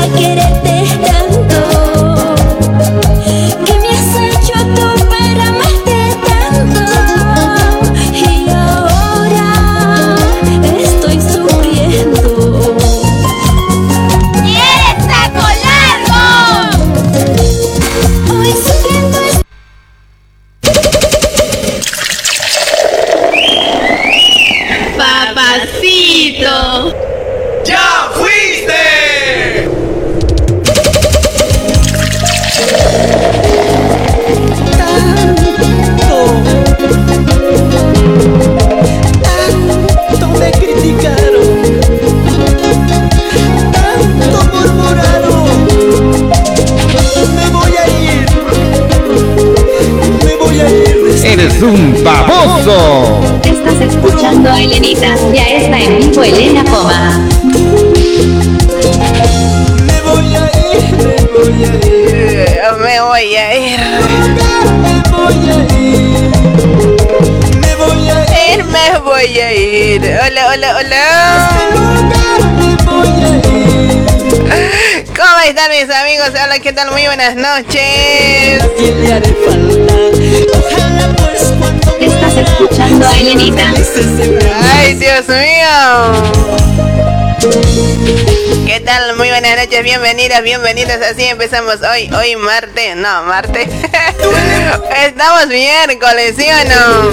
a querer. Hola, ¿qué tal? Muy buenas noches. Pues Estás escuchando a Elenita. se vean. Ay, Dios mío. ¿Qué tal? Muy buenas noches, bienvenidas, bienvenidos. Así empezamos hoy, hoy martes, no, martes. Estamos miércoles, ¿sí o no?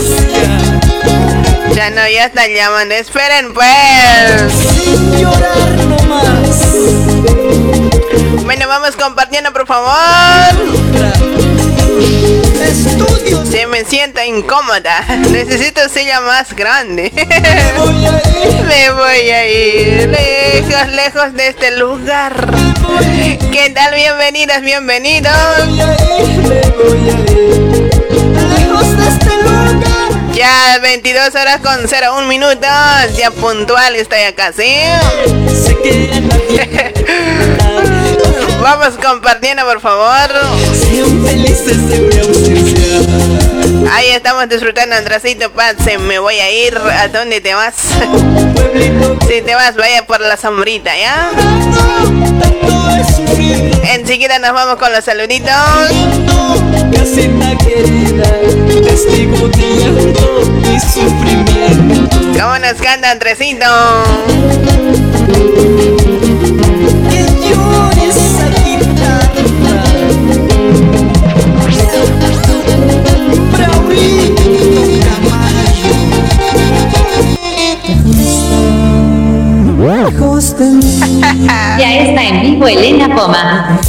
Ya no, ya están llamando. Esperen, pues. Sin llorar nomás. Bueno, vamos compartiendo, por favor. Se me siento incómoda. Necesito silla más grande. Me voy a ir. Me voy a ir lejos, lejos de este lugar. ¿Qué tal? Bienvenidas, bienvenidos. voy a ir, me voy a ir. Lejos de este lugar. Ya 22 horas con 01 minutos. Ya puntual estoy acá, ¿sí? Vamos compartiendo, por favor. Ahí estamos disfrutando, Andracito Paz. Me voy a ir. ¿A dónde te vas? Si te vas, vaya por la sombrita, ¿ya? Enseguida nos vamos con los saluditos. ¿Cómo nos canta Andresito? Ya está en vivo Elena Poma.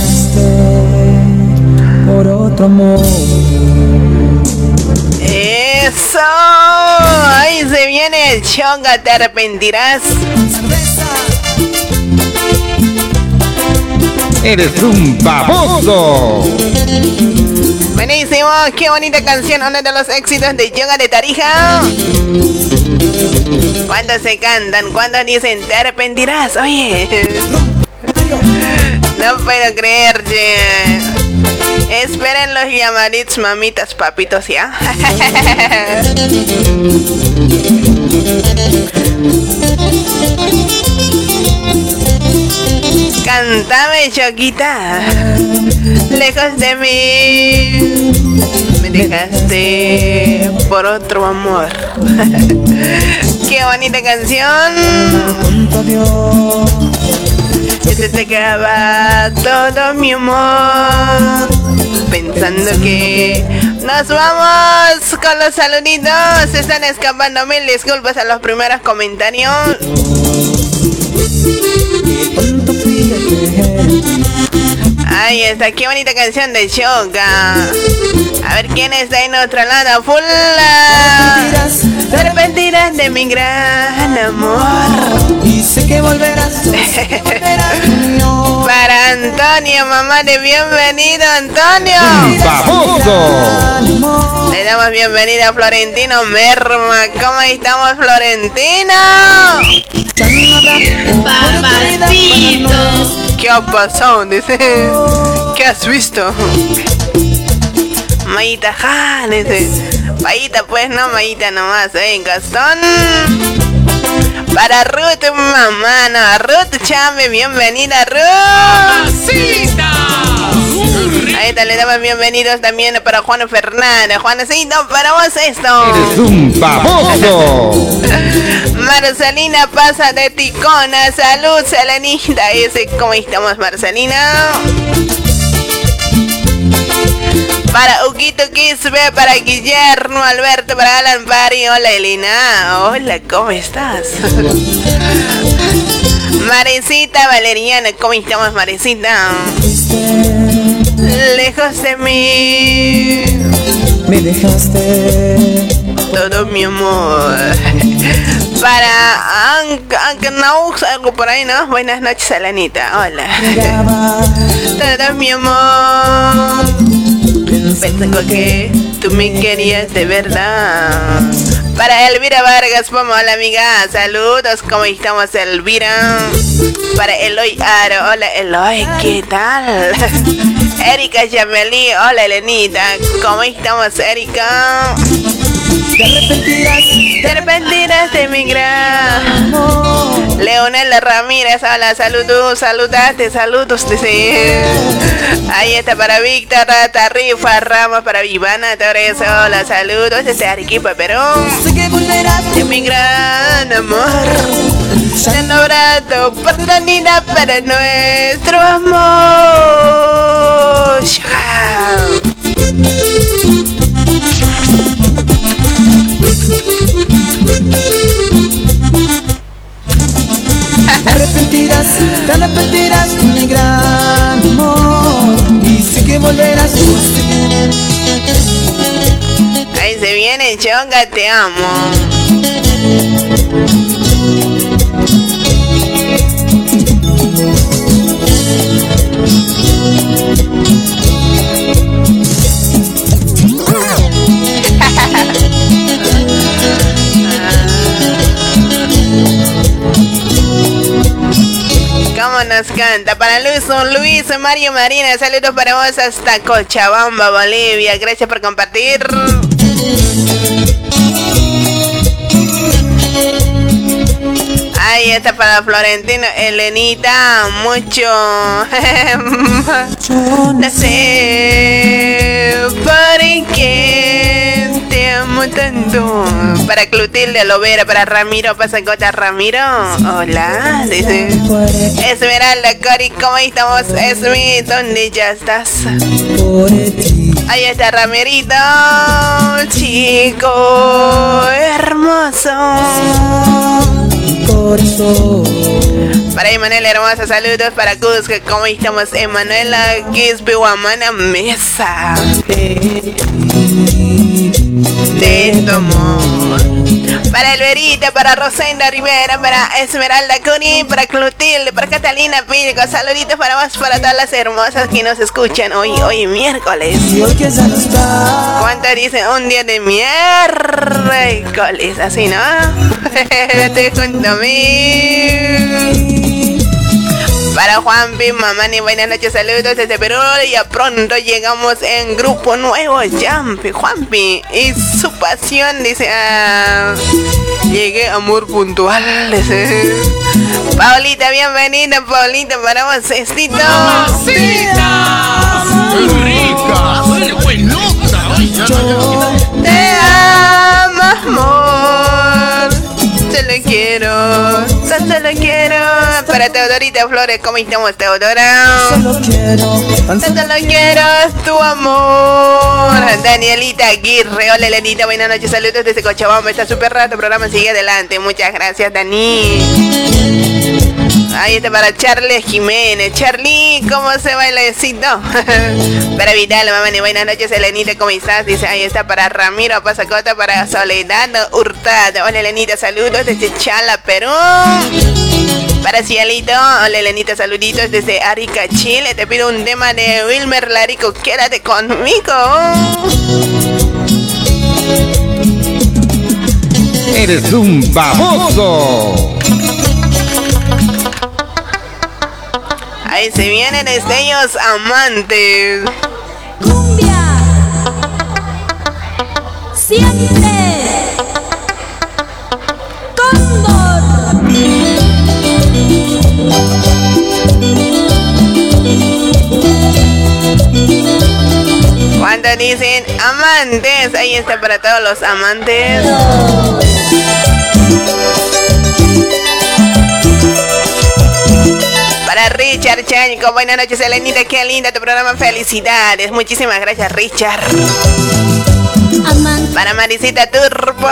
por otro amor. Eso. Ahí se viene el chonga, te arrepentirás. Eres un baboso. Buenísimo, qué bonita canción, uno de los éxitos de Yoga de Tarija. Cuando se cantan, cuando dicen te arrepentirás, oye. No puedo creerte. Esperen los llamadits, mamitas, papitos, ¿ya? Cántame, Choquita. Lejos de mí. Me dejaste por otro amor. Qué bonita canción. Que te acaba todo mi amor. Pensando que nos vamos con los saluditos. Se están escapando mil disculpas a los primeros comentarios. Ahí está, qué bonita canción de Choca. A ver quién está en otro lado. Fulla. Te arrepentirás de mi gran amor. Y sé que volverás. Para Antonio, mamá de bienvenido, Antonio. Baboso. Le damos bienvenida a Florentino Merma. ¿Cómo estamos, Florentino? Papacito. ¿Qué ha pasado? Dice. ¿Qué has visto? Mayita, ja, dice. Mayita, pues no, Mayita nomás, ¿eh? Gastón. Para Ruth, mamá, no. Ruth Chambe, bienvenida, Ruth. Ahí está, le damos bienvenidos también para Juan Fernández. Juancito, para vos esto. Eres un baboso. Marcelina pasa de Ticona. Salud, Selenita. Ese, ¿cómo estamos, Marcelina? Para Huguito Quispe, para Guillermo Alberto, para Alan Pari. Hola, Elena. Hola, ¿cómo estás? Marecita Valeriana, ¿cómo estamos, Marecita? Lejos de mí, Me dejaste. todo mi amor. Para Anknaux, algo por ahí, ¿no? Buenas noches, Alanita. Hola. Todo mi amor. Pensando que tú me querías de verdad. Para Elvira Vargas, vamos hola amiga, saludos, ¿cómo estamos Elvira? Para Eloy Aro, hola Eloy, ¿qué tal? Erika Yameli, hola Elenita, ¿cómo estamos Erika? Te arrepentirás, Te arrepentirás de Leonel Ramírez, hola, saludos, saludate, saludos, dice. Ahí está para Víctor, Tarrifa, Ramos, para Vivana Torres, hola, saludos desde Arequipa, Perú. De mi gran amor, abrazo oportunidad para nuestro amor. Te arrepentirás, te arrepentirás de mi gran amor. Y sé que volverás. Ahí se viene, chonga, te amo. Nos canta? Para Luis, Luis, Mario Marina, saludos para vos hasta Cochabamba, Bolivia. Gracias por compartir. Ahí está para Florentino, Elenita, mucho. no sé por qué amo tanto. Para Clotilde para Ramiro, Pasacota Ramiro. Hola, dice. Esmeralda, Cori, ¿cómo estamos? Esmi, ¿dónde ya estás? Ahí está Ramirito, chico hermoso. Para Emanuel Hermosa, saludos para Cusco, ¿cómo estamos? Emanuela Guamana Mesa. Tu amor. Para Elverita, para Rosenda Rivera, para Esmeralda Cuni, para Clotilde, para Catalina Pírico, saluditos para vos, para todas las hermosas que nos escuchan hoy, hoy miércoles. ¿Cuánto dice? Un día de miércoles, así, ¿no? Vete junto a mí. Para Juanpi, Mamani, buenas noches, saludos desde Perú. Ya pronto llegamos en grupo nuevo, Juanpi, Juanpi. Y su pasión, dice, ah, llegué amor puntual, dice. Paulita, bienvenida, Paulita, para vos. ¡Mamacita! ¡Qué rica! ¡Qué buenota! Te amo, amor. Te lo quiero, tanto lo quiero. Para Teodorita Flores, ¿cómo estamos, Teodora? Solo quiero. tan Tanto lo quiero, tu amor. Danielita Aguirre, hola Elenita, buenas noches, saludos desde Cochabamba. Está súper rato, el programa sigue adelante. Muchas gracias, Dani. Ahí está para Charlie Jiménez. Charlie, ¿cómo se besito? para Vidal, mamá, y buenas noches, Elenita, ¿cómo estás? Dice, ahí está para Ramiro Pasacota, para Soledad Hurtado. Hola, Elenita, saludos desde Chala, Perú. Para Cielito, hola, Elenita, saluditos desde Arica, Chile. Te pido un tema de Wilmer Larico, quédate conmigo. Eres un baboso. Ahí se vienen destellos amantes. Cumbia. Siempre. Cuando dicen amantes, ahí está para todos los amantes. Para Richard Chánico, buenas noches, Elenita, qué linda tu programa, felicidades. Muchísimas gracias, Richard. Para Marisita Turbo.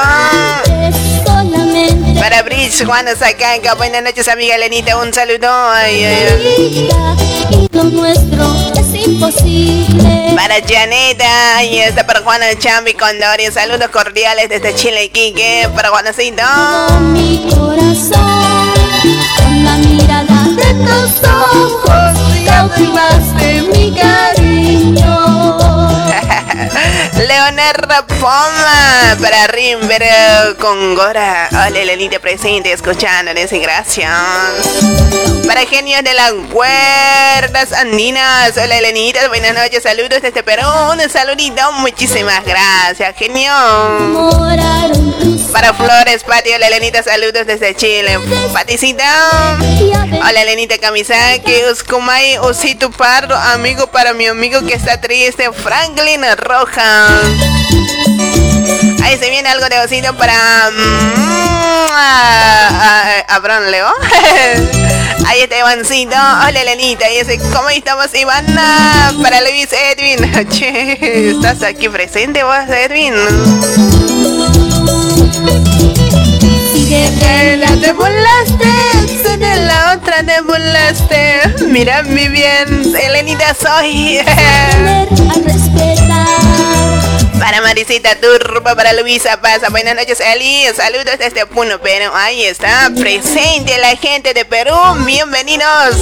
Para Bridge, Juana Sacanca, buenas noches, amiga Elenita, un saludo. Y. Para Janeta, y está para Juana Chambi Condori, saludos cordiales desde Chile, Iquique. Para Juanacito. Con mi corazón, con la mirada de tus ojos, mi cariño. Leonel Poma para Rimber con Gora. Hola, Elenita presente, escuchándoles y gracias. Para genios de las puertas andinas. Hola, Elenita, buenas noches, saludos desde Perú. Un saludito, muchísimas gracias, genio. Para Flores Patio, hola, Elenita, saludos desde Chile. Paticita. Hola, Elenita Kamisaki, Uskumai, Osito Pardo, amigo para mi amigo que está triste, Franklin Roja. Ahí se viene algo de osito para mm, a, Leo. Ahí está Ivancito. Hola Elenita. Y ese, ¿cómo estamos Ivana? Para Luis Edwin. Che, ¿estás aquí presente vos, Edwin? De la te burlaste, de la otra te burlaste. Mira mi bien, Elenita soy. Para Marisita Turba, para Luisa Pasa, buenas noches Eli, saludos desde Puno, Perú. Ahí está, presente la gente de Perú, bienvenidos.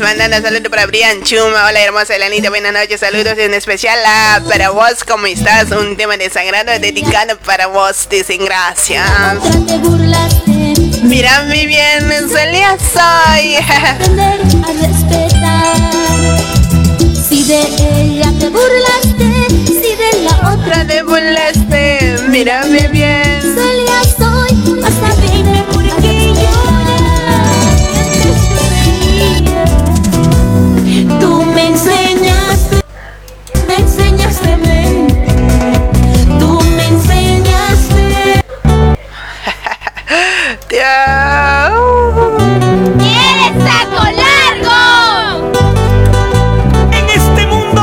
Mandando saludos para Brian Chuma. Hola hermosa Elenita, buenas noches. Saludos en especial a para vos, ¿cómo estás? Un tema de sagrado dedicado para vos. Dicen gracias. Mira mi bien, Celia soy. Si de ella te burlaste, si de la otra te burlaste, mira mi bien. ¿Quieres saco largo? En este mundo,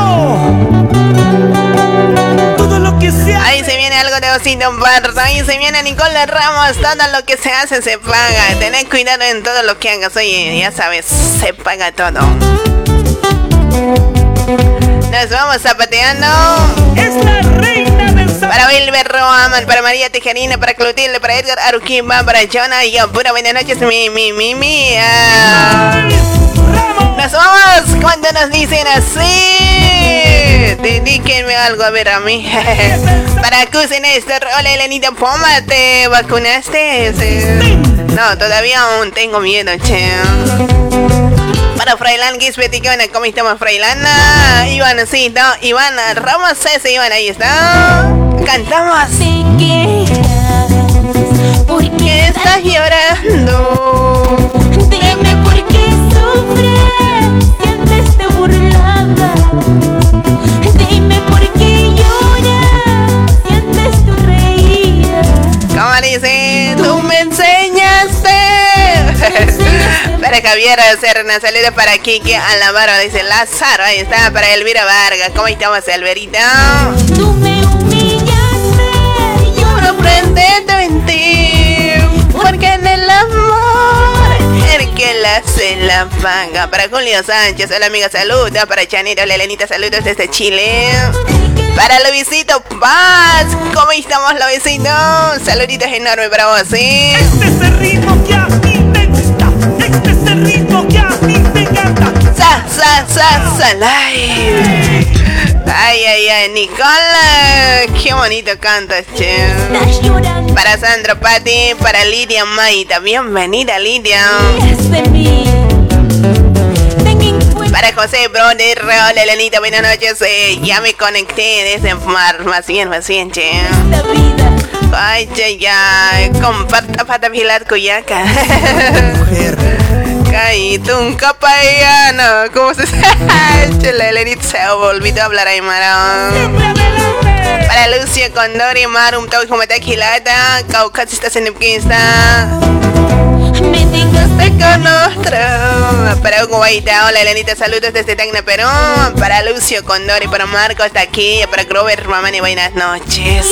todo lo que sea. Ahí se viene algo de Osito Pardo. Ahí se viene Nicole Ramos. Todo lo que se hace se paga. Tened cuidado en todo lo que hagas. Oye, ya sabes, se paga todo. Nos vamos zapateando. Es la reina Para Wilber Roaman, para María Tijerina, para Clotilde, para Edgar Aruquimba, para Jonah y yo. Pura buenas noches, mi, mi, mi, mi. ah. Nos vamos cuando nos dicen así. Dedíquenme algo a ver a mí. para Cusi Néstor, hola Elenita Poma, ¿te vacunaste? No, todavía aún tengo miedo, che. Para Freilan Gisbeti, ¿qué onda? ¿Cómo estamos, Freilana? Ivancito, Iván Ramos, ese Iván, ahí está. Cantamos. ¿Por qué estás llorando? Dime por qué sufres si antes te burlaba. Dime por qué lloras si antes tú reías. ¿Cómo dice? Para Javier Serna, saludos para Kiki Alamaro, dice Lázaro, ahí está, para Elvira Vargas. ¿Cómo estamos, Elverita? Tú me humillaste. Yo no ti, porque en el amor el que la hace la paga. Para Julio Sánchez, hola amiga, saludos. Para Chanito, hola Elenita, saludos desde Chile. Para Luisito Paz, ¿cómo estamos, Luisito? Saluditos enormes para vos, ¿sí? Este es el ritmo que ritmo que a mí me encanta. Sa, sa, sa, sa, live. Ay, ay, ay, Nicola, qué bonito cantas, che. Para Sandro Pati, para Lidia Maita, bienvenida Lidia. Para José Brother, hola Elenita, buenas noches. eh, ya me conecté desde Mar, más bien, más bien, che. Ay, che, ya, comparta pata pilar cuyaca. Caíto capayano, ¿cómo se Che, la Elenita se olvidó hablar aymara. Para Lucia Condori, Marum, Tau, Jumata, Gilata, Caucasista, Senepquista. Me digas con otro. Para Guaita, hola Elenita, saludos desde Tacna, Perú. Para Lucio Condori, para Marco, hasta aquí. Para Grover Mamani, buenas noches.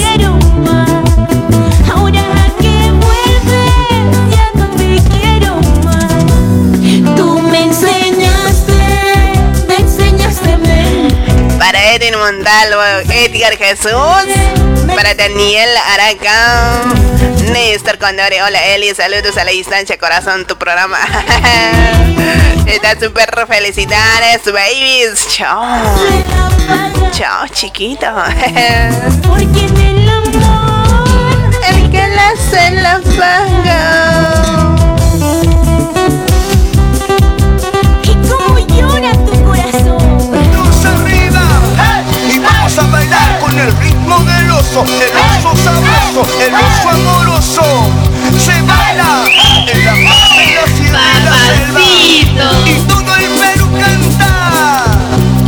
Montalvo, Edgar Jesús. Para Daniel Araca. Néstor Condori, hola Eli, saludos a la distancia, corazón, tu programa. Está súper felicidades, babies. Chao. Chao, chiquito. Porque en el amor El que la hace la paga. El ritmo del oso, el oso sabroso, el oso amoroso. Se baila en la en la sierra, en la selva y todo el Perú canta.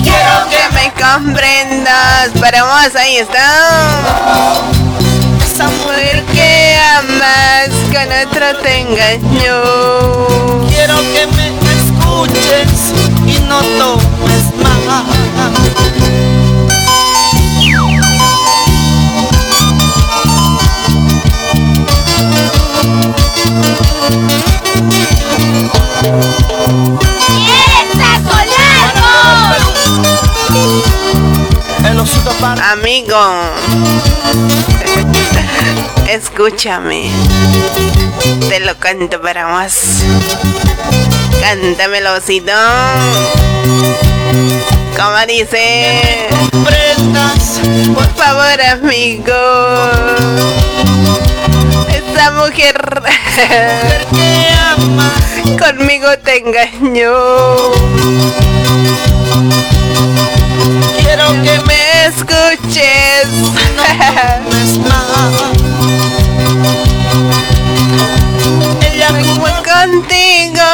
Quiero que me comprendas. Para vos, ahí está. Esa mujer que amas con otro te engañó. Quiero que me escuches y no tomes Amigo, escúchame. Te lo canto para vos. Cántamelo, osito. Como dice, por favor, amigo. Esa mujer que amas. conmigo te engañó. Quiero que me escuches. Ella Fue contigo,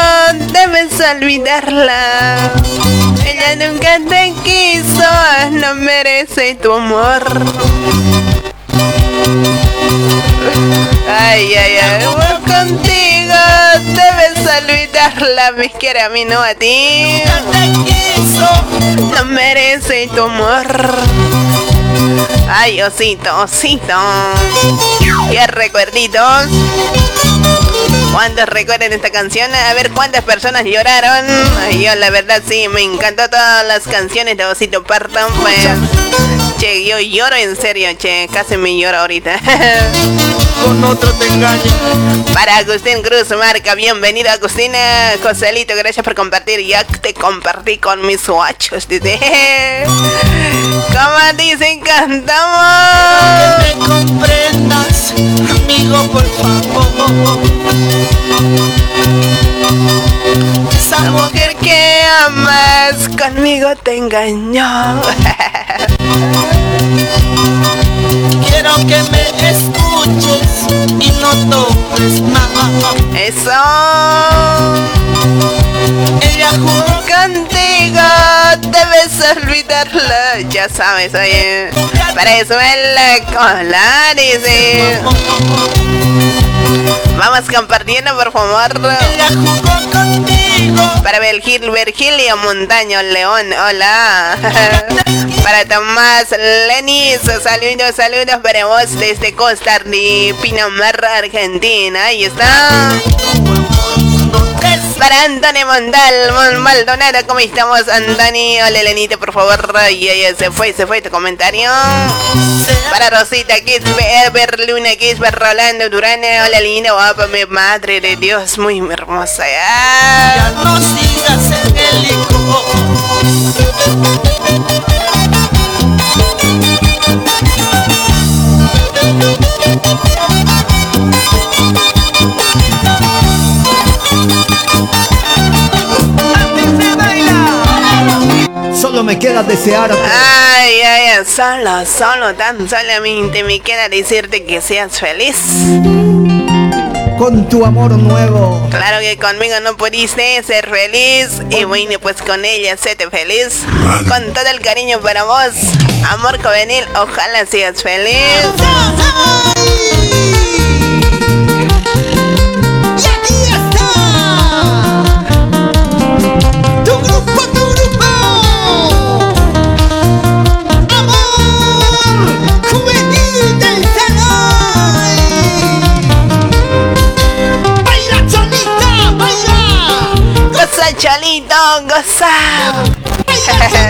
debes olvidarla. Ella nunca te quiso, no merece tu amor. Ay, ay, ay, fue contigo, debes olvidarla, me quiere a mí, no a ti. No merece tu amor. Ay, osito, osito. Qué recuerditos. ¿Cuántos recuerdan esta canción? A ver cuántas personas lloraron. Ay, yo la verdad sí, me encantó todas las canciones de Osito Parton. Pues, che, yo lloro en serio, che, casi me lloro ahorita. Con otro te engaña. Para Agustín Cruz Marca, bienvenido Agustina. Joselito, gracias por compartir. Ya te compartí con mis guachos. Dice. Como dicen, cantamos. Que me comprendas, amigo, por favor. Esa La mujer que amas conmigo te engañó. Quiero que me escuches y no tomes más. Eso. Ella juró Contigo debes olvidarla. Ya sabes, oye. Para eso en la. Vamos compartiendo, por favor. ella jugó contigo. Para Virgil, Virgilio Montaño León, hola. Para Tomás Lenis, saludos, saludos para vos desde Costa de Pinamar, Argentina. Ahí está. Para Antonio Mondal, Mon- Maldonado, ¿cómo estamos, Antonio? Hola, Elenita, por favor. Ay, se fue, se fue tu comentario. Para Rosita Kisber, Luna Kisber, Rolando Durán, hola, linda, guapa, mi madre de Dios, muy hermosa. Ah. Ya Solo me queda desear Ay, ay, ay, solo, solo, tan solamente me queda decirte que seas feliz. con tu amor nuevo. Claro que conmigo no pudiste ser feliz y bueno, pues con ella séte feliz. Con todo el cariño para vos, amor juvenil, ojalá seas feliz. Baila, Cholita, baila. Goza, chalito, goza.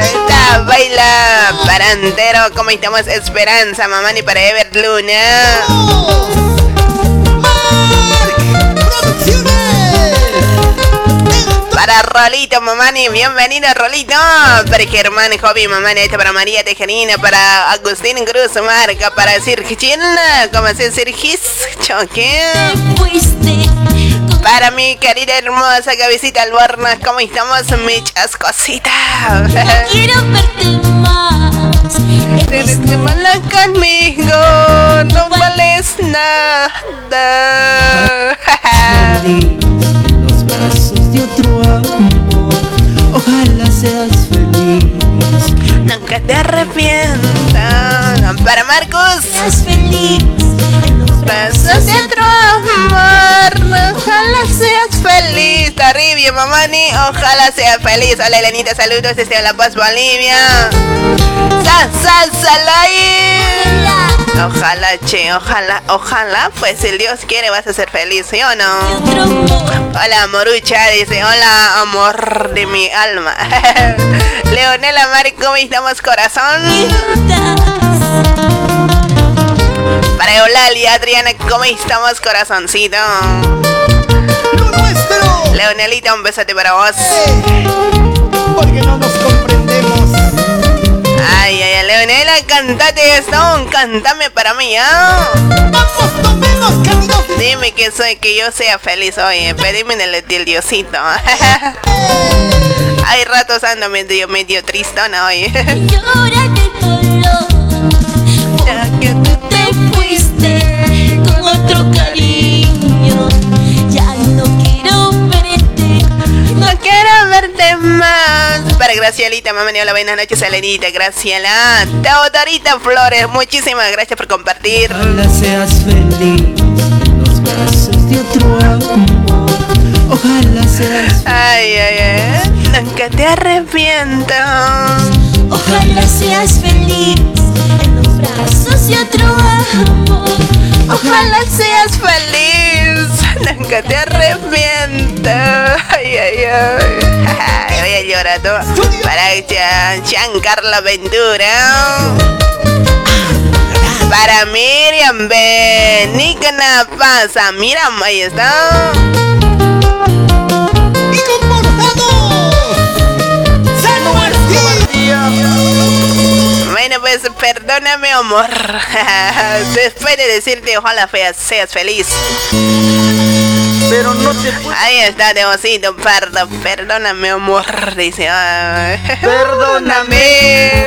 Esta baila para entero, como estamos Esperanza, mamá, ni para Ever Luna. Para Rolito, mamani, bienvenido Rolito. Para Germán, Hobby, mamani, este para María Tejerina, para Agustín Cruz, marca, para Sirgin, como se Sirgis, choque. Para mi querida hermosa cabecita Albornoz, ¿cómo estamos, michas cositas? Quiero verte más. Tienes mala conmigo, no vales nada. los brazos de otro amor. Ojalá seas feliz. Nunca te arrepientas. Para Marcos. Seas feliz. Amor. Ojalá seas feliz. Tarribia, mamani. Ojalá seas feliz. Hola, Elenita. Saludos desde La Paz, Bolivia. Sal, sal, sal ahí. Ojalá, che, ojalá, ojalá, pues si Dios quiere vas a ser feliz, ¿sí o no? Hola, Morucha, dice, hola, amor de mi alma. Leonela Mari, ¿cómo estamos, corazón? Para Eulalia, Adriana, ¿cómo estamos, corazoncito? ¡Lo nuestro! Leonelita, un besote para vos. Porque no nos comprendemos. Ay, ay, ay, Leonela, cantate esto, cántame para mí, ¿ah? ¡Vamos, tomemos, caminos! Dime que soy, que yo sea feliz hoy, pedime en el del Diosito. Hay ratos ando medio, medio tristona hoy. Más. Para Gracielita, me ha venido la buenas noches, Elenita, Graciela. Teodorita Flores, muchísimas gracias por compartir. Ojalá seas feliz. Los brazos de otro amor. Ojalá seas Ay, ay, ay. Nunca te arrepientas. Ojalá seas feliz en los brazos de otro amor. Ojalá seas feliz. Nunca te arrepientas. Ay, ay, ay. Voy a llorar todo. Para Carla Ventura. Para Miriam B. Nicana pasa. Miriam, ahí está. Bueno, pues perdóname, amor. Después de decirte, ojalá feas, seas feliz. Pero no te Ahí está, Diosito, pardo. Perdóname, amor. Dice, ay, Perdóname.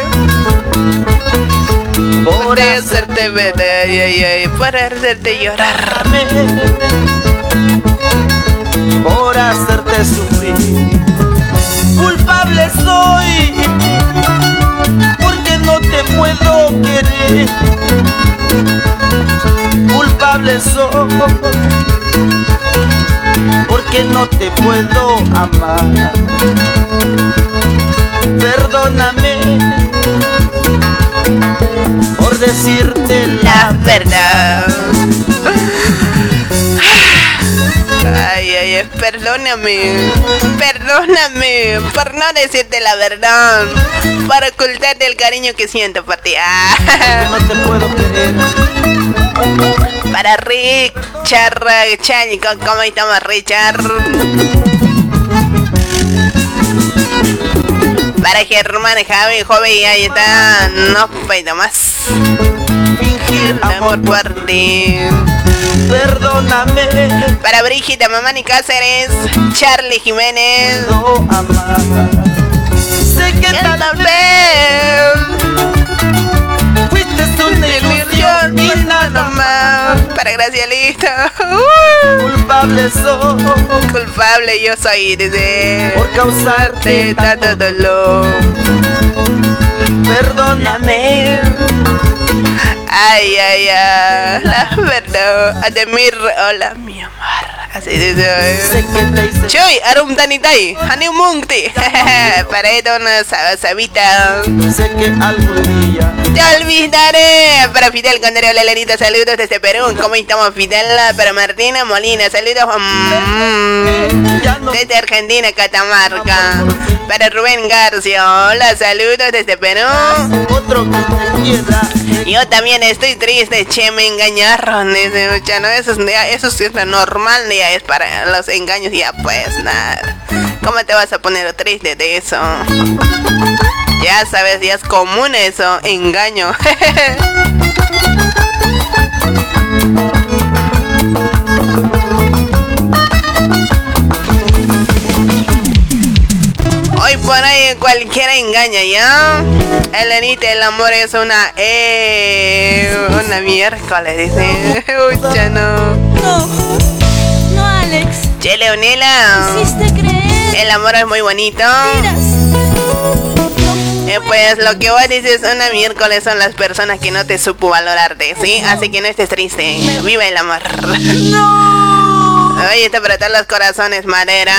por hacerte ver, por hacerte llorar. por hacerte sufrir. Culpable soy te puedo querer. Culpable soy porque no te puedo amar. Perdóname por decirte La verdad. Ay, ay, ay, perdóname, perdóname por no decirte la verdad, por ocultarte el cariño que siento por ti. Ah. no te puedo. Para Richard Chanico, ¿cómo estamos, Richard? Para Germán, Javi, joven, ahí está. No puedo más. Fingir amor por ti. Perdóname. Para Brígida, Mamani Cáceres, Charlie Jiménez. No amar. Sé que tal vez ilusión y nada más. Para Gracielita. Culpable soy Culpable yo soy desde por causarte tanto dolor. Perdóname. Ay, ay, ay. La verdad. Ademir, hola, mi amor. Choy, arum tanitai, hani mungti. Para una sa- sabita. Sé que algún día Te olvidaré. Para Fidel Condero Lelenita, saludos desde Perú. ¿Cómo estamos, Fidel? Para Martina Molina, saludos. mm, desde Argentina, Catamarca. Para Rubén García, hola, saludos desde Perú. otro. Yo también estoy triste, che, me engañaron. Dice, "Ucha, no, eso, es, eso es normal, ya es para los engaños, ya pues nada. ¿Cómo te vas a poner triste de eso? Ya sabes, ya es común eso, engaño. Hoy por ahí cualquiera engaña, ¿ya? Elenita, el amor es una... Eh, una miércoles, dice. No, Alex. Che, Leonela. El amor es muy bonito. Eh, pues lo que vos dices una miércoles son las personas que no te supo valorarte, ¿sí? Así que no estés triste. Viva el amor. Oye, está para todos los corazones, madera.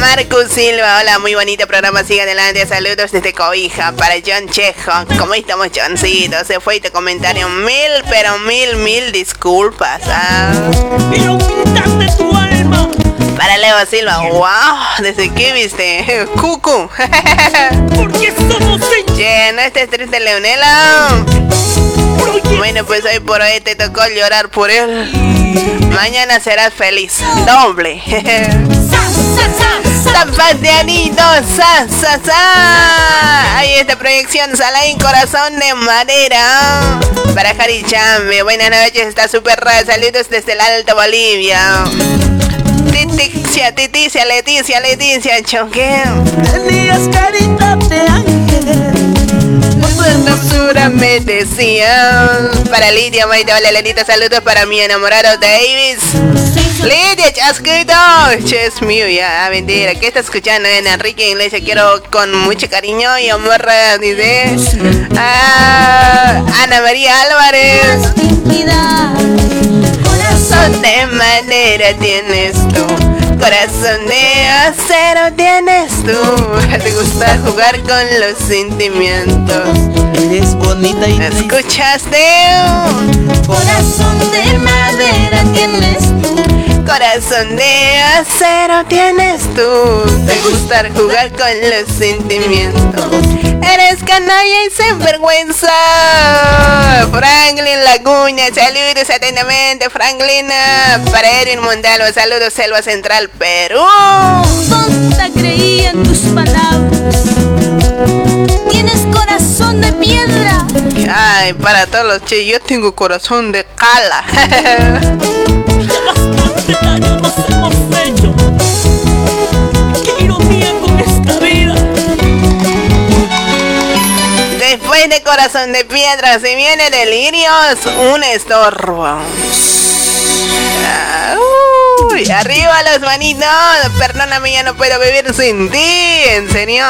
Marcus Silva, hola, muy bonito programa, sigue adelante. Saludos desde Cobija para John Chejo. ¿Cómo estamos, Johncito? Se fue tu comentario. Mil, pero mil, mil disculpas. ah. Pero pintaste tu alma. Para Leo Silva, wow, ¿desde qué viste? Cucu. Porque somos Che, no estés triste, Leonela. Bueno, pues hoy por hoy te tocó llorar por él. Mañana serás feliz. Doble. Zapateanito, sa, sa, sa. Ahí esta proyección, Salaín, corazón de madera. Para Jari Chambe, buenas noches, está súper raro. Saludos desde el Alto Bolivia. Leticia, Leticia, Leticia, Leticia, choque. Tenías carita de ángel. Hermosura me decían. Para Lidia, Maite, hola Lenita, saludos para mi enamorado Davis. Lidia, chasquito, es mío ya, ah, mentira. ¿Qué está escuchando en Enrique Iglesias? Quiero con mucho cariño y amor, dice. Ah, Ana María Álvarez. Corazón de madera tienes tú. Corazón de acero tienes tú. Te gusta jugar con los sentimientos. Eres bonita y ¿Escuchaste? Corazón de madera tienes tú. Corazón de acero tienes tú. Te gusta jugar con los sentimientos. Eres canalla y sinvergüenza. Franklin Laguna, saludos atentamente, Franklin. Para Edwin Mondalo, saludos, Selva Central, Perú. Tonta creí en tus palabras. Tienes corazón de piedra. Ay, para todos los che, yo tengo corazón de cala. Después de corazón de piedra, se viene delirios, un estorbo. Ah, uy, arriba los manitos, perdóname, ya no puedo vivir sin ti, en serio.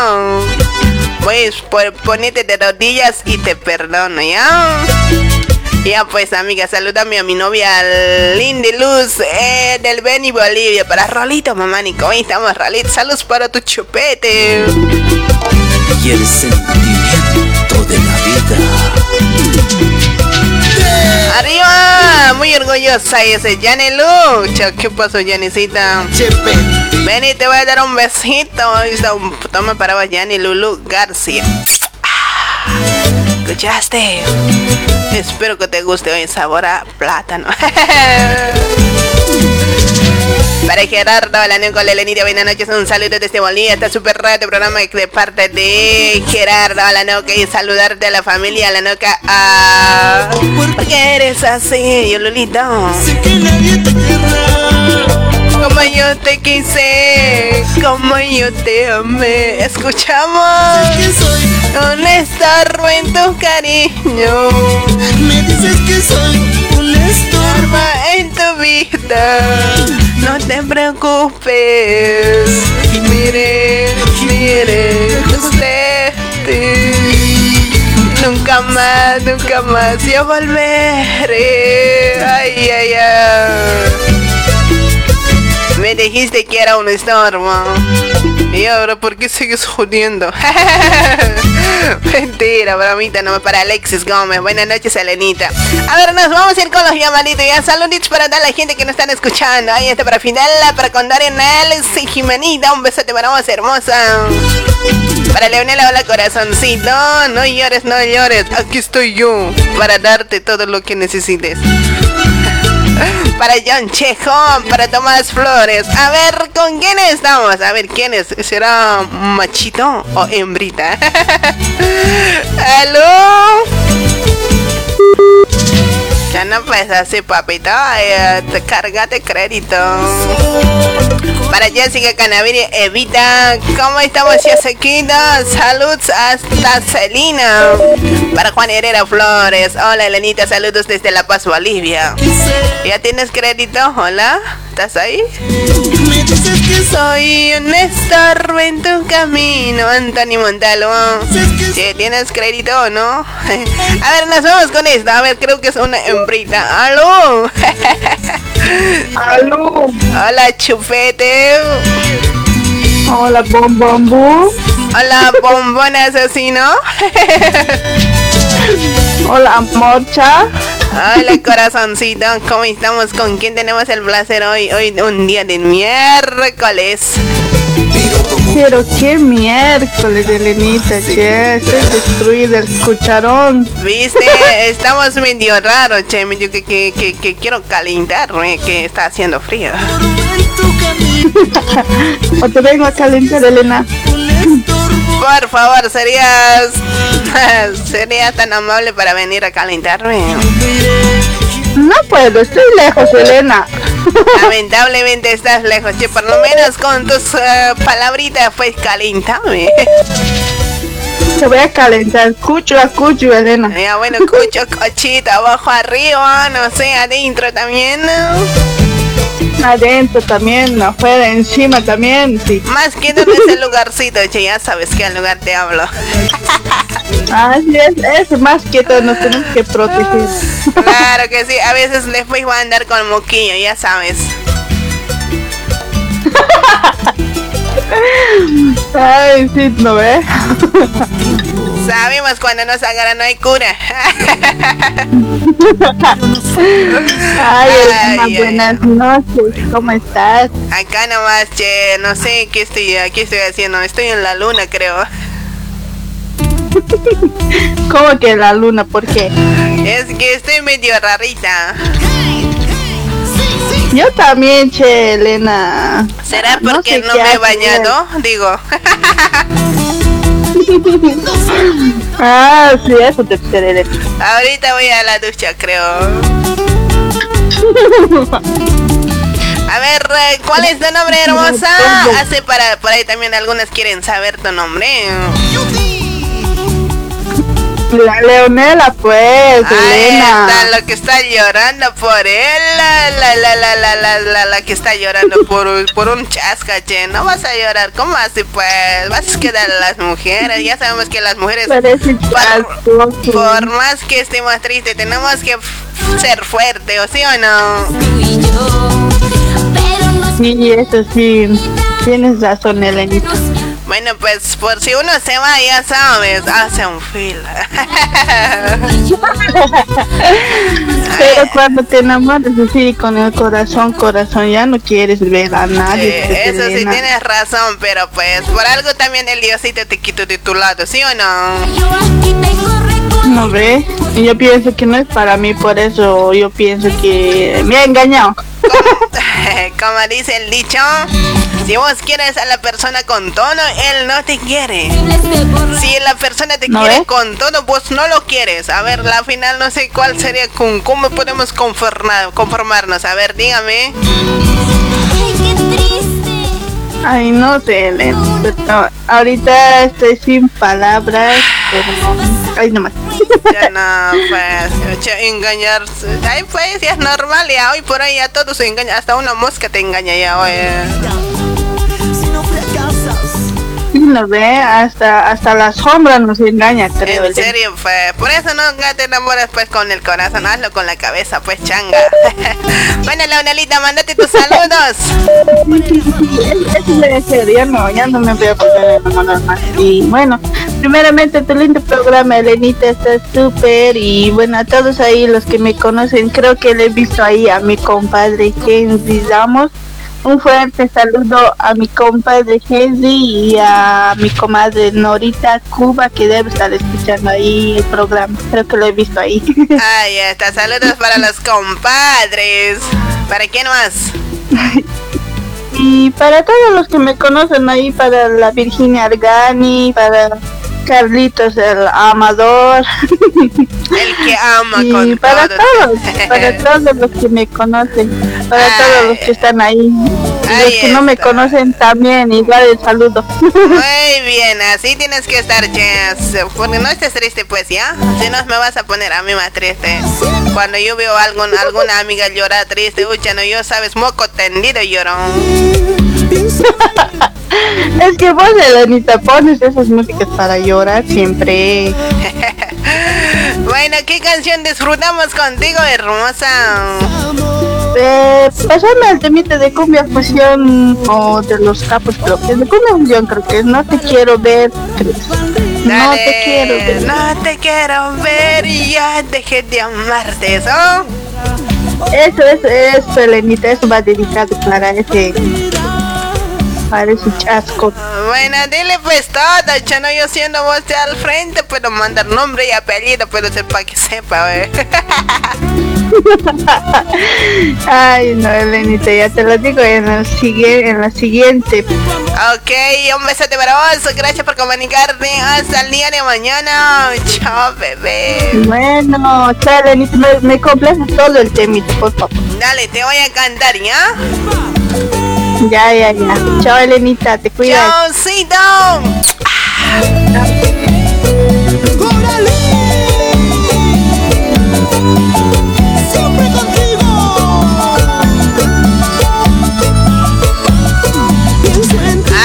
Pues por, ponete de rodillas y te perdono, ¿ya? Ya pues amiga, salúdame a mi novia Lindy Luz eh, del Beni Bolivia para Rolito Mamani, ¿cómo estamos Rolito? Saludos para tu chupete. y el sentimiento de la vida. Arriba, muy orgullosa ese Yanni Lucha. ¿Qué pasó, Yanisita? Ven y te voy a dar un besito. Ahí Toma para vos, Yanni Lulu García. Ah, ¿Escuchaste? Espero que te guste hoy sabor a plátano. Para Gerardo, la con la Lenita, buenas noches, un saludo desde Bolivia, está súper raro este programa de parte de Gerardo, la noca y saludarte a la familia, la noca, ah, ¿por qué eres así, yo Lulito? Como yo te quise, como yo te amé, escuchamos un estorbo en tu cariño. Me dices que soy un estorbo en tu vida. No te preocupes. Mire, mire, usted. Nunca más, nunca más yo volveré. Ay, ay, ay. Me dijiste que era un estorbo. Y ahora, ¿por qué sigues jodiendo? Mentira, bromita, no para Alexis Gómez. Buenas noches, Elenita. A ver, nos vamos a ir con los llamaditos. Ya saluditos para toda la gente que nos están escuchando. Ahí está para final, para contar en Alex y Jimenita. Un besote para vos, hermosa. Para Leonela, hola corazoncito. No llores, no llores. Aquí estoy yo para darte todo lo que necesites. Para John Chejón, para Tomás Flores. A ver, ¿con quién estamos? A ver, ¿quién es? ¿Será machito o hembrita? Ya no pues así, papito. Te cargate crédito. Para Jessica Canaviri, Evita. ¿Cómo estamos, Jessiquita? Saludos hasta Celina. Para Juan Herrera Flores. Hola, Elenita. Saludos desde La Paz, Bolivia. ¿Ya tienes crédito? Hola. ¿Estás ahí? Soy un estorbo en tu camino, Antonio Montalvo. Tienes crédito o no. A ver, nos vamos con esto. A ver, creo que es una hembrita. ¡Aló! ¡Aló! Hola, chupete. Hola, bombombo. Hola, bombón asesino. Hola, morcha. Hola, corazoncito. ¿Cómo estamos? ¿Con quién tenemos el placer hoy? Hoy un día de miércoles. Pero qué miércoles, Elenita, que estoy destruida el cucharón. ¿Viste? Estamos medio raros, che. Medio que, que, que, que quiero calentarme, que está haciendo frío. o te vengo a calentar, Elena. Por favor, serías. serías tan amable para venir a calentarme. No puedo, estoy lejos, Elena. Lamentablemente estás lejos, che. Por lo menos con tus uh, palabritas, pues calentame. Te voy a calentar, cucho a cucho, Elena. Ya, bueno, cucho, cochito, abajo, arriba, no sé, adentro también. Adentro también, afuera, encima también, sí. Más que donde es el lugarcito, che, ya sabes que al lugar te hablo. Así es, es más que todo nos tenemos que proteger. Claro que sí, a veces les voy a andar con moquillo, ya sabes. Ay, sí, ¿no ves? Sabemos cuando nos agarra no hay cura. Ay, buenas noches, ¿cómo estás? Acá nomás, che, no sé qué estoy, qué estoy haciendo, estoy en la luna, creo. ¿Cómo que la luna? ¿Por qué? Es que estoy medio rarita. Yo también, che, Elena. ¿Será porque no, no me he bañado? Digo. ah, sí, eso te. Ahorita voy a la ducha, creo. A ver, ¿cuál es tu nombre, hermosa? Hace para por ahí también algunas quieren saber tu nombre. La Leonela, pues, Ahí Elena. está, lo que está llorando por él. La, la, la, la, la, la, la, la que está llorando por, por un chascache. No vas a llorar, ¿cómo así, pues? Vas a quedar a las mujeres. Ya sabemos que las mujeres, por, por más que estemos tristes, tenemos que ser fuertes, ¿o sí o no? Sí, eso sí. Tienes razón, Elenita. Bueno, pues por si uno se va, ya sabes, hace un fila. Pero cuando te enamoras así con el corazón, corazón, ya no quieres ver a nadie. Sí, eso sí tienes razón, pero pues por algo también el Diosito te quitó de tu lado, ¿sí o no? No ve, y yo pienso que no es para mí, por eso yo pienso que me ha engañado. Como, dice el dicho, si vos quieres a la persona con tono, él no te quiere. Si la persona te ¿No quiere ves? con tono, vos no lo quieres. A ver, la final no sé cuál sería, con cómo podemos conformar, conformarnos. A ver, dígame. Ay, no Elena, pero ahorita estoy sin palabras, ay, nomás. Ya no, pues, engañarse. Ay, pues, ya es normal, ya hoy por hoy ya todos se engañan. Hasta una mosca te engaña ya hoy. Nos ve, hasta, hasta la sombra nos engaña, creo. En serio, pues, por eso no te enamoras pues con el corazón, hazlo con la cabeza, pues changa. bueno, Leonelita, mándate tus saludos. Eso es serio, ya no, ya no me voy a poner a enamorar más. Y bueno, primeramente tu lindo programa, Elenita, está súper. Y bueno, a todos ahí los que me conocen, creo que le he visto ahí a mi compadre Kenzie Ramos. Un fuerte saludo a mi compadre Henry y a mi comadre Norita Cuba que debe estar escuchando ahí el programa. Creo que lo he visto ahí. Ahí está, saludos para los compadres. ¿Para quién más? y para todos los que me conocen ahí, para la Virginia Argani, para Carlitos el amador. El que ama y con para todo. todos, para todos los que me conocen, para todos los que están ahí. Los que no me conocen también, igual el saludo. Muy bien, así tienes que estar, Jess. Porque no estés triste, pues, ¿ya? Si no, me vas a poner a mí más triste. Cuando yo veo a algún, alguna amiga llorar triste, uy, no, yo sabes, moco tendido lloro. es que vos, Elenita, pones esas músicas para llorar siempre. bueno, ¿qué canción disfrutamos contigo, hermosa? Eh, pasame al temite de cumbia fusión o de los capos, creo que es de cumbia fusión, creo que es No te quiero ver. No te quiero ver. No te quiero ver y ya dejé de amarte, ¿eso? Eso es, eso, Elenita, eso va dedicado para ese para chasco. Bueno, dile pues todo, chano, yo siendo vos al frente, puedo mandar nombre y apellido, pero sepa que sepa, ¿eh? Ay, no, Elenita, ya te lo digo en, el sigue, en la siguiente. Ok, un besote para vos, gracias por comunicarte, hasta el día de mañana, chao, bebé. Bueno, chao, Elenita, me, me todo el temito, por favor. Dale, te voy a cantar, ¿ya? Ya, ya, ya. Chao, Elenita, te cuidas. Chaucito. Siempre contigo.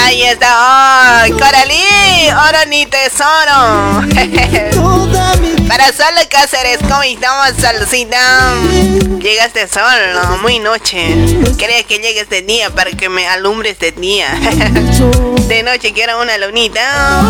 Ahí está, oh, Coralí, oro ni tesoro. Para solo Cáceres, ¿cómo estamos, Salsita? Llegaste solo, muy noche. Quería que llegues de día para que me alumbres de día. De noche quiero una lunita.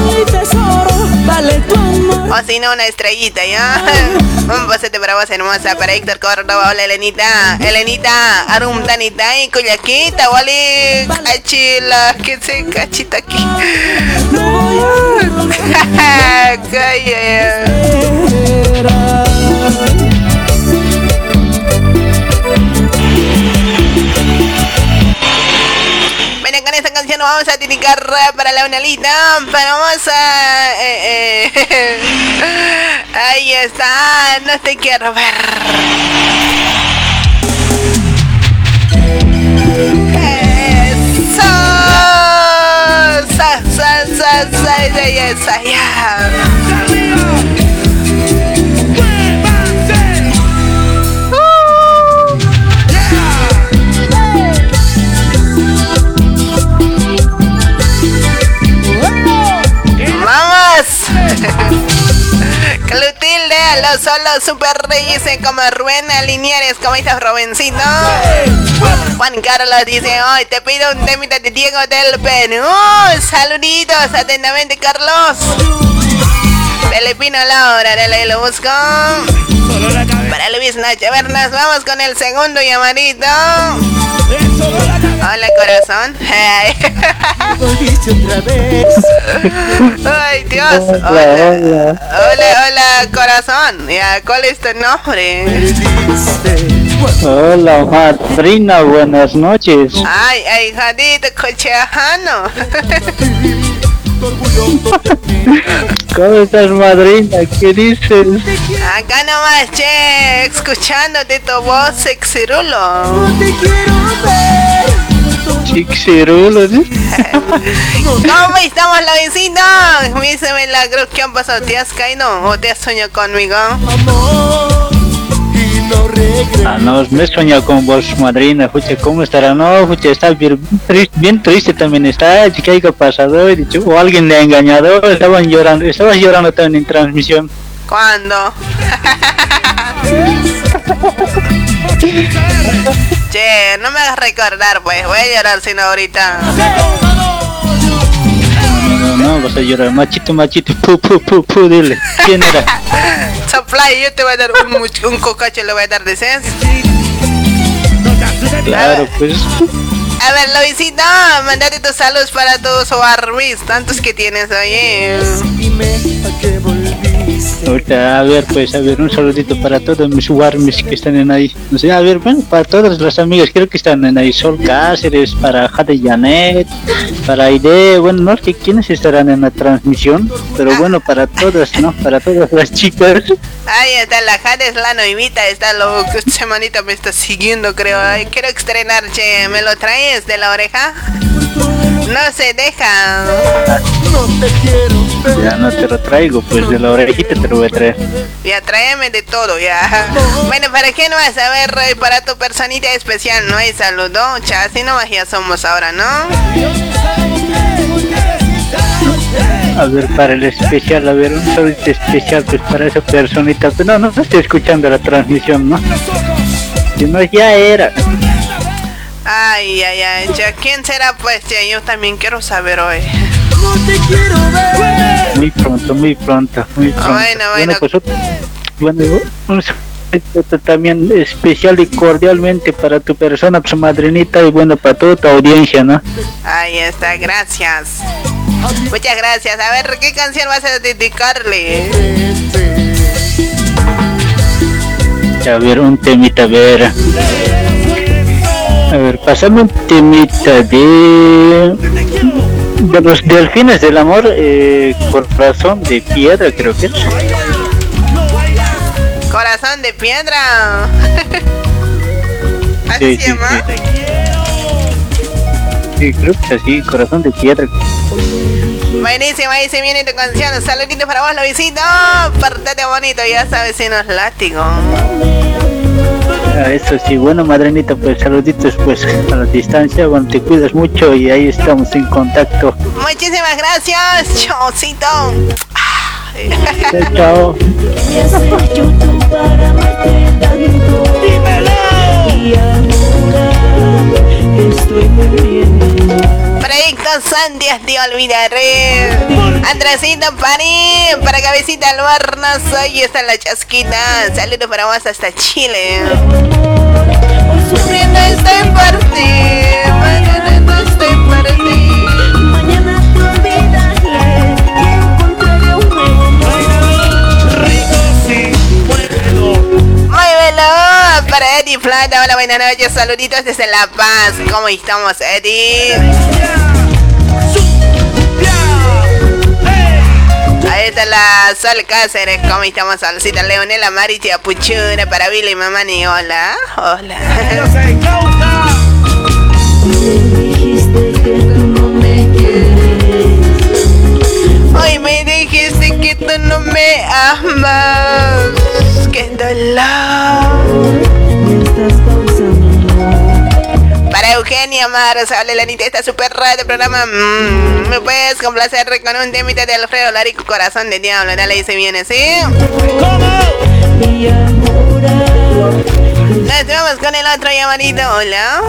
O si no, una estrellita, ¿ya? Un pasete para vos, hermosa. Para Héctor Córdoba, hola, Elenita. Elenita, Arum Tanita y Cuyaquita, Wally, Cachila, que se cachita aquí. Bueno, con esta canción nos vamos a dedicar para la unalita. Para vamos a. eh, eh, ahí está, no te quiero ver. Sa, sa, ya, los solos super reyes como Rubén Linieres, como estás, Robencito? Juan Carlos dice, hoy te pido un temita de Diego del Perú. Saluditos, atentamente, Carlos. Filipino Laura, dale, lo busco. Para Luis Nacho Bernas, vamos con el segundo llamadito. Hola, corazón. Hey. Ay, Dios. Hola, Hola, hola, hola, corazón. Ya, ¿Cuál es tu nombre? Hola, madrina, buenas noches. Ay, ay, jadito, cochejano. ¿Cómo estás, madrina? ¿Qué dices? Acá nomás, che, escuchándote tu voz, sexirulo. Chixirulo, ¿sí? ¿Cómo estamos, la vecina? Me dice Milagros, ¿qué han pasado? ¿Te has caído o te has soñado conmigo? Ah, no, me he soñado con vos, madrina, fuche, ¿cómo estará? No, fuche, está bien triste, bien triste también está, chica, ¿qué ha pasado? He dicho, o alguien le ha engañado, estaban llorando, estabas llorando también en transmisión. ¿Cuándo? che, no me hagas recordar, pues. Voy a llorar sino ahorita. No, vas a llorar, machito, machito, pu, pu, pu, pu, dile, ¿quién era? Supply, yo te voy a dar un, much- un cocacho, le voy a dar de Claro, pues. A ver, Luisito, mandate tus saludos para todos o Armis, tantos que tienes ahí. Ahorita, a ver, pues, a ver, un saludito para todos mis warmis que están en ahí. No sé, a ver, bueno, para todas las amigas, creo que están en ahí. Sol Cáceres, para Jade Janet, para Aide, bueno, no sé quiénes estarán en la transmisión, pero bueno, para todas, ¿no? Para todas las chicas. Ahí está, la Jade es la noivita, está lo que esta semanita me está siguiendo, creo. Ay, quiero estrenar, che, ¿me lo traes de la oreja? No se deja. Ya no te lo traigo, pues de la orejita te lo voy a traer. Ya, tráeme de todo, ya. Bueno, ¿para qué no vas a ver? Para tu personita especial, ¿no hay saludo? Así nomás ya somos ahora, ¿no? A ver, para el especial, a ver, un saludito especial, pues para esa personita. Pero no, no estoy escuchando la transmisión, ¿no? Si no, ya era. Ay, ay, ay, ya, ¿quién será? Pues ya, yo también quiero saber hoy. Muy pronto, muy pronto, muy pronto. Bueno, bueno. pues otro- bueno, un saludo también especial y cordialmente para tu persona, pues madrinita, y bueno, para toda tu audiencia, ¿no? Ahí está, gracias. Muchas gracias. A ver, ¿qué canción vas a dedicarle? A ver, un temita, a ver. A ver, pasame un temita de... De los delfines del amor, eh, corazón de piedra, creo que es. Corazón de piedra. ¿Así Sí, se sí, llama? Sí, creo que es así, corazón de piedra. Buenísimo, ahí se viene tu canción. Un saludito para vos, Luisito. Pórtate bonito, ya sabes, si nos látigo. Ah, eso sí, bueno, madrenita, pues saluditos pues a la distancia, bueno, te cuidas mucho y ahí estamos en contacto. Muchísimas gracias, Chocito. Chao, chao. Proyecto Santias te olvidaré. Andresito Pani, para cabecita Albarnas, ahí está la chasquita. Saludos para vos hasta Chile. Sufriendo estoy por ti, estoy por Muévelo para Eddie Plata. Hola, buenas noches. Saluditos desde La Paz. ¿Cómo estamos, Eddie? Ahí está la Sol Cáceres. ¿Cómo estamos, Solcita Leonela Maritia Puchura para Billy Mamani? Hola. Hola. Hoy me dijiste que tú no me amas. Para Eugenia Maros, habla la Anita, esta super radio programa. Mm, ¿Me puedes complacer con un temita de Alfredo Larico, Corazón de Diablo? Dale, ahí se viene, ¿sí? Nos vamos con el otro llamadito. Hola.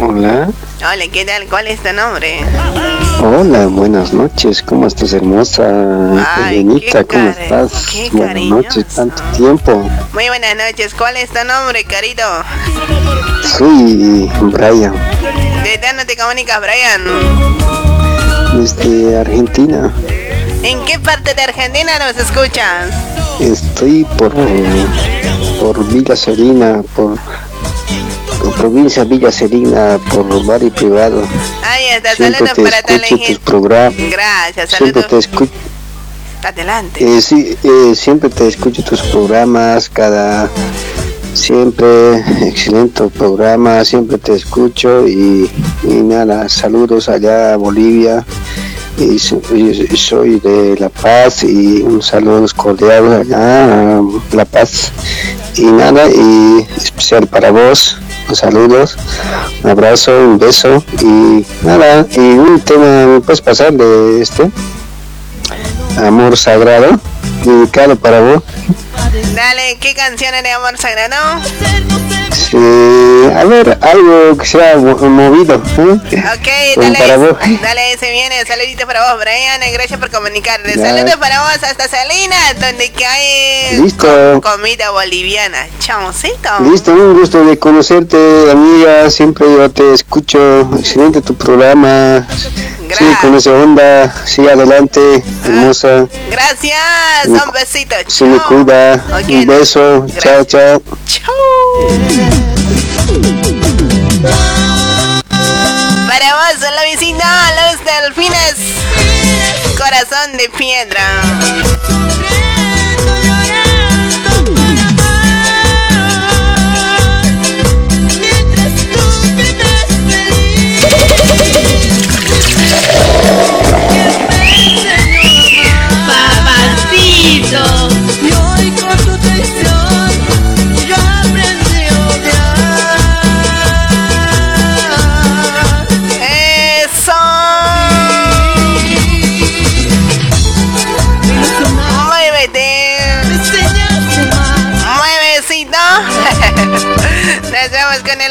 Hola, Hola, ¿qué tal? ¿Cuál es tu nombre? hola, buenas noches, ¿cómo estás hermosa? Elenita, ¿cómo estás? Buenas noches, tanto tiempo. Muy buenas noches. ¿Cuál es tu nombre, carito? Soy Brian, ¿De dónde te comunicas, Brian? desde Argentina. ¿En qué parte de Argentina nos escuchas? Estoy por, por Villa Serena, por provincia Villa Serena, por barrio privado. Ahí está, saludos te para escucho tus programas. Gracias, Siempre te saludos. escucho. Adelante. Eh, sí, eh, siempre te escucho tus programas, cada siempre excelente programa, siempre te escucho y, y nada, saludos allá a Bolivia y, so- y soy de La Paz y un saludo cordial a La Paz. Y nada y especial para vos. Un saludos un abrazo un beso y nada y un tema puedes pasar de este amor sagrado dedicado para vos Dale, ¿qué canciones de amor sagrado? Sí, a ver algo que sea mo- movido ¿eh? Ok, Como para vos dale, dale, se viene. Saluditos para vos, Brian. y Gracias por comunicarte. Saludos para vos hasta Salinas, donde cae Listo. comida boliviana. Chamoncito. Listo, un gusto de conocerte, amiga. Siempre yo te escucho. Excelente tu programa. Sí, con esa onda. Sí, adelante, hermosa. Gracias, un besito. Se me cuida. Un beso. Chao, chao. Para vos, la vecina, los delfines. Corazón de piedra.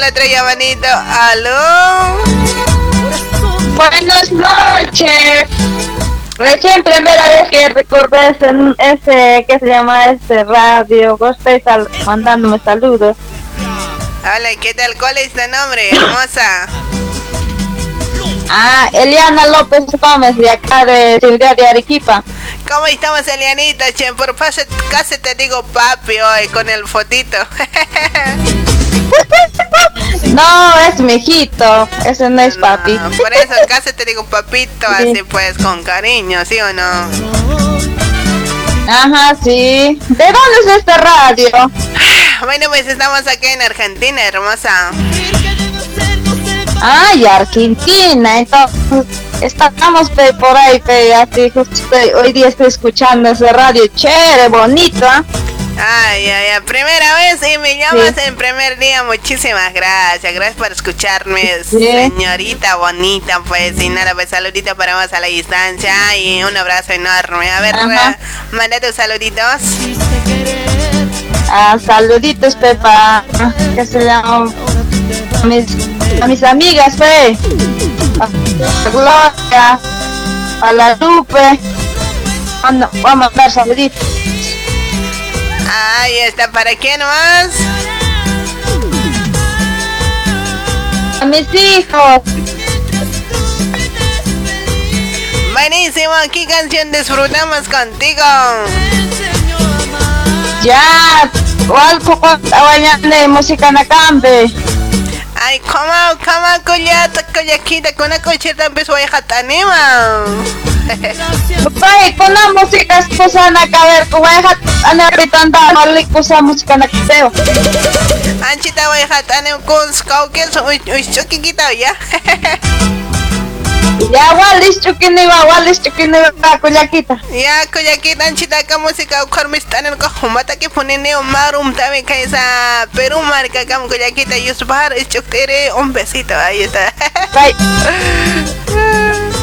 El otro llamadito. ¿Aló? Buenas noches. Recién primera vez que recordé ese, ese que se llama ese radio. Vos estáis sal- mandándome saludos. Hola, ¿qué tal? ¿Cuál es tu nombre, hermosa? Ah, Eliana López Gómez de acá de Ciudad de Arequipa. ¿Cómo estamos, Elianita? Che, por paso, casi te digo papi hoy con el fotito. No, es mi hijito. Ese no es papi. Por eso casi te digo papito, así pues, con cariño, ¿sí o no? Ajá, sí. ¿De dónde es este radio? Bueno, pues estamos aquí en Argentina, hermosa. Ay, Argentina. Entonces, estamos pe, por ahí, pe, así, justo hoy día estoy escuchando ese radio chévere, bonito. ¿ah? Ay, ay, ay, primera vez y me llamas en primer día. Muchísimas gracias. Gracias por escucharme, señorita bonita. Pues, y nada, pues saludito para vos a la distancia y un abrazo enorme. A ver, Ajá. manda tus saluditos. Ah, saluditos, Pepa. Que se llama a mis, a mis amigas, fe. Gloria, a la Lupe. Manda- Voy a mandar saluditos. Ahí está, ¿para quién más? A mis hijos. Buenísimo, ¿qué canción disfrutamos contigo? Ya, ¿cuál mañana de música en la? Ay, ¿cómo, cómo, collata, collaquita, con una cocheta empezó a dejar? Pai, con la música es cosa na caber, como deja ana pitanda, no le cosa música na kiteo. Anchita voy a dejar anima con skaukel, uy, uy, choquiquita, ¿ya? Ya, walis chukini va, walis chukini va, kuyakita. Ya, collaquita, anchita, acá música, ukarmis tanen ko humata que pone neo marum también que esa Perú marca acá collaquita, yusbar, es choctere, un besito, ahí está. Pai.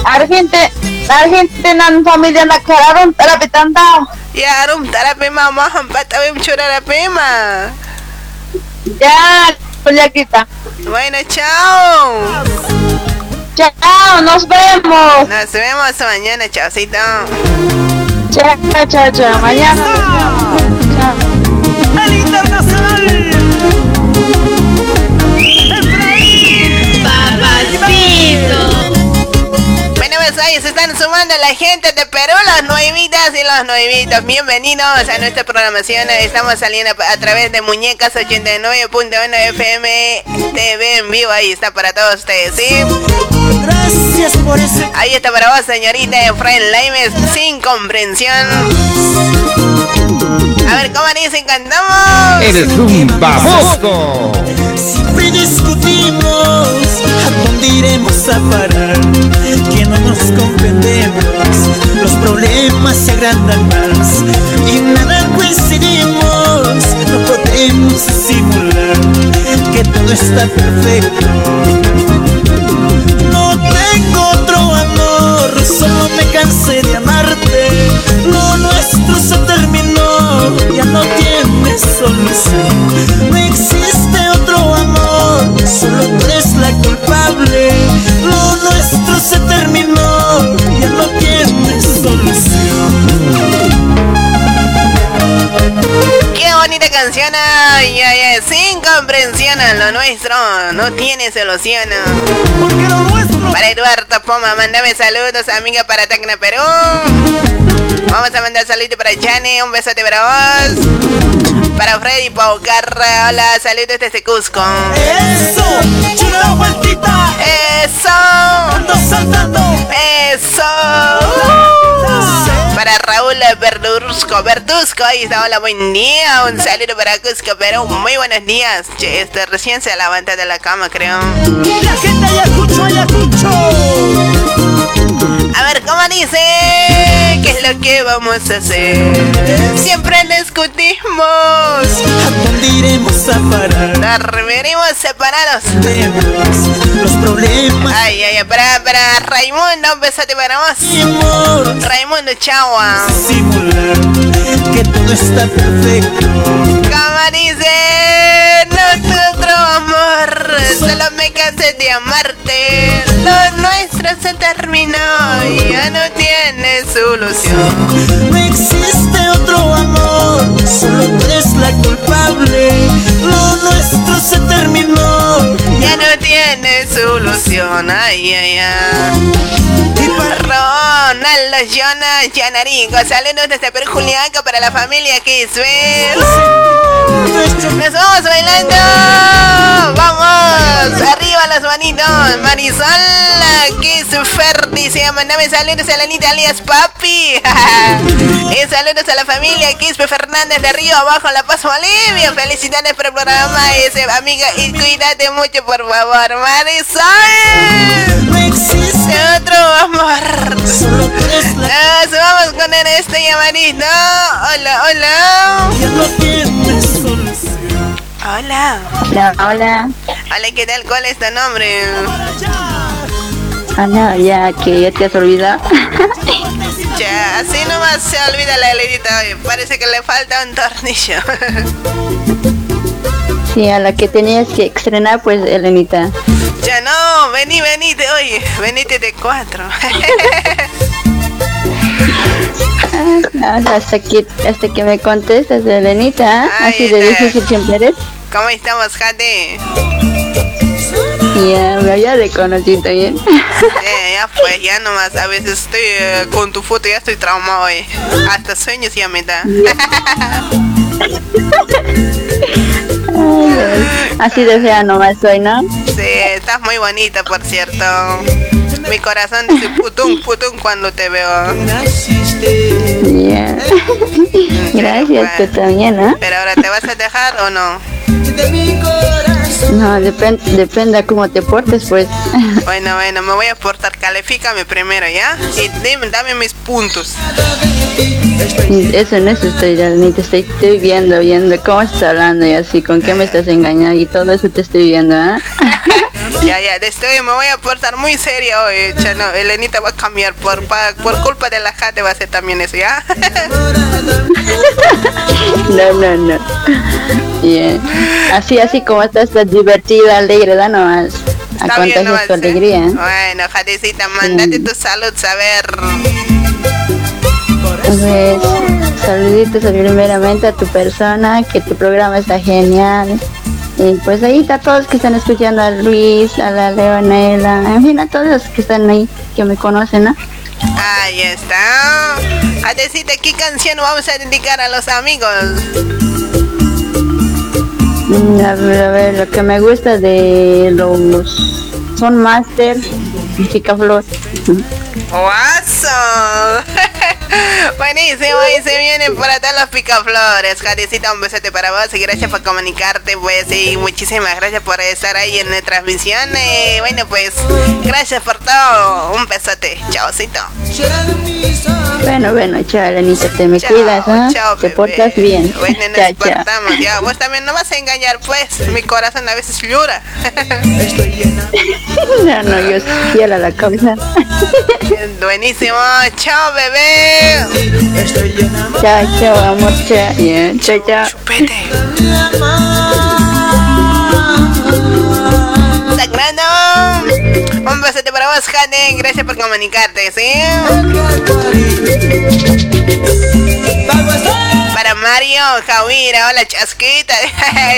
Argente, Argentina familia na kararon, tara pitanda. Ya, arum, tarape mamá, hampata, vem chorara pema. Ya, kuyakita. Bueno, chao. Chao, nos vemos. Nos vemos mañana, chaucito. Chao, chao, chao, mañana. Chao. El internacional. Pues ahí se están sumando la gente de Perú, los nuevitas y los nuevitos. Bienvenidos a nuestra programación. Estamos saliendo a través de Muñecas 89.1 FM TV en vivo. Ahí está para todos ustedes, ¿sí? Gracias por ese. Ahí está para vos, señorita Efraín Laimes, sin comprensión. A ver, ¿cómo dicen? Cantamos. Eres un baboso. Siempre discutimos a dónde iremos a parar, no nos comprendemos. agrandan más y nada coincidimos. No podemos simular que todo está perfecto. No tengo otro amor, solo me cansé de amarte. Lo nuestro se terminó, ya no tiene solución. No existe otro amor, solo tú eres la culpable. Lo nuestro se terminó, ya no canción, ay, ay, ay, sin comprensión a lo nuestro, no tiene solución. Para Eduardo Poma, mándame saludos, amiga para Tacna, Perú. Vamos a mandar saludos para Chani, un besote para vos. Para Freddy Paucarra, hola, saludos desde Cusco. Eso, chula vueltita. Eso. Ando saltando. Eso. Para Raúl Verduzco, Verduzco, ahí está, hola, buen día. Un saludo para Cusco, Perú, muy buenos días. Che, este recién se levanta de la cama, creo. La gente Ayacucho, Ayacucho. A ver, ¿cómo dice? ¿Qué es lo que vamos a hacer? Siempre discutimos. ¿A dónde iremos a parar? Dormiremos separados. Los problemas. Ay, ay, ay, para, para Raimundo, un besote para vos. Raimundo, chao. Simular que todo está perfecto. ¿Cómo dice? Otro amor, solo me cansé de amarte. Lo nuestro se terminó y ya no tiene solución. No existe otro amor, solo tú eres la culpable. Lo nuestro se terminó, ya no tiene solución. Ay, ay, ay. Ronaldo Jonas Yanarico, saludos desde Perú para la familia Kisbel. Nos vamos bailando. Vamos, arriba las manitos. Marisol, Kiss Ferdi, se mandame saludos a la Anita alias Papi. y saludos a la familia Quispe Fernández de Río Abajo, La Paz, Bolivia. Felicidades por el programa, ese, amiga, y cuídate mucho, por favor, existe otro amor. Nos vamos con el este llamadito. Hola, hola. Ya no tienes solución. Hola. Hola, hola. Hola, ¿qué tal? ¿Cuál es tu nombre? Ah, no, ya que ya te has olvidado. ya, así nomás se olvida la heledita hoy. Parece que le falta un tornillo. sí, a la que tenías que estrenar, pues, Elenita. Ya no, vení, venite, oye, venite de cuatro. Ah, hasta que hasta que me contestas, Elenita, ¿eh? así de difícil siempre eres. ¿Cómo estamos, Jade? Ya, ya te conocí también. Eh, ya pues, ya nomás, a veces estoy eh, con tu foto, ya estoy traumado, eh. Hasta sueños ya me da. Así de fea nomás soy, ¿no? Sí, estás muy bonita, por cierto. Mi corazón dice putum, putum cuando te veo. Yeah. Gracias, tú también, ¿no? Pero ahora, ¿te vas a dejar o no? No, depende depende a cómo te portes, pues. Bueno, bueno, me voy a portar. Califícame primero, ¿ya? Y dime, dame mis puntos. Eso no es estoy, ni te estoy, estoy viendo, viendo cómo estás hablando y así, con qué me estás engañando y todo eso te estoy viendo, ¿ah? ya, ya, estoy, me voy a portar muy seria hoy, Chano. Elenita va a cambiar por, por culpa de la jate va a ser también eso, ¿ya? no, no, no. Bien. Así, así como estás, estás divertida, alegre, da nomás. A contagiar tu alegría. ¿eh? Bueno, Jadecita, mándate tu salud, a ver. Pues, saluditos primeramente a tu persona, que tu programa está genial. Y pues ahí está todos que están escuchando a Luis, a la Leonela, en fin, a todos los que están ahí, que me conocen, ¿no? Ahí está. Jadecita, ¿qué canción vamos a dedicar a los amigos? A ver, a ver, lo que me gusta de los Son Master, Chica Flor. ¡Guaso! Buenísimo, ahí se viene para todos los picaflores. Jadecita, un besote para vos y gracias por comunicarte, pues. Y muchísimas gracias por estar ahí en la transmisión. Y bueno, pues, gracias por todo. Un besote. Chaucito. Bueno, bueno, chao, Elenita, te me cuidas, ¿ah? chao, Te portas bien. Bueno, nos Chao, chao. portamos, ya. Vos también no vas a engañar, pues. Mi corazón a veces llora. No, no, yo soy fiel a la causa. Buenísimo. Chao, bebé. Chao, chao, amor, chao. Bien, chao, chao. Sagrado. Un besote para vos, Jane. Gracias por comunicarte, ¿sí? Para Mario Javira, hola chasquita.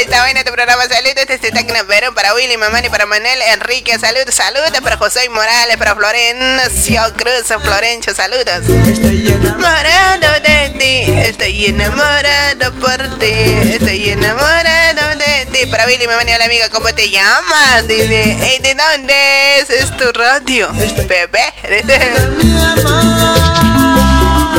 Está bueno tu programa, saludos desde Tacna Perú. Para Willy, Mamani, para Manuel Enrique, saludos, saludos. Para José Morales, para Florencio Cruz, Florencio, saludos. Enamorado de ti, estoy enamorado por ti, estoy enamorado de ti. Para Willy, Mamani, hola amiga, ¿cómo te llamas? Dice, "Ey, ¿de dónde es? Es tu radio, bebé.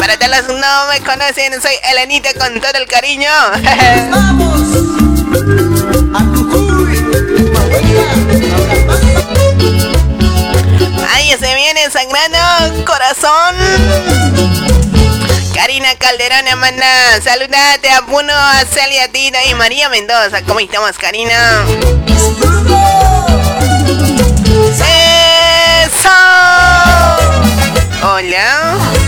Para todos los que no me conocen, soy Elenita con todo el cariño. Ahí se viene sangrando corazón. Karina Calderón, hermana. Saludate a Puno, a Celia Tino y María Mendoza. ¿Cómo estamos, Karina? ¡Eso! Hola.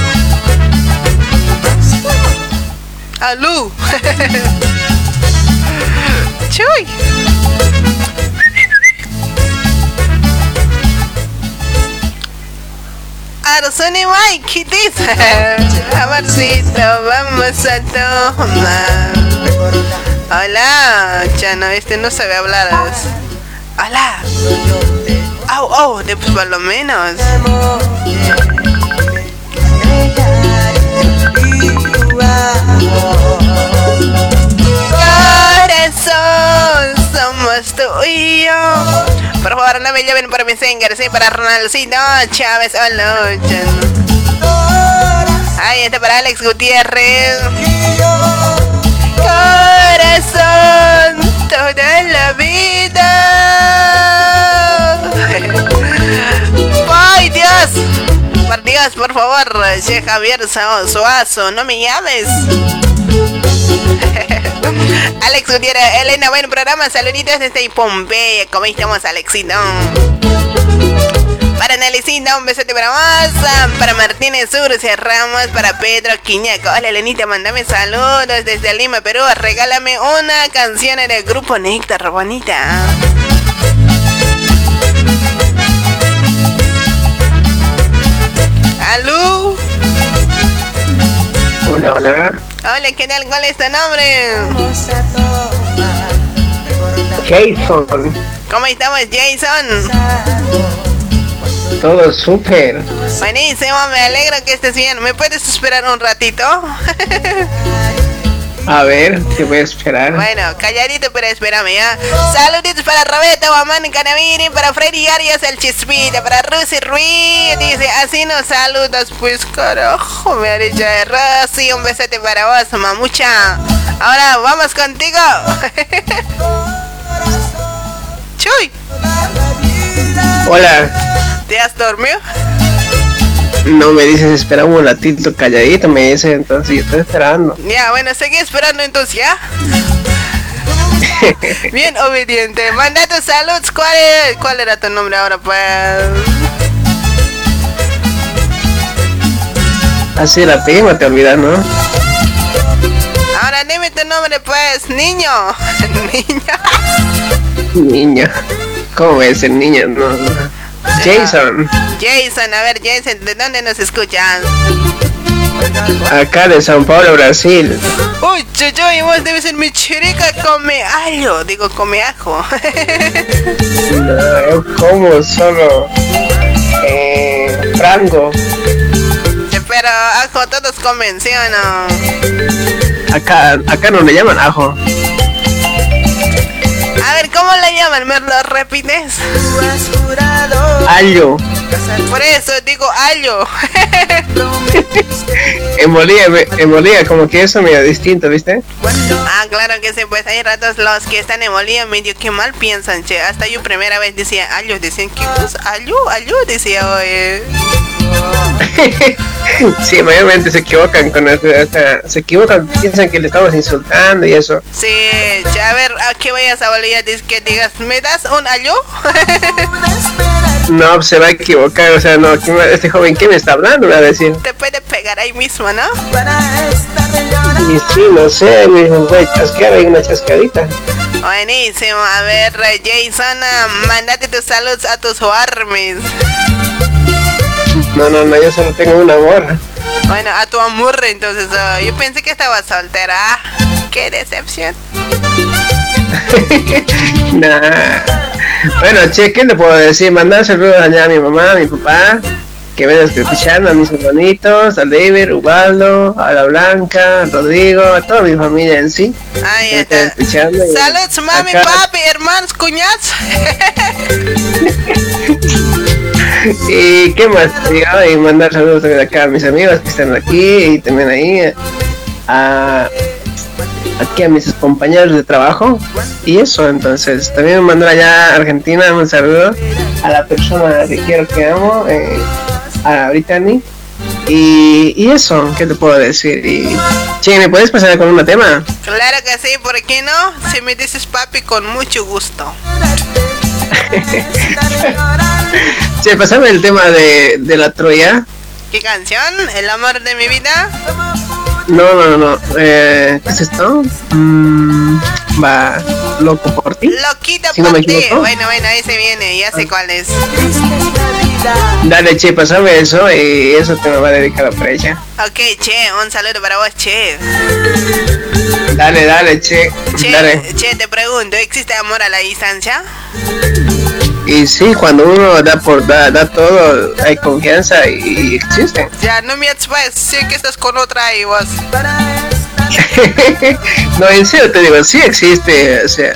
¡Alú! ¡Chuy! Arzoni Mike, ¿qué dice? Amorcito, vamos a tomar. Hola, Chano, este no sabe hablar. Hola. Au, au, de por lo menos. Corazón, somos tú y yo. Por favor, no me lleven por mi singer, sí, para Ronaldcito Chávez Olocha. Ahí está para Alex Gutiérrez. Corazón, toda la vida. ¡Ay, Dios! Por Dios, por favor, Che Javier Suazo, no me llames. Alex Gutiérrez, Elena, buen programa, saluditos desde Pompeya. ¿Cómo estamos, Alexito? Para Nelicita, un besote para más. Para Martínez Urcia Ramos, para Pedro Quiñaco. Hola, Elenita, mandame saludos desde Lima, Perú. Regálame una canción del grupo Néctar, bonita. ¿Aló? Hola, hola. Hola, ¿qué tal? ¿Cuál es tu nombre? Jason, ¿Cómo estamos, Jason? todo súper. Buenísimo, me alegro que estés bien. ¿Me puedes esperar un ratito? A ver, te voy a esperar. Bueno, calladito, pero espérame, ¿ya? Saluditos para Roberto, Guamán Canavini, para Freddy Arias, el Chispita, para Rusy Ruiz, dice, así nos saludas, pues carajo, me ha dicho de Rosy, un besote para vos, mamucha. Ahora, vamos contigo. Chuy, Hola, ¿te has dormido? No me dices espera un ratito calladito, me dices entonces yo estoy esperando. Ya, bueno, seguí esperando entonces, ¿ya? Bien obediente. Manda tus saludos. ¿Cuál, es- ¿Cuál era tu nombre ahora, pues? Así la prima te olvidas, ¿no? Ahora dime tu nombre, pues, niño. Niño. Niña. ¿Cómo es el niño? No, no. Jason, Jason, a ver, Jason, ¿de dónde nos escuchan? acá de Sao Paulo, Brasil. Uy, chuchuy, vos debes ser mi chirica come algo. Digo, come ajo. No, yo como solo eh, frango. Pero ajo todos comen, ¿sí o no? Acá, acá no le llaman ajo. A ver, ¿cómo le llaman? ¿Me lo repites? Allo. Por eso digo allo. en Bolivia, en Bolivia como que eso medio distinto, ¿viste? Ah, claro que sí, pues hay ratos los que están en Bolivia medio que mal piensan, che. Hasta yo primera vez decía, ayo, decían, ¿qué cosa? Ayo, ayo, decía, oye. sí, mayormente se equivocan con sea, se equivocan, piensan que le estamos insultando y eso. Sí, a ver, ¿a qué vayas a Bolivia? Dices que digas, ¿me das un ayo? No, se va a equivocar, o sea, no, ¿quién va- este joven, ¿qué me está hablando? Va a decir. Te puede pegar ahí mismo, ¿no? Y sí, no sé, me voy a chasquear ahí una chascadita. Buenísimo, a ver, Jason, ah, mandate tus saludos a tus armies. No, no, no, yo solo tengo una morra. Bueno, a tu amor, entonces, ah, yo pensé que estaba soltera. Ah, Qué decepción. Nah. Bueno, che, ¿qué le puedo decir? Mandar saludos allá a mi mamá, a mi papá, que ven escuchando, a mis hermanitos, a David, Ubaldo, a la Blanca, a Rodrigo, a toda mi familia en sí. Ahí Saludos, mami, acá- papi, hermanos, cuñados. Y qué más, Digo, y mandar saludos también acá a mis amigos que están aquí y también ahí a aquí a mis compañeros de trabajo y eso entonces también mandar allá a Argentina un saludo a la persona que quiero que amo eh, a Brittany y, y eso, ¿qué te puedo decir? Y, che, ¿me puedes pasar con un tema? Claro que sí, ¿por qué no? Si me dices papi, con mucho gusto. Che, pasame el tema de, de la Troya. ¿Qué canción? ¿El amor de mi vida? No, no, no. Eh, ¿Qué es esto? Mm, va, loco por ti. Loquita Si por ti. Bueno, bueno, ahí se viene, ya sé cuál es. Dale, che, pasame eso y eso te me va a dedicar a Freya. Ok, che, un saludo para vos, che. Dale, dale, che. Che, Dale. che, te pregunto, ¿existe amor a la distancia? Y sí, cuando uno da por da, da todo, hay confianza y, y existe. Ya, no me pues, sé que estás con otra y vos. no, en serio te digo, sí existe, o sea,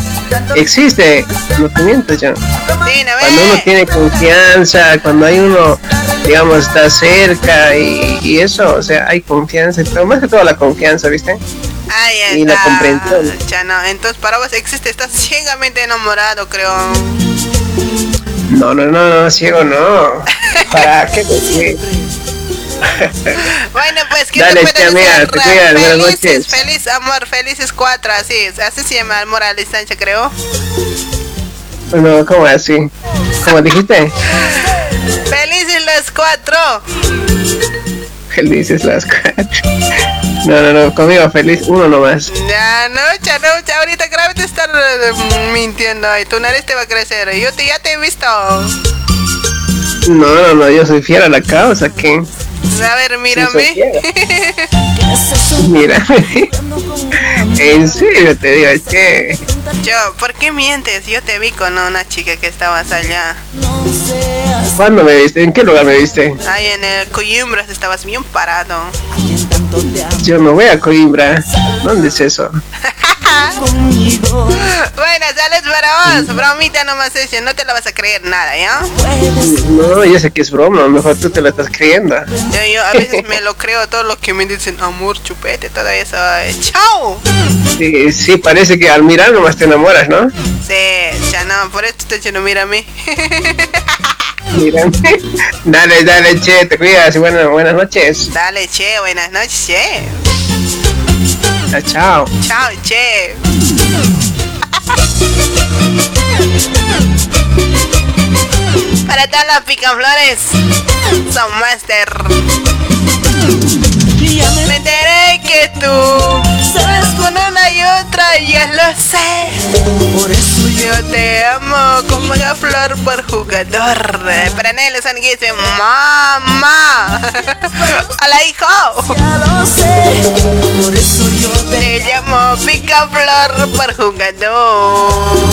existe, no te miento yo. Cuando uno tiene confianza, cuando hay uno, digamos, está cerca y, y eso, o sea, hay confianza, pero más que todo la confianza, ¿viste? Y la comprensión. Ya no, entonces para vos existe, estás ciegamente enamorado, creo. No, no, no, no, ciego no. ¿Para qué? qué? Bueno, pues, ¿qué Dale, te amiga, decir? te cuidas, buenas Felices, noches. feliz amor, felices cuatro, así así se llama amor a la distancia, creo. Bueno, ¿cómo así? ¿Cómo dijiste? Felices los cuatro. Felices las cuatro. No, no, no, conmigo feliz uno nomás. Ya, no, ya, no, ya, ahorita grave te están eh, mintiendo y tu nariz te va a crecer. Yo te, ya te he visto. A No, no, no, yo soy fiel a la causa, ¿qué? ver, mírame. Mira, en serio te digo, che. Yo, ¿por qué mientes? Yo te vi con una chica que estabas allá. ¿Cuándo me viste? ¿En qué lugar me viste? Ahí en el Coimbras estabas bien parado. Yo no voy a Coimbra. ¿Dónde es eso? Bueno, sales para vos. Bromita nomás eso, no te la vas a creer nada, ¿ya? No, yo sé que es broma, mejor tú te la estás creyendo. Yo, yo a veces me lo creo todo lo que me dicen, amor, chupete, eso. eh, ¡Chao! Sí, sí, parece que al mirar nomás te enamoras, ¿no? Sí, ya no, por eso te diciendo, mírame. Mira. Dale, dale, che, te cuidas y buenas, buenas noches. Dale, che, buenas noches, che. Chao, chao. Chao, che. Para todas las picaflores, son master. Me enteré que tú sabes con una y otra, ya lo sé. Por eso yo te amo como la flor por jugador. Para Nelly San dice, mamá. Hola, hijo. Ya lo sé. Por eso yo te llamo picaflor por jugador.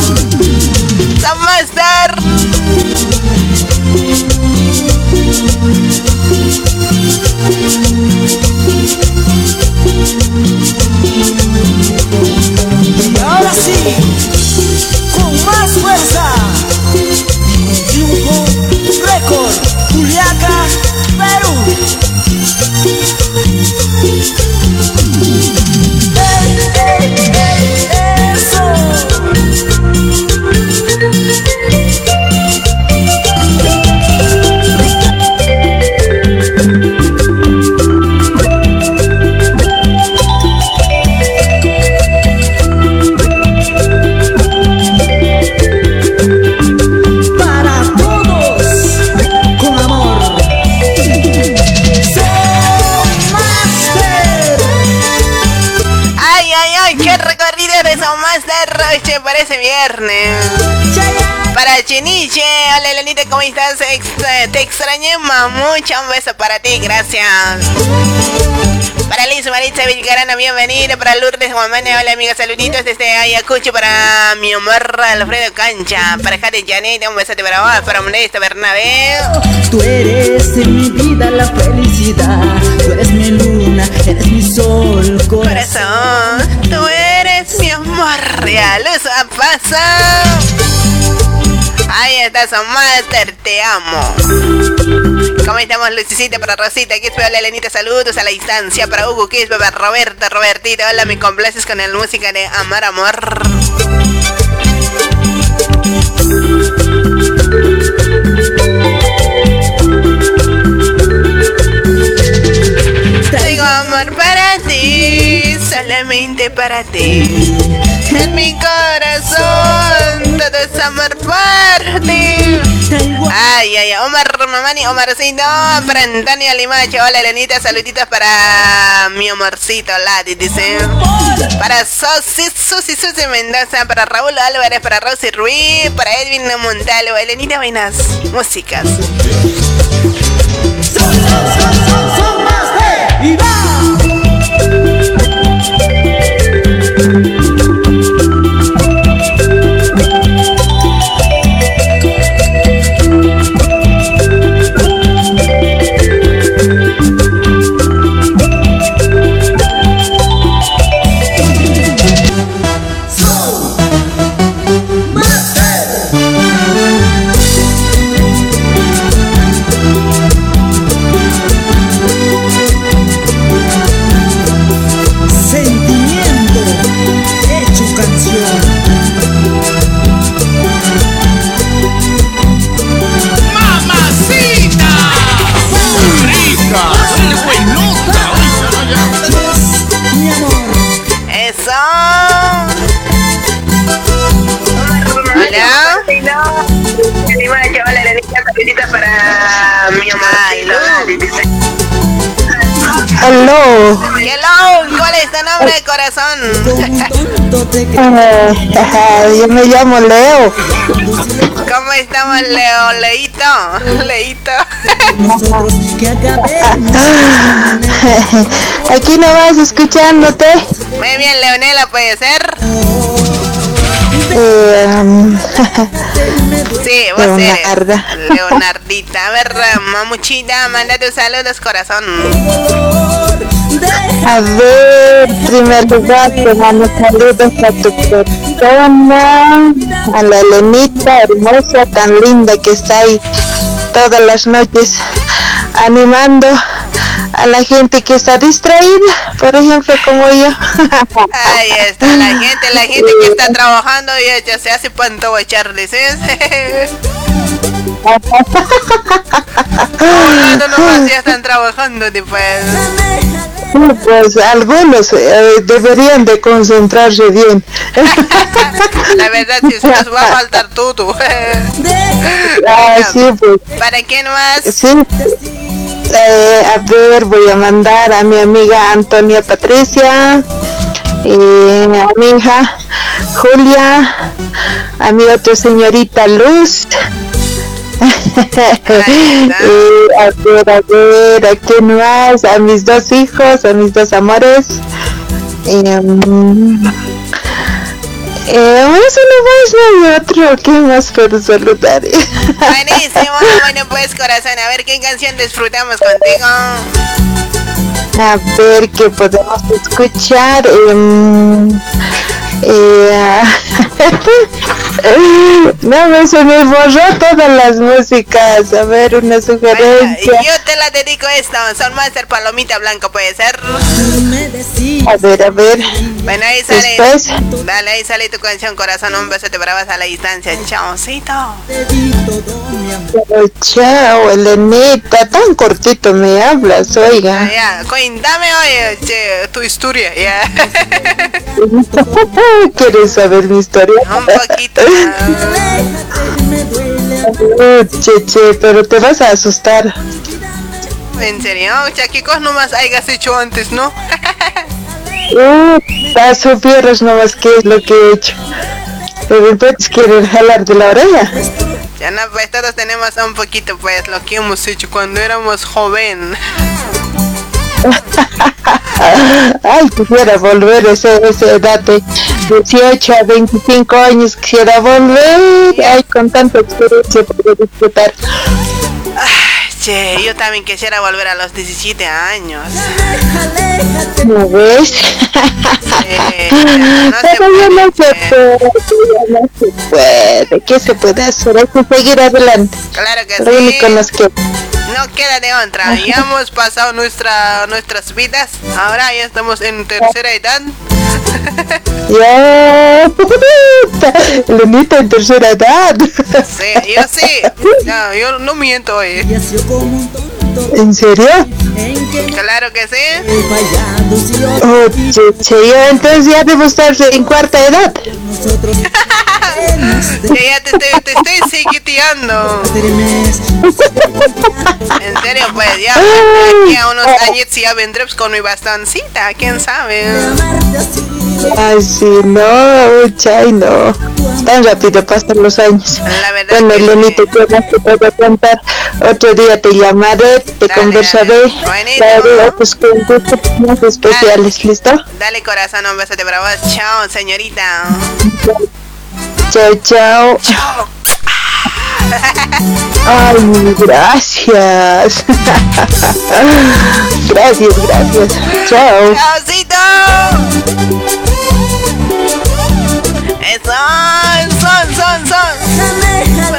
Fuerza, triunfo, récord, Juliaca, Perú. Esta noche parece viernes. Para Chiniche, hola Elenita, ¿cómo estás? Ex- te extrañé mucho, un beso para ti, gracias. Para Liz Maritza Vilcarana, bienvenida. Para Lourdes Guamane, hola amiga, saluditos desde Ayacucho. Para mi amor Alfredo Cancha. Para Jade Janet, un besote para vos. Para Modesto Bernabé. Tú eres en mi vida la felicidad. Tú eres mi luna, eres mi sol, corazón. Corazón, tú eres mi amor real. Eso pasa. Ahí estás, Master, te amo. ¿Cómo estamos, Lucicita? Para Rosita, que espero la Elenita, saludos a la distancia. Para Hugo, es para Roberta, Robertito. Hola, me complaces con la música de Amar Amor. Tengo amor para ti, solamente para ti. En mi corazón, todo es amor por ti. Ay, ay, ay, Omar Mamani, Omarcito, para Antonio Limacho, hola Elenita, saluditos para mi amorcito Lati, dice. Para Sosi, Susi, Susi Mendoza, para Raúl Álvarez, para Rosy Ruiz, para Edwin Montalvo, Elenita Vainas, músicas. Aló. Hello, ¿cuál es tu nombre de corazón? Eh, yo me llamo Leo. ¿Cómo estamos, Leo? Leito, Leito. Aquí nomás escuchándote. Muy bien, Leonela, ¿puede ser? Eh, um, Sí, vos eres. Leonarda. Leonardita. A ver, mamuchita, mándate saludos, corazón. A ver, en primer lugar te mando saludos a tu persona, a la Elenita hermosa, tan linda que está ahí todas las noches animando a la gente que está distraída, por ejemplo como yo. Ahí está la gente, la gente que está trabajando y ya se hace panto Charlie, ¿sí? no, nomás ya están trabajando, tipo. Pues algunos eh, deberían de concentrarse bien. La verdad, si se nos va a faltar todo. Ah, sí, pues. ¿Para quién más? Sí. Eh, a ver, voy a mandar a mi amiga Antonia Patricia, eh, a mi hija Julia, a mi otra señorita Luz. Eh, a ver, a ver, a quién más, a mis dos hijos, a mis dos amores. Mm, eh, eso no más, no hay otro, ¿quién más puedo saludar? Buenísimo, bueno pues corazón, a ver qué canción disfrutamos contigo. A ver qué podemos escuchar. em, eh, no, me se me borró todas las músicas. A ver, una sugerencia. Yo te la dedico esta, Son Master Palomita Blanco, ¿puede ser? A ver, a ver. Bueno, ahí sale. Después. Dale, ahí sale tu canción, corazón. Un beso, te bravas a la distancia. Chaocito. Oh, chao, Elenita. Tan cortito me hablas, oiga. Ya, cuéntame, oye, che, tu historia, ya. ¿Quieres saber mi historia? Un poquito. Che, che, pero te vas a asustar. ¿En serio? Chaquicos nomás hayas hecho antes, ¿no? Uh, paso fierros nomás que es lo que he hecho. Pero después quieren jalar de la oreja. Ya no, pues todos tenemos un poquito, pues, lo que hemos hecho cuando éramos joven. Ay, quisiera volver a esa, edad de 18 a 25 años, quisiera volver. Ay, con tanta experiencia poder disfrutar. Che, yo también quisiera volver a los 17 años. ¿No ves? Pero ya no se puede, ya no se puede. ¿Qué se puede hacer? Hay que seguir adelante. Claro que sí. único nos queda. No queda de otra. Ya hemos pasado nuestra, nuestras vidas. Ahora ya estamos en tercera edad. Ya, Lenita en tercera edad. Sí, yo sí. No, yo no miento, eh. ¿En serio? Claro que sí. Yo entonces ya debo estar en cuarta edad. Ya, te, estoy- te estoy seguiteando. En serio, pues ya de aquí a unos años ya vendré pues, con mi bastoncita, quién sabe. Ay, sí, no, chay, no. Tan rápido pasan los años. La verdad Bueno, que. Lenita, ¿qué más te puedo contar? Otro día te llamaré, te conversaré, haré otros cuentos más especiales, ¿listo? Dale corazón, un beso de bravo. Chao, señorita. Chao, chao. Chao. Ay, gracias. gracias, gracias. Chao. ¡Chaucito! Son, son, son, son.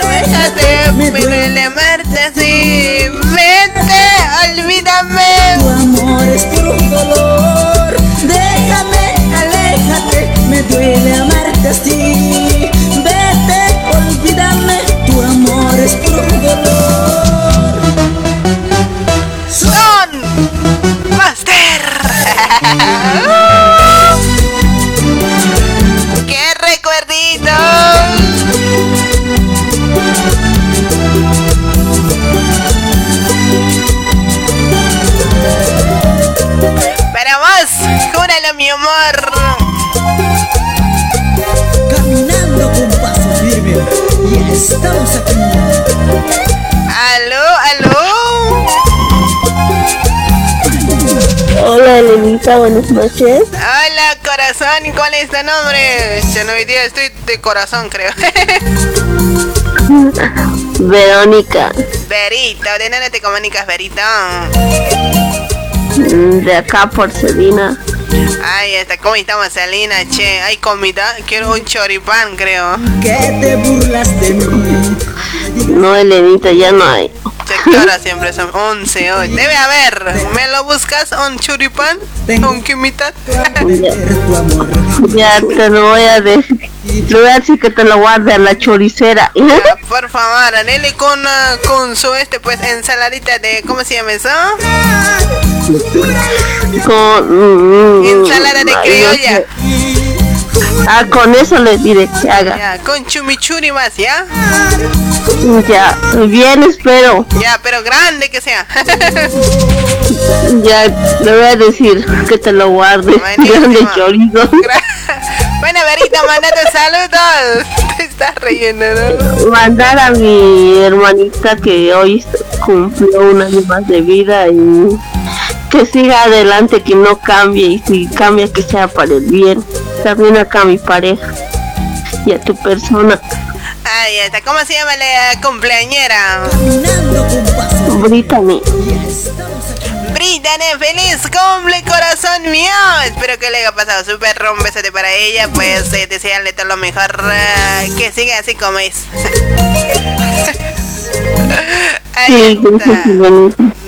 Déjate, me duele amarte así. Vete, olvídame. Tu amor es puro dolor. Déjame, aléjate, me duele amarte así. Vete, olvídame, tu amor es puro dolor. Son Master. Vos, júralo mi amor. Caminando con paso firme, y estamos aquí. Aló, aló. Hola, Elenita, buenas noches. Hola, corazón. ¿Y ¿Cuál es tu nombre? Ya no, hoy día estoy de corazón, creo. Verónica, Verito, ¿de dónde te comunicas, Verito? De acá por Selina. Ay, está, ¿cómo estamos, Selina? Che, ¿hay comida? Quiero un choripán, creo. Que te burlas de mí. No, Elenita, ya no hay. Che, ¿qué hora siempre son? 11 hoy. Debe haber. ¿Me lo buscas? ¿Un choripán? ¿Un qué mitad? Ya te lo voy a decir. Te voy a decir que te lo guarde a la choricera. Ya, por favor, Aneli con, ah, con su este, pues, ensaladita de, ¿cómo se llama eso? Con. mm, Ensalada de no criolla. sé. Ah, con eso le diré que haga. Ya, con chumichuri más, ¿ya? Ya, bien espero. Ya, pero grande que sea. Ya, le voy a decir que te lo guarde. Grande chorizo. bueno, Verito, mandate saludos. Te estás riendo, ¿no? Mandar a mi hermanita que hoy cumplió un año más de vida y que siga adelante, que no cambie y si cambia que sea para el bien. También acá a mi pareja y a tu persona, Ahí está. ¿Cómo se llama la cumpleañera? Brittany. Brittany, feliz cumple, corazón mío. Espero que le haya pasado súper. Un besote para ella. Pues eh, desearle todo lo mejor. eh, que siga así como es.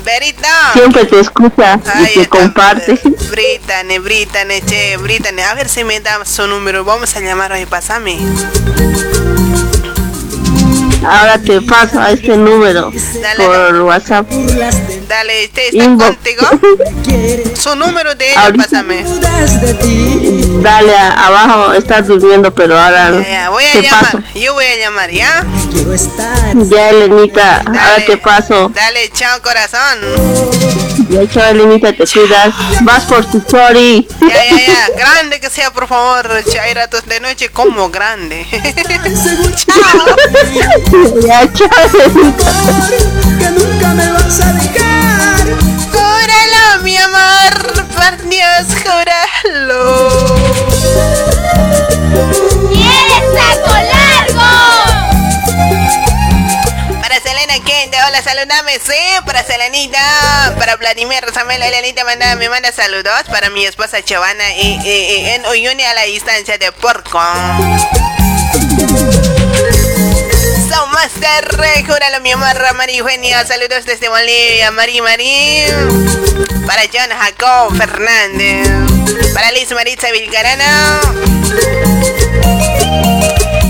Verita. Siempre te escucha y Ahí te está. comparte. Brittany, Brittany, che, Brittany. A ver si me da su número. Vamos a llamar hoy, pásame. Ahora te paso a este número por WhatsApp. Dale, ¿este está Inbox. contigo? Su número de ella, Ahorita. pásame. Dale, a- abajo está durmiendo, pero ahora Ya, ya, voy a te llamar. paso. Yo voy a llamar, ¿ya? Ya, Elenita, ahora te paso. Dale, chao, corazón. Ya, chao, Elenita, te cuidas. Vas por tu story. Ya, ya, ya. Grande que sea, por favor. Chairatos de noche como grande. chao, Elenita. Que nunca me vas a dejar. Júralo, mi amor. Por Dios, júralo. saco largo! Para Selena Kente, hola, saludame, sí, para Selenita, para Vladimir Samuel, Elenita manda, me manda saludos, para mi esposa Chavana y, y- y en Uyuni a la distancia de Porco. Soundmaster, eh, júralo mi amor, Mari Eugenio, saludos desde Bolivia, Mari Mari, para John Jacob Fernández, para Liz Maritza Vilcarana.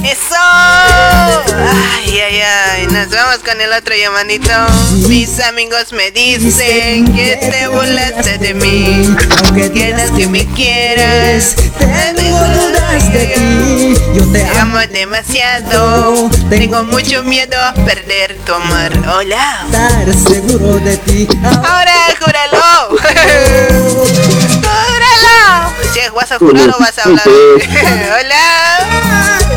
¡Eso! Ay, ay, ay. Nos vamos con el otro llamadito. Mis amigos me dicen que te burlaste de mí. Aunque quieras que me quieras, tengo dudas de ti. Yo te amo demasiado. Tengo mucho miedo a perder tu amor. Hola. Estar seguro de ti. Ahora, júralo. júralo. Che, ¿vas a jurar o vas a hablar? Hola.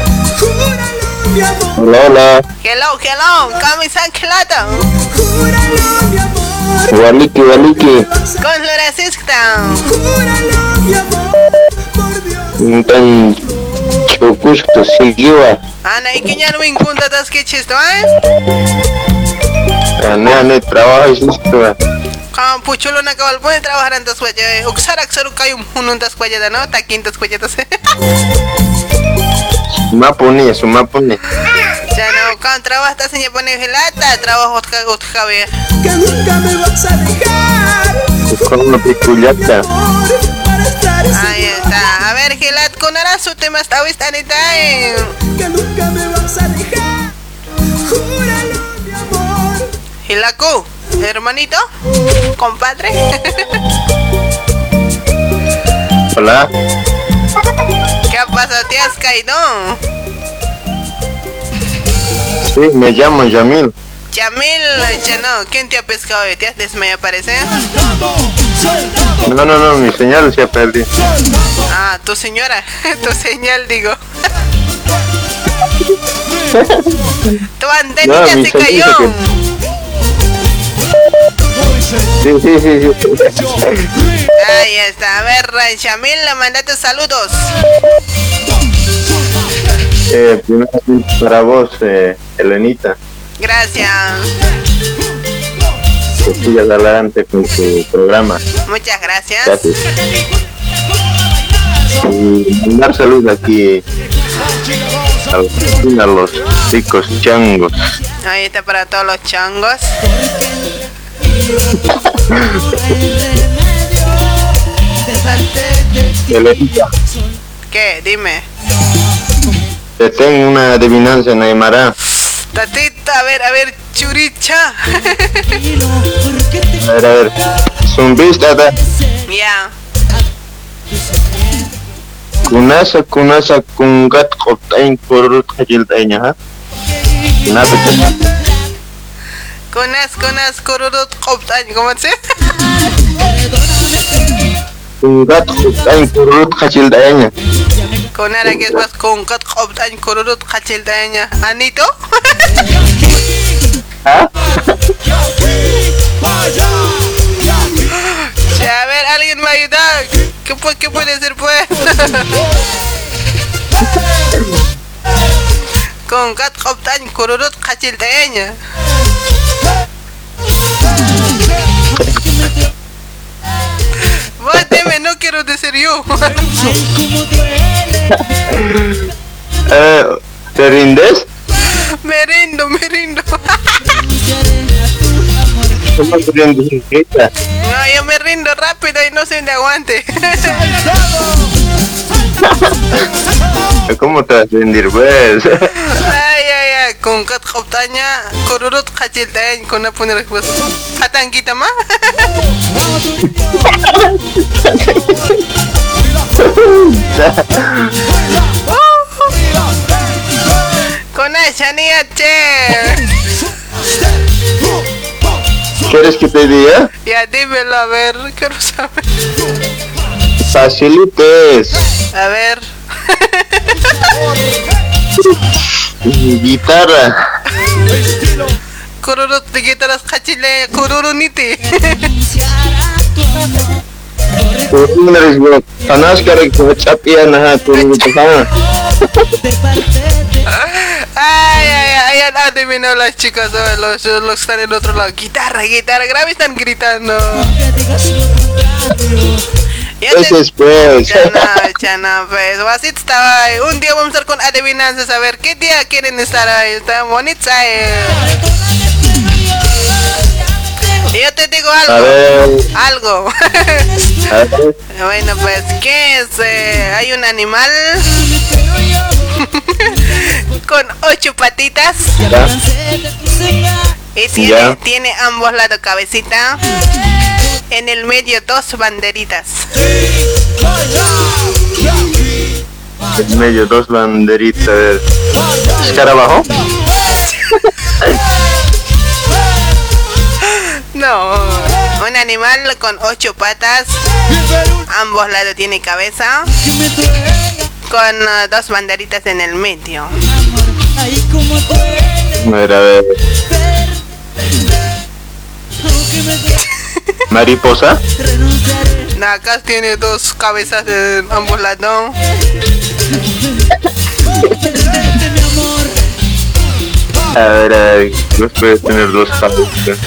Hola, hola. Hello, hello. Camisa Kelata. Waliki, waliki. Con Floracisca. Tan chokushto sigiwa. Ana, ¿y quién ya no encuentra tas que chisto, eh? Ane, ane, trabajo. Como puchulo na cabal puede trabajar en tas cuellas. Uxara xaru kayo hunun tas cuellas, ¿no? Taquín tas cuellas. Sumapuni, sumapuni. Ya no, cuando trabajas tas en pone gelata, trabajo otra otra vez. Que nunca me vas a dejar. Con una picullata. Ahí está. A ver, Gelat, con ahora su tema está vista anita. Que nunca me vas a dejar. Gilacu, hermanito, compadre. Hola. ¿Qué ha pasado? ¿Te has caído? Sí, me llamo Yamil. Yamil, ya no, ¿quién te ha pescado? ¿Te has desmayado, parece? No, no, no, mi señal se ha perdido. Ah, tu señora, tu señal, digo. tu antenita No, se cayó. que- Sí, sí, sí, sí. Ahí está, a ver, Yamil, mandate saludos. Eh, primero para vos, eh, Elenita, Gracias, que sigas adelante con tu programa. muchas gracias. Gracias. Y mandar saludos aquí a los, a los ricos changos. Ahí está para todos los changos. ¿Qué? Dime. te tengo una adivinanza en Aymara. Tatita, a ver, a ver, churicha. A ver, a ver. Zumbista, da. Ya. Kunasa, kunasa, kungat, kotain, kurut, kajil, tainya, ha? Kenapa, Cak? Kunas, kunas, kururut, koptan, ¿cómo se? Kungat, kurut, kajil, tainya. Kunara que es más con kat koptan, kururut, kachil daña. ¿Anito? ¿Ah? Ya, a ver, alguien me ayuda. ¿Qué, qué puede ser, pues? kururut, kachil daña. Vos dime, no quiero decir yo. Eh, ¿Te rindes? me rindo, me rindo. ¿Cómo te rindes, hijita? No, yo me rindo rápido y no soy de aguante. ¿Cómo te vas a rendir, pues? Ay, ay, ay. con kat khoptanya kururut khachil tayan con na poner pues hatan kita ma con esa niña che ¿Quieres que te diga? ya dímelo a ver quiero saber Facilites. a ver Guitarra. kururut di guitarras khachile kururuniti Unaris bro. Ay, ay, ay, han adivinado las chicas, los, los que están en otro lado. Guitarra, guitarra, grave están gritando. Ese es pues. Chana, chana, pues, o así estaba. Un día vamos a estar con adivinanzas, a ver qué día quieren estar ahí. Está bonita. eh. Yo te digo A algo. ver. Algo. A ver. bueno, pues, ¿qué es? Eh, hay un animal con ocho patitas. Y tiene, Ya. tiene ambos lados cabecita. En el medio dos banderitas. En medio dos banderitas. A ver. ¿Escarabajo? No, un animal con ocho patas. Ambos lados tiene cabeza. Con ah, dos banderitas en el medio. A ver, a ver. Mariposa. No, acá tiene dos cabezas en ambos lados. A ver, a ver. Los puedes tener dos cabezas.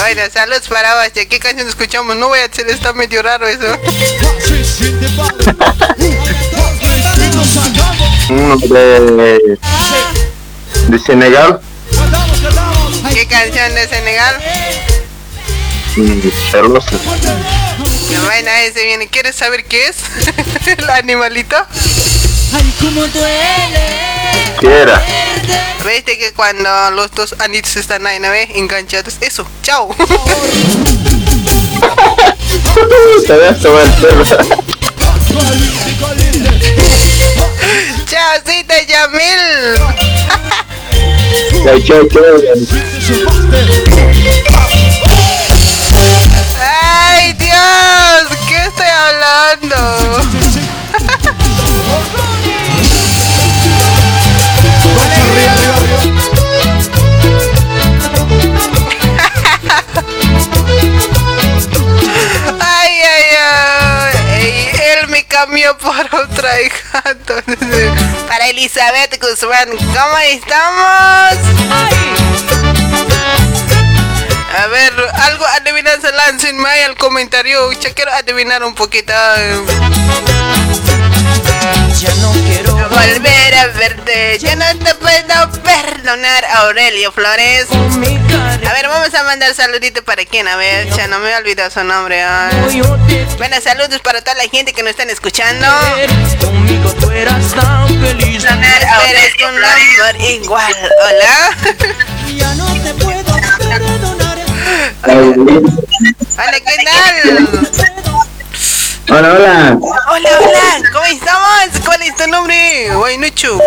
Bueno, saludos para Bache. ¿Qué canción escuchamos? No voy a hacer, está medio raro eso. Uno de. Senegal. ¿Qué canción de Senegal? Ese viene. ¿Quieres saber qué es? El animalito. ¿Qué era? Viste que cuando los dos anitos están ahí, ¿no ves? Enganchados. Eso, chao. Te voy a tomar el perro. Chaucita Yamil. Ay, Dios. ¿Qué estoy hablando? Ay, ay. Me cambió por otra hija. Entonces, para Elizabeth Guzmán, ¿cómo estamos? A ver, algo adivinanza láncenme ahí al comentario. Ya quiero adivinar un poquito. Ya no quiero volver a verte. Ya no te puedo perdonar, Aurelio Flores. A ver, vamos a mandar saludito para quién. A ver, ya no me he olvidado su nombre. ay. Bueno, saludos para toda la gente que nos están escuchando. Conmigo tú eras tan feliz. Eres un amor igual. Hola. Ya no te puedo perdonar. Hola, ¿qué tal? Hola, hola. Hola, hola, ¿cómo estamos? ¿Cuál es tu nombre? Guaynuchu.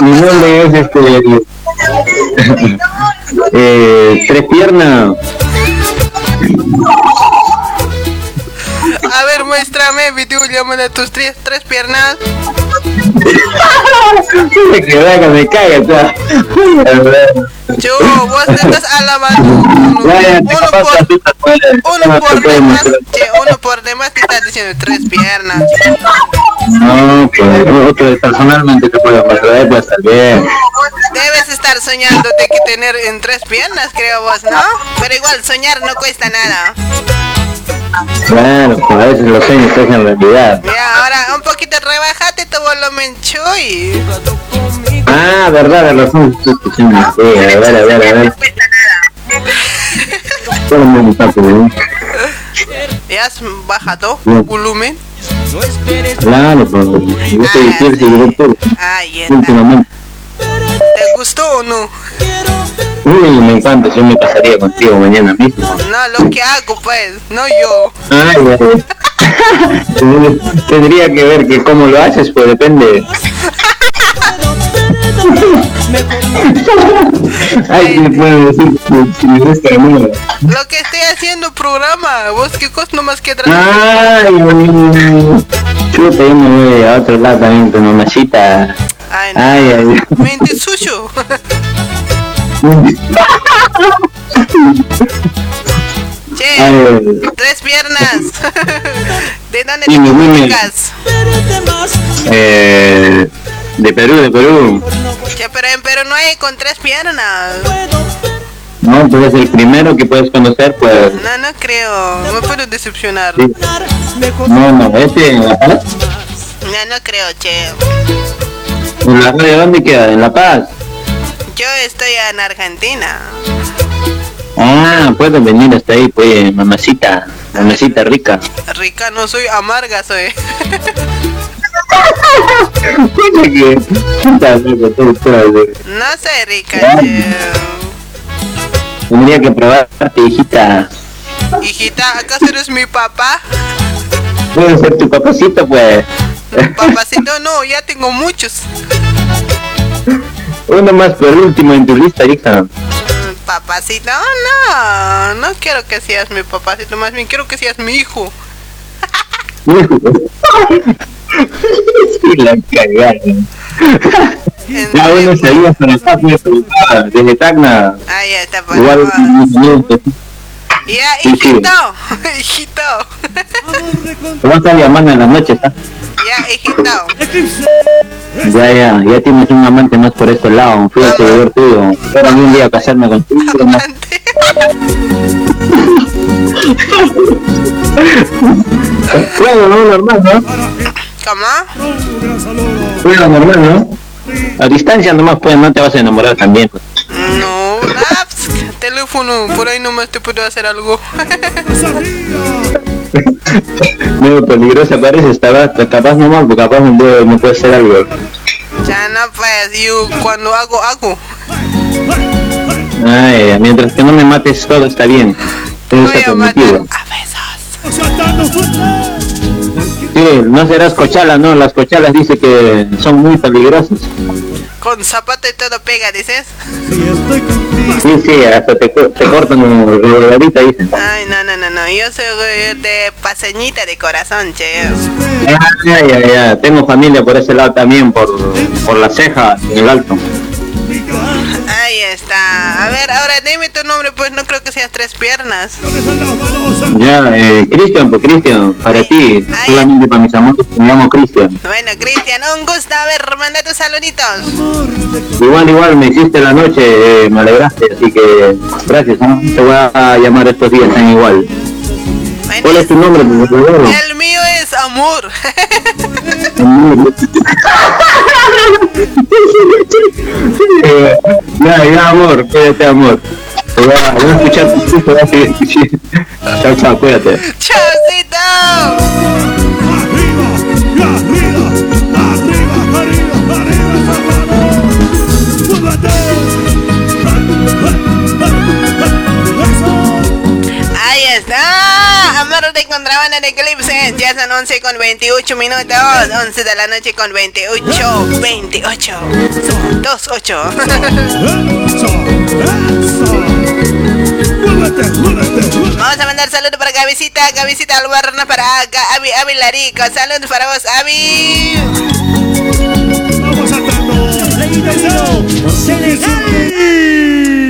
Mi nombre es este. eh, tres piernas. A ver, muéstrame video a tus tres, tres piernas. Que vaga, me caga, ya. Yo, vos estás alabando. Vaya, te Uno por, uno por demás, che, uno por demás te estás diciendo tres piernas. No, que otro personalmente te puedo mostrar, pues estar bien. Debes estar soñando de que tener en tres piernas, creo vos, ¿no? Pero igual, soñar no cuesta nada. Claro, a veces los sueños se hacen realidad. Mira, ahora un poquito rebajate tu volumen, chuy. Ah, verdad, de razón. Sí, sí, a ver, a ver, a ver. Solo me gusta. ¿Ya has bajado Bien. volumen? Claro, pues. Yo fiel seguidor tuyo. Ay, está. Últimamente. ¿Te gustó o no? Uy, me encanta, yo me casaría contigo mañana mismo. No, lo que hago, pues, no yo. Ay. Tendría que ver que cómo lo haces, pues depende. Ay, ¿qué puedo decir? Me. Lo que estoy haciendo programa, vos qué cosa nomás que atrás. Ay, chuta, yo me voy a otro lado también con mamacita. Ay, no. Ay, ay. Mente suyo. che, Ay, tres piernas. ¿De dónde te Dime, dime. comunicas? eh, de Perú, de Perú. Che, pero en Perú no hay con tres piernas. No, pues es el primero que puedes conocer, pues. No, no creo. Me puedo decepcionar. Sí. No, no, este en La Paz. No, no creo, che. ¿En la radio dónde queda? ¿En La Paz? Yo estoy en Argentina. Ah, puedes venir hasta ahí, pues, mamacita. Mamacita rica. Rica no soy, amarga soy. No soy rica, che. Tendría que probarte, hijita. Hijita, ¿acaso eres mi papá? Puede ser tu papacito, pues. Papacito, no, ya tengo muchos. Uno más por último en tu lista, hija. Papacito, no, no quiero que seas mi papacito, más bien quiero que seas mi hijo. sí, la cagaron. Ya uno salía para para acá, desde Tacna. Ahí está, pues. Igual, Ya, hijito, hijito. vas a llamando en las noches, ¿ah? Ya, hijito. Ya, ya, ya tienes un amante más por este lado, fui el seguidor tuyo. Espero algún día casarme contigo, ¿no? Bueno, no, normal, ¿no? ¿Cómo? Bueno, normal, ¿no? A distancia nomás, pues, no te vas a enamorar también. pues. Ah, pues, teléfono, por ahí nomás te puedo hacer algo. Medio peligrosa parece, estaba capaz nomás, porque capaz un día me puede hacer algo. ya no, pues, yo cuando hago, hago. Ay, mientras que no me mates todo está bien. Todo está permitido. Sí, no serás cochala, no, las cochalas dice que son muy peligrosas. Con zapato y todo pega, dices. Sí, sí, hasta te, te cortan el regadita, dicen. Ay, no, no, no, no, yo soy de paseñita de corazón, che. Ya, ya, ya, ya, tengo familia por ese lado también, por, por la ceja, en el alto. Ahí está. A ver, ahora dime tu nombre, pues no creo que seas tres piernas. Ya, eh, Cristian, pues Cristian, para ti, solamente para mis amores, me llamo Cristian. Bueno, Cristian, un gusto. A ver, manda tus saluditos. Igual, igual, me hiciste la noche, eh, me alegraste, así que gracias, ¿no? te voy a llamar estos días tan igual. ¿Cuál es tu nombre, por favor? El mío es amor. Eh, ya, ya, amor, cuídate, amor. Voy a, voy a escuchar tu disco, voy a seguir escuchando. Chao, chao, cuídate. ¡Chaucito! Ahí está. De contrabanda de Eclipse. Ya son 11 con 28 minutos. 11 de la noche con 28. 28. 28. Vamos a mandar saludos para Gavisita, Gavisita Albarna, para Ga- Avi, Avi Larico. Saludos para vos, Avi.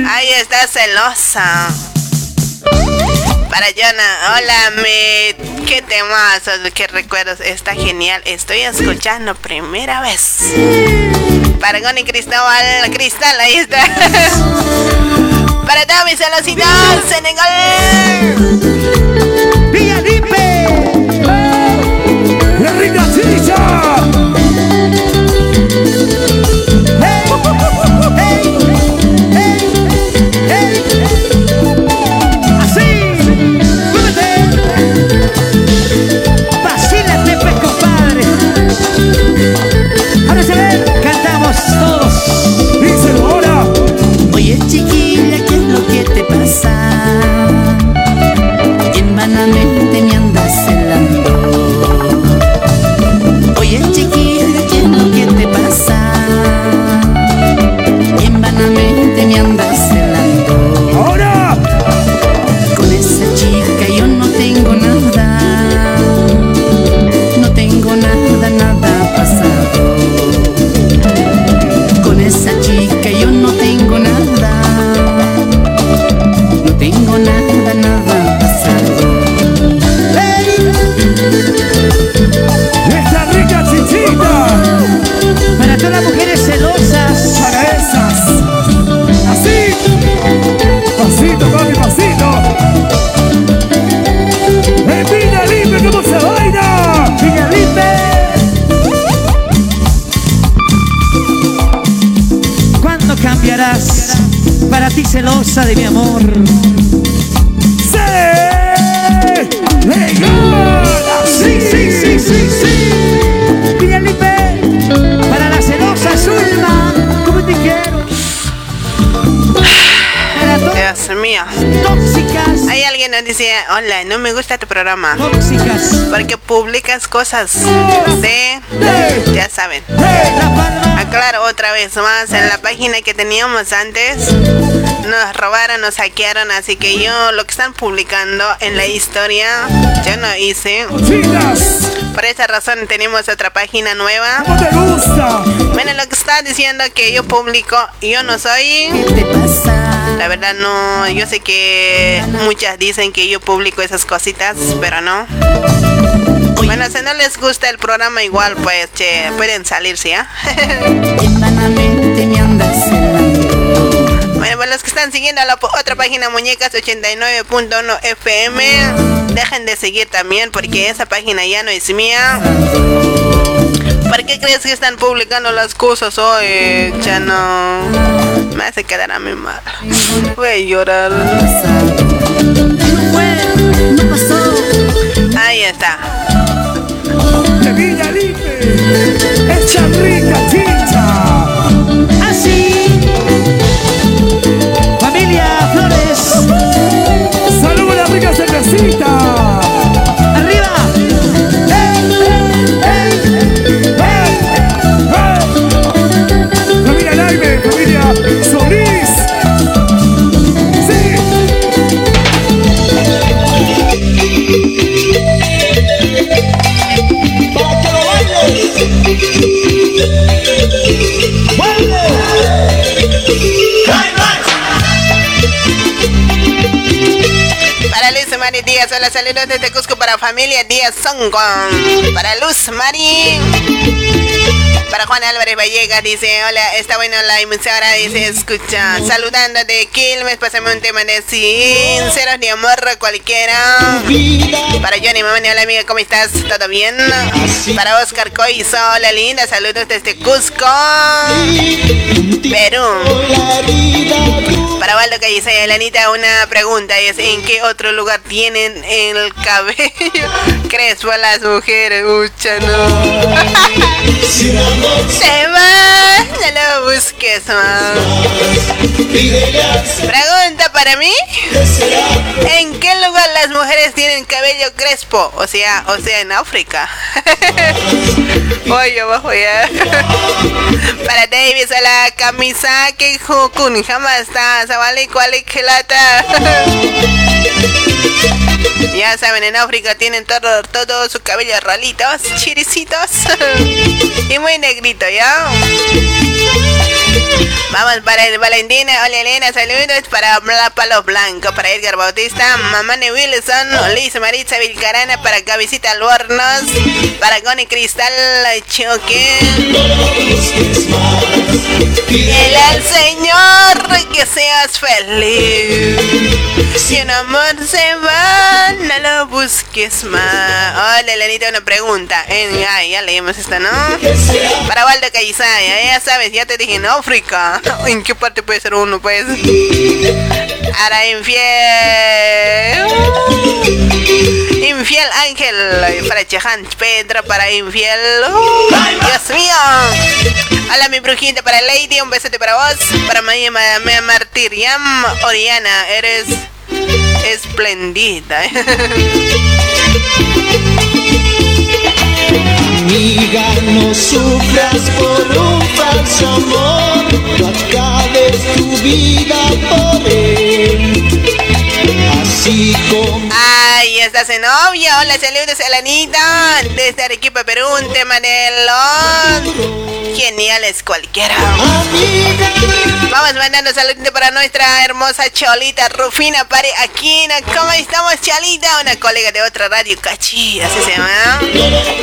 Ahí está celosa. Para Jonah, hola, me. ¿Qué temas? ¿Qué recuerdos? Está genial. Estoy escuchando primera vez. Para Goni Cristóbal, Cristal, ahí está. Para todos mis celositos, Senegal. ¡Villa Lipe! Celosa de mi amor. Sí, sí, sí, sí, sí. Villalipe, para la celosa Zulma, como te quiero. Para Dios mío. tóxicas. Hay alguien que nos dice, hola, no me gusta tu programa. Tóxicas. Porque publicas cosas de... Ya saben. Aclaro otra vez más, en la página que teníamos antes nos robaron, nos hackearon, así que yo lo que están publicando en la historia, yo no hice. Por esa razón tenemos otra página nueva. Bueno, lo que está diciendo que yo publico, yo no soy. La verdad no, yo sé que muchas dicen que yo publico esas cositas, pero no. Bueno, si no les gusta el programa igual, pues che, pueden salirse, ¿ah? Bueno, para los que están siguiendo a la otra página Muñecas 89.1 FM, dejen de seguir también porque esa página ya no es mía. ¿Por qué crees que están publicando las cosas hoy? Ya no. Me hace quedar a mi mal. Voy a llorar. Ahí está. Mari Díaz, hola, saludos desde Cusco para familia Díaz Songo. Para Luz Mari. Para Juan Álvarez Vallega dice, hola, está bueno la emisora, dice, escucha, saludando de Quilmes, pásame un tema de sinceros de amor cualquiera. Para Johnny Mamani, hola amiga, ¿cómo estás? ¿Todo bien? Para Oscar Coizo, hola linda, saludos desde Cusco, Perú. Para Waldo Callicea, Elanita, una pregunta es, ¿en qué otro lugar tienen el cabello crespo a las mujeres? Ucha, no. Se va, no lo busques más. Pregunta para mí. ¿En qué lugar las mujeres tienen cabello crespo? O sea, o sea, en África. Oye, abajo ya. Para Davis a la camisa que Hukun jamás está. Que lata. Ya saben, en África tienen todo, todo su cabello ralitos, chiricitos y muy negrito, ¿ya? Vamos para el Valentina, hola Elena, saludos para Palo Blanco, para Edgar Bautista, Mamane Wilson, Liz Maritza Vilcarana, para Cabecita Albornoz, para Goni Cristal Choque. Dile al Señor que seas feliz. Si un amor se va, no lo busques más. Hola, Elenita, una pregunta. En, ay, ya leímos esta, ¿no? Para Waldo Cayizaya, ya sabes, ya te dije en África. ¿En qué parte puede ser uno, pues? Ahora infiel. Infiel Ángel. Para Chejan Pedro, para infiel. ¡Oh, Dios mío. Hola, mi brujita, para Lady, un besote para vos. Para Maya Martiriam Oriana, eres espléndida. Amiga, no sufras por un falso amor, no acabes tu vida por él. Como Ay, estás en novia. Hola, saludos a la Anita. Desde Arequipa, Perú, un tema de los geniales cualquiera. Vamos mandando saludos para nuestra hermosa Cholita Rufina Pare Aquina. ¿Cómo estamos, Cholita? Una colega de otra radio, Cachi, así se llama.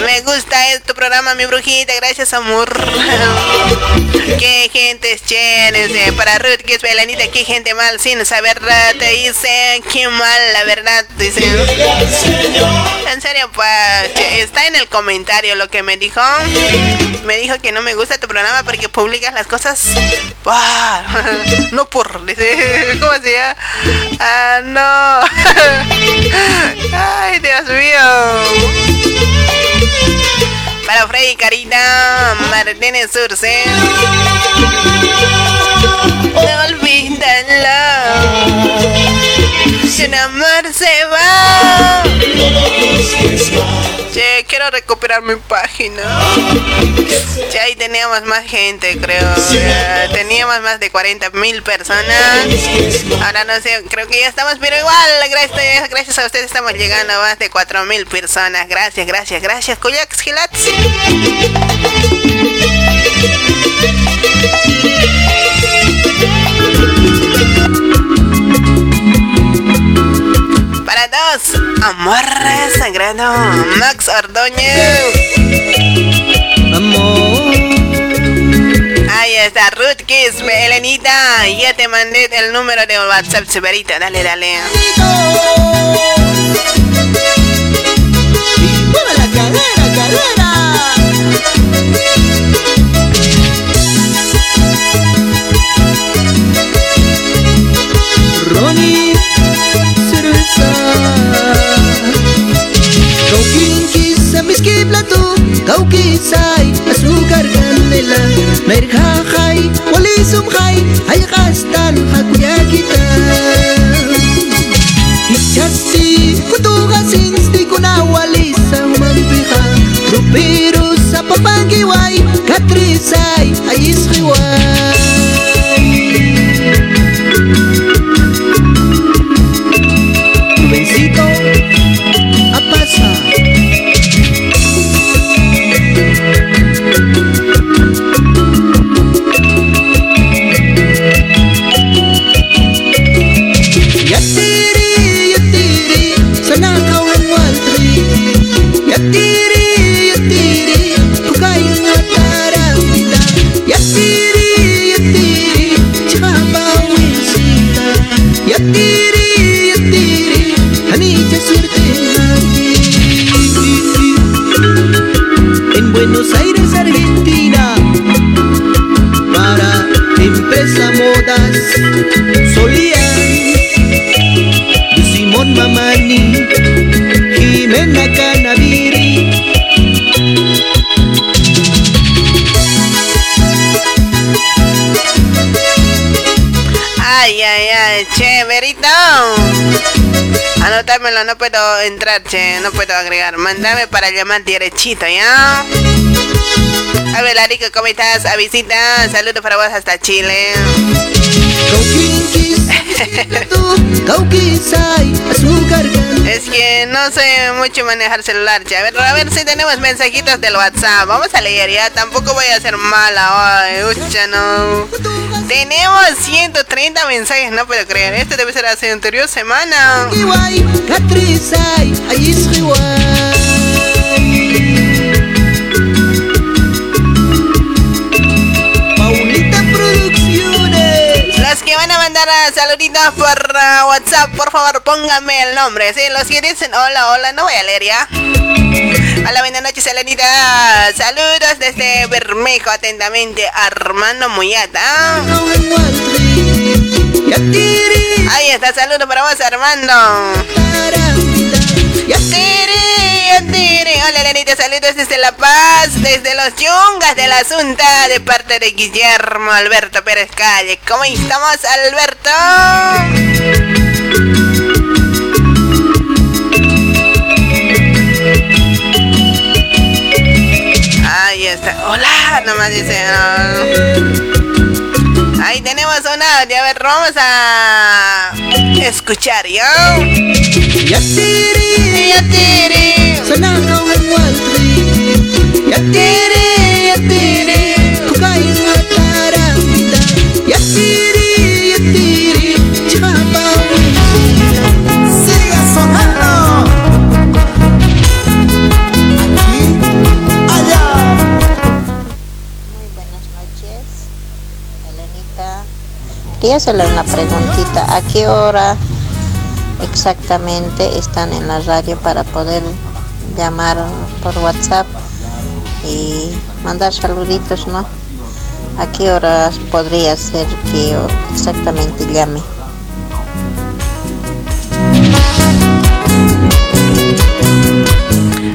Me gusta tu programa, mi brujita. Gracias, amor. Qué gente chévere, dice, para Ruth, que es Belenita, qué gente mal sin saber, eh, te dice, qué mal, la verdad, dice. En serio, pues, está en el comentario lo que me dijo. Me dijo que no me gusta tu programa porque publicas las cosas. No por, dice, ¿cómo se? Ah, no. Ay, Dios mío. Para Freddy Carita Martínez Surce. No olvídalo. Si un amor se va. Che, quiero recuperar mi página. Che, ahí teníamos más gente, creo. Eh, teníamos más de 40 mil personas. Ahora no sé, creo que ya estamos, pero igual, gracias, gracias a ustedes estamos llegando a más de 4 mil personas. Gracias, gracias, gracias. Kuyaks Gilats. Todos, amor sagrado, Max Ordóñez. Ahí está, Ruth Kiss, Elenita. Ya te mandé el número de WhatsApp, Superita. Dale, dale. ¡Mueve! Kinki sa miski plato Kau kisay Masukar kan nila Merkakay Wali sumkay Ay kastal Hakuya kita Ichasti Kutuka since Di ko nawali sa humampiha Rupiro sa papagiway Katrisay Ay iskiway Empresa Modas Solían Simón Mamani Jimena Canaviri Ay, ay, ay, che, Verito. Anótamelo, no puedo entrar, che, no puedo agregar. Mándame para llamar derechito, ¿ya? A ver, Larico, ¿cómo estás? A visita, saludos para vos hasta Chile. Es que no sé mucho manejar celular, che. A ver, a ver si tenemos mensajitos del WhatsApp. Vamos a leer ya. Tampoco voy a ser mala. Ay, ucha, no. Tenemos 130 mensajes, no puedo creer. Este debe ser hace anterior semana. Que van a mandar a saluditos por ah, WhatsApp, por favor, pónganme el nombre. ¿sí? Los que dicen hola, hola, no voy a leer ya. Hola, buenas noches, Elenita. Saludos desde Bermejo, atentamente, Armando Muyata. Ahí está, saludos para vos, Armando. Hola, Elenita, saludos desde La Paz, desde los Yungas de la Asunta, de parte de Guillermo Alberto Pérez Calle. ¿Cómo estamos, Alberto? Ahí está. Hola, nomás dice. ah. Ahí tenemos un audio. A ver, vamos a escuchar, ¿yo? Yatiri, yatiri kau ang waltri Yatiri, yatiri Hacerle una preguntita. ¿A qué hora exactamente están en la radio para poder llamar por WhatsApp y mandar saluditos, no? ¿A qué horas podría ser que yo exactamente llame?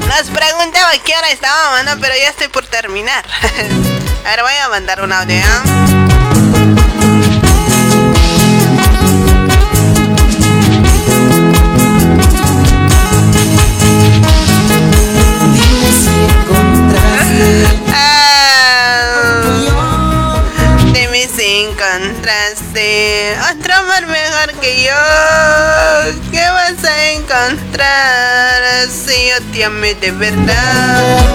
Nos preguntaba qué hora estábamos, ¿no? Pero ya estoy por terminar. a ver, voy a mandar un audio. ¿ah? A encontrar si yo te amé de verdad?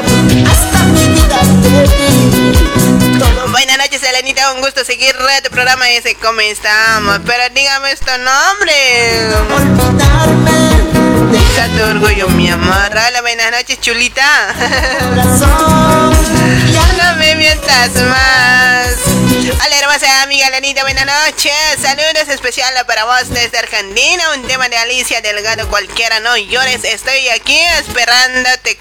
Buenas noches, Elenita. Un gusto seguir tu programa y ese cómo estamos. Pero dígame este nombre. Deja tu orgullo, mi amor. Hola, buenas noches, chulita. No me mientas más. Hola, hermosa amiga Lenita, buenas noches. Saludos especiales para vos desde Argentina. Un tema de Alicia Delgado, cualquiera no llores. Estoy aquí esperándote.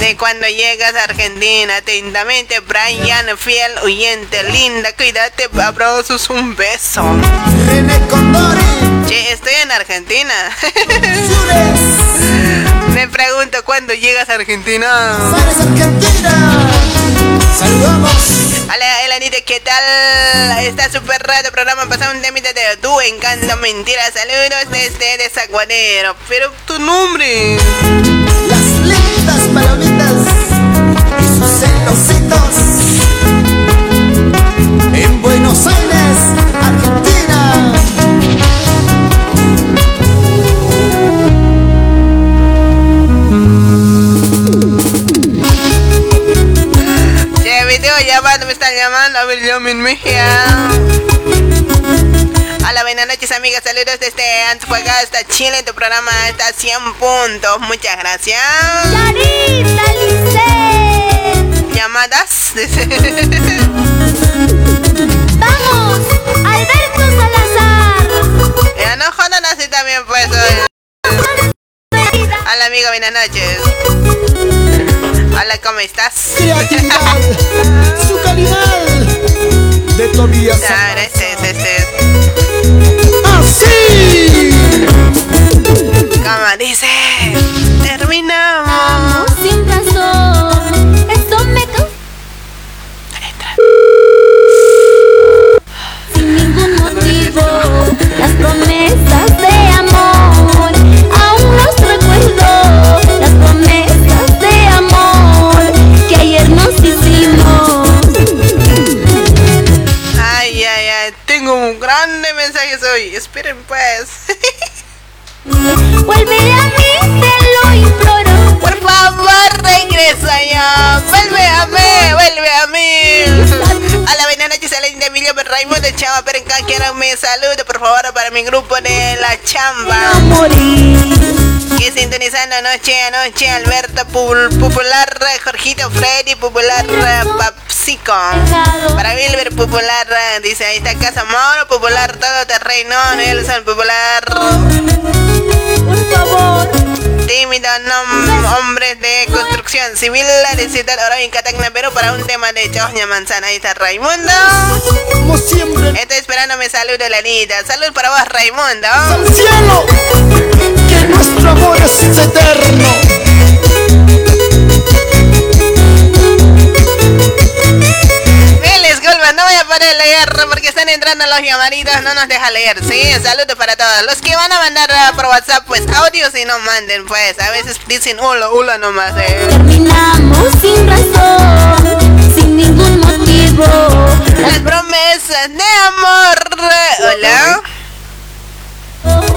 De cuando llegas a Argentina, atentamente, Brian, fiel oyente, linda, cuídate, abrazos, un beso. Che, estoy en Argentina. Me pregunto cuándo llegas a Argentina. Hola, Elanita, ¿qué tal? Está súper raro el programa. Pasado un temita de tu encanto, mentira. Saludos desde Desaguadero. Pero tu nombre. Las lindas palomitas están llamando. A ver, llámenme ya. Hola, buenas noches, amigas. Saludos desde Antofagasta, Chile. Tu programa está a 100 puntos. Muchas gracias. ¿Llamadas? ¡Vamos! ¡Alberto Salazar! Ya no jodan así también, pues. Hola, amigo, buenas noches. Hola, ¿cómo estás? Creatividad, su calidad de Tobías. Ver, este es, este es. ¡Así! ¿Cómo dice? Hoy. Esperen, pues. Vuelve a mí, te lo imploro. Por favor, regresa ya. Vuelve a mí, vuelve a mí. A la noches, Alain de Emilio Raimundo Chamba Perenca. Quiero mi saludo, por favor, para mi grupo de La Chamba. Que sintonizando noche a noche, Alberto Pul- Popular, Jorgito Freddy Popular, Papsico. Para Wilber Popular, dice ahí está Casa Moro Popular, todo terreno, Nelson Popular. Por favor. Tímido, nom- hombres de construcción civil, la de Ciudad Oroña, Tacna, Perú, para un tema de Choña Manzana. Ahí está Raimundo. Como siempre, Estoy esperando mi saludo, Lanita. Salud para vos, Raimundo. al cielo, que nuestro amor es eterno. No voy a poder leer porque están entrando los llamaditos, no nos deja leer, ¿sí? Saludos para todos. Los que van a mandar ah, por WhatsApp, pues audios y no manden, pues. A veces dicen hola, hola nomás, eh. Terminamos sin razón, sin ningún motivo. Las promesas de amor. Hola.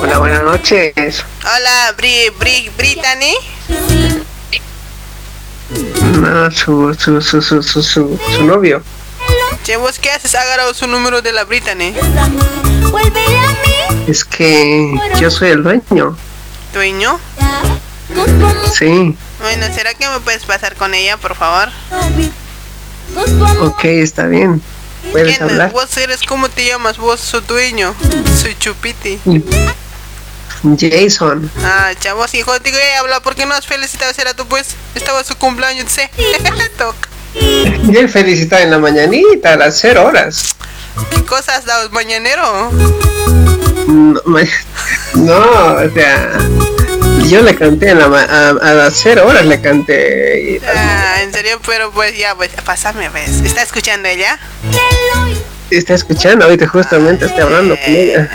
Hola, buenas noches. Hola, Bri, Bri, Brittany. No, su, su, su, su, su, su, su novio. Che, ¿vos qué haces? Agarrado su número de la Brittany. Es que yo soy el dueño. ¿Dueño? Sí. Bueno, ¿será que me puedes pasar con ella, por favor? Ok, está bien. puedes ¿Quién? hablar. Vos eres, ¿cómo te llamas? Vos, su dueño. Soy Chupiti. Jason. Ah, chavos, hijo, contigo he hablado. ¿Por qué no has felicitado a tú, pues? Estaba su cumpleaños, sé. Toca. Y él felicitaba en la mañanita a las 0 horas. ¿Qué cosas has dado mañanero? No, ma- no, o sea, yo le canté en la ma- a, a las 0 horas le canté. y- Ah, en serio, pero pues ya, pues, pásame, ¿ves? ¿Está escuchando ella? Está escuchando, ahorita justamente estoy hablando con ella.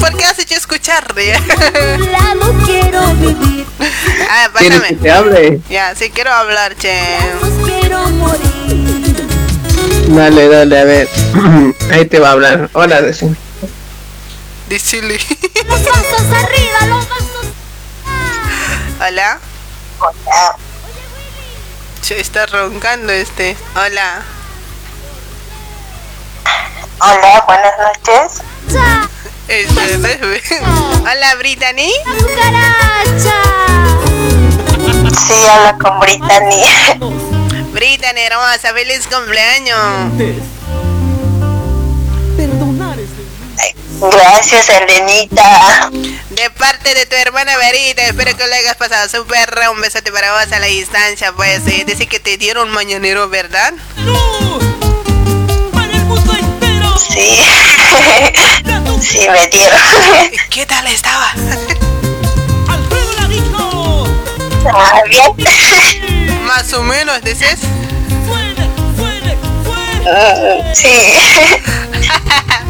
¿Por qué has hecho escuchar? quiero vivir, ah, ¿Quieres pásame. que te hable? Ya, sí quiero hablar, che. Dale, dale, a ver. Ahí te va a hablar. Hola, decime. Dicile. Los pasos arriba, los pasos. Hola. Hola. Se está roncando este. Hola. Hola, buenas noches. Hola, Brittany. Sí, habla con Brittany. Brittany, hermosa, feliz cumpleaños. Gracias, Elenita. De parte de tu hermana Verita, espero que lo hayas pasado súper. Un besote para vos a la distancia, pues. Eh, dice que te dieron mañanero, ¿verdad? Sí. sí, me dieron. ¿Qué tal estaba? Ah, bien. Más o menos, dices. Mm, Sí.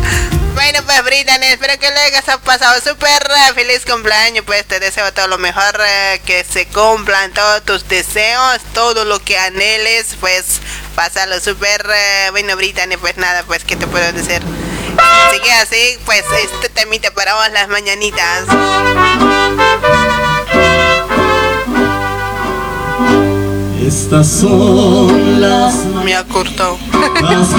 Bueno, pues Brittany, espero que lo hayas pasado súper eh, feliz cumpleaños. Pues te deseo todo lo mejor, eh, que se cumplan todos tus deseos, todo lo que anheles. Pues pásalo súper eh, bueno, Brittany. Pues nada, pues, ¿qué te puedo decir? Así que así, pues este temita para vos las mañanitas. Estas son las Me ha cortado. más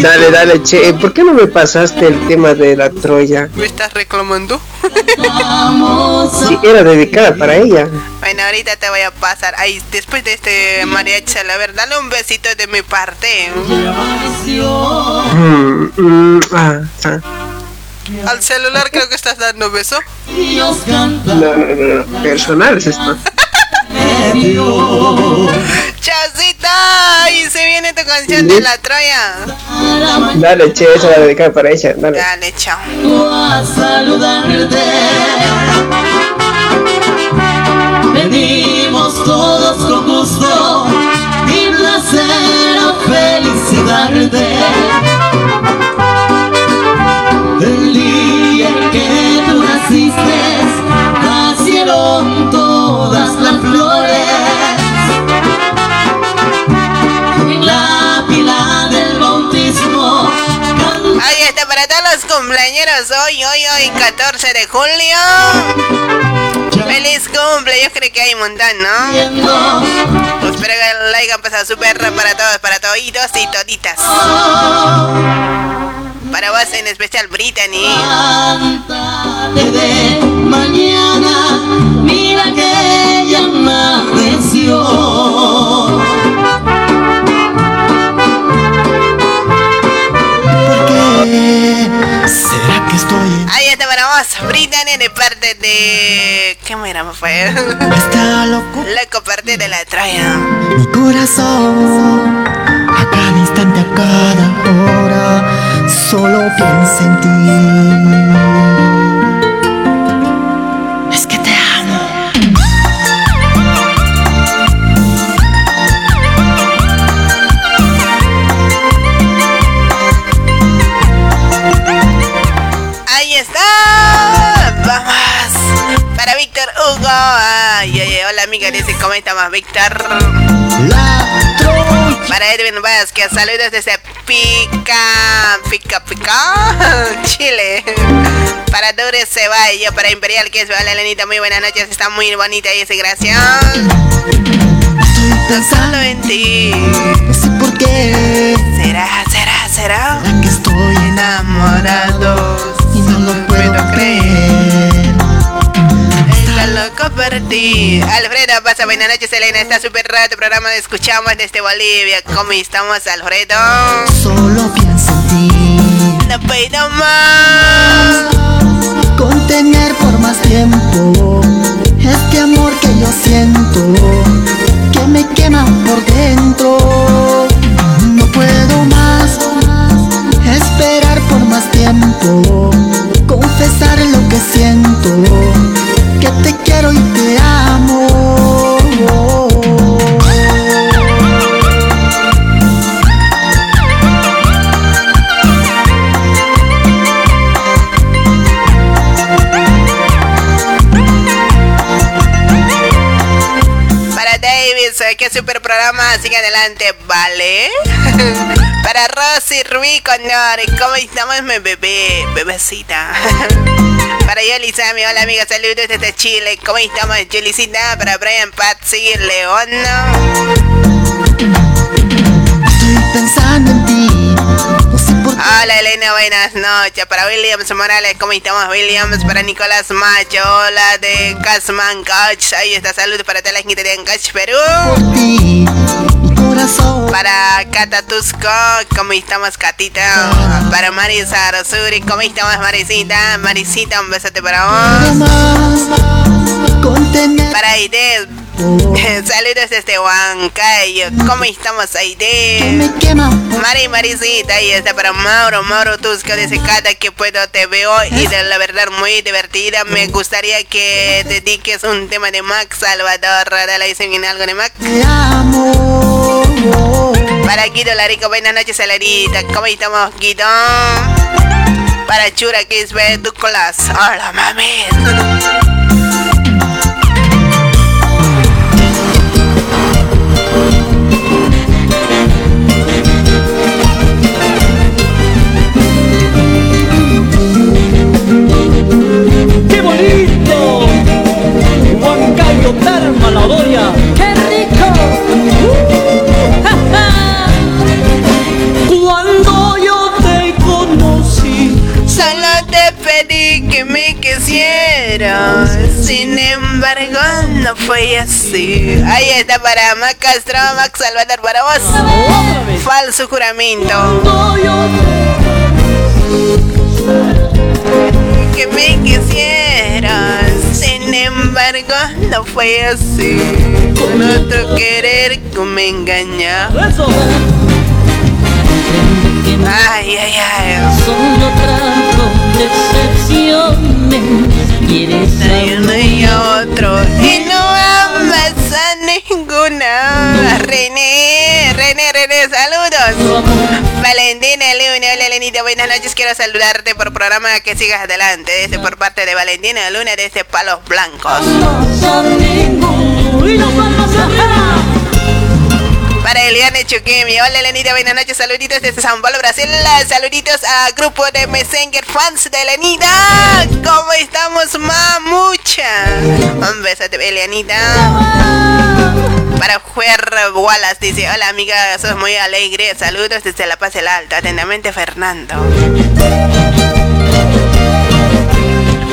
Dale, dale, che. ¿Por qué no me pasaste el tema de la Troya? ¿Me estás reclamando? Sí, era dedicada para ella. Bueno, ahorita te voy a pasar. Ahí, después de este mariachi, a ver, dale un besito de mi parte. Mm, mm, ah, ah. Al celular creo que estás dando beso. No, no, no, no. Personal es esto. ¡Chaucita! Y se viene tu canción de la Troya. Dale, che, esa la dedicada para ella. Dale. Dale, chao. a saludarte. Venimos todos con gusto y placer a felicitarte. El los cumpleaños hoy, hoy, hoy, 14 de julio. ¡Feliz cumple! Yo creo que hay un montón, ¿no? Espero que la hayan pasado súper para todos, para toditos y toditas. Para vos en especial, Brittany. de mañana, mira que ya amaneció. Vos, Brittany, de parte de. ¿Qué me fue? Está loco Loco, parte de la Troya. mi corazón? A cada instante, a cada hora, solo piensa en ti. Víctor Hugo. Ay, ay. Hola, amiga. Dice, ¿cómo estamos, Víctor? Para Edwin Vázquez. Saludos desde Pica. Pica, Pica. Chile. Para Dure Ceballo. Para Imperial, que es Hola, Lenita. Muy buenas noches. Está muy bonita. Y dice, gracias. Pensando en ti. No sé por qué. Será, será, será. que estoy enamorado. Y no lo puedo creer. Alfredo, pasa buenas noches, Elena. Está súper raro tu programa. Escuchamos desde Bolivia. ¿Cómo estamos, Alfredo? Solo pienso en ti. No puedo más. Contener por más tiempo este amor que yo siento que me quema por dentro. No puedo más esperar por más tiempo, confesar lo que siento, qué super programa. Sigue adelante, ¿vale? Para Rosy Rubí Condor, ¿cómo estamos, mi bebé? Bebecita. Para Yoli Sammy, hola amiga, saludos desde Chile. ¿Cómo estamos, Yolicita? Para Brian Patsy León. Estoy pensando en ti. Hola Elena, buenas noches. Para Williams Morales, ¿cómo estamos Williams? Para Nicolás Macho, hola de Casman Coach. Ahí está, saludos para toda la gente de Coach Perú. Para Cata Tusco, ¿cómo estamos Catita? Para Marisa Rosuri, ¿cómo estamos Marisita? Marisita, un besote para vos. Para Aide, saludos desde Huancayo. ¿Cómo estamos Aide? Mari Marisita, ahí está para Mauro, Mauro Tusco dice cada que puedo te veo y de la verdad muy divertida. Me gustaría que dediques un tema de Max Salvador. Dale dicen en algo de Max. te. Para Guido Larico, buenas noches, Celerita. ¿Cómo estamos, Guido? Para Chura Kisbe Ducolas. Hola, mami. Sin embargo, no fue así. Ahí está para Mac Castro, Max Salvador para vos. Falso juramento. Que me quisieras. Sin embargo, no fue así. Con otro querer que me engaña. Ay, ay, ay. solo trajo decepciones. Quieres Hay uno y otro y no amas a ninguna. René, René, René, saludos. Valentina Luna, hola Lenita, buenas noches. Quiero saludarte por programa que sigas adelante. Desde por parte de Valentina Luna, desde Palos Blancos. Para Eliane Chukemi, hola Lenita, buenas noches. Saluditos desde San Paulo, Brasil. Saluditos a grupo de Messenger fans de Lenita. ¿Cómo estamos, mamucha? Un besote, Elianita. Para Juer Wallace dice, hola amiga, sos muy alegre. Saludos desde La Paz el Alto. Atentamente, Fernando.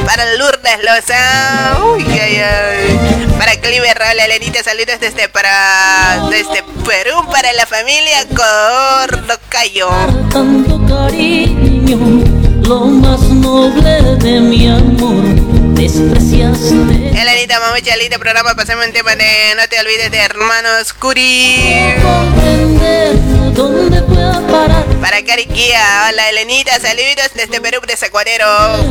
Para Lourdes Loza. Uy, ay, ay. Para Cliver, hola Lenita, saludos desde para desde Perú para la familia Cordocayo. tanto cariño, lo más noble de mi amor, despreciaste. Elenita Mamucha, lindo programa, pasemos un tema de No te olvides de Hermanos Curi. Para Cariquía, hola Elenita, saludos desde Perú, de Ecuadero.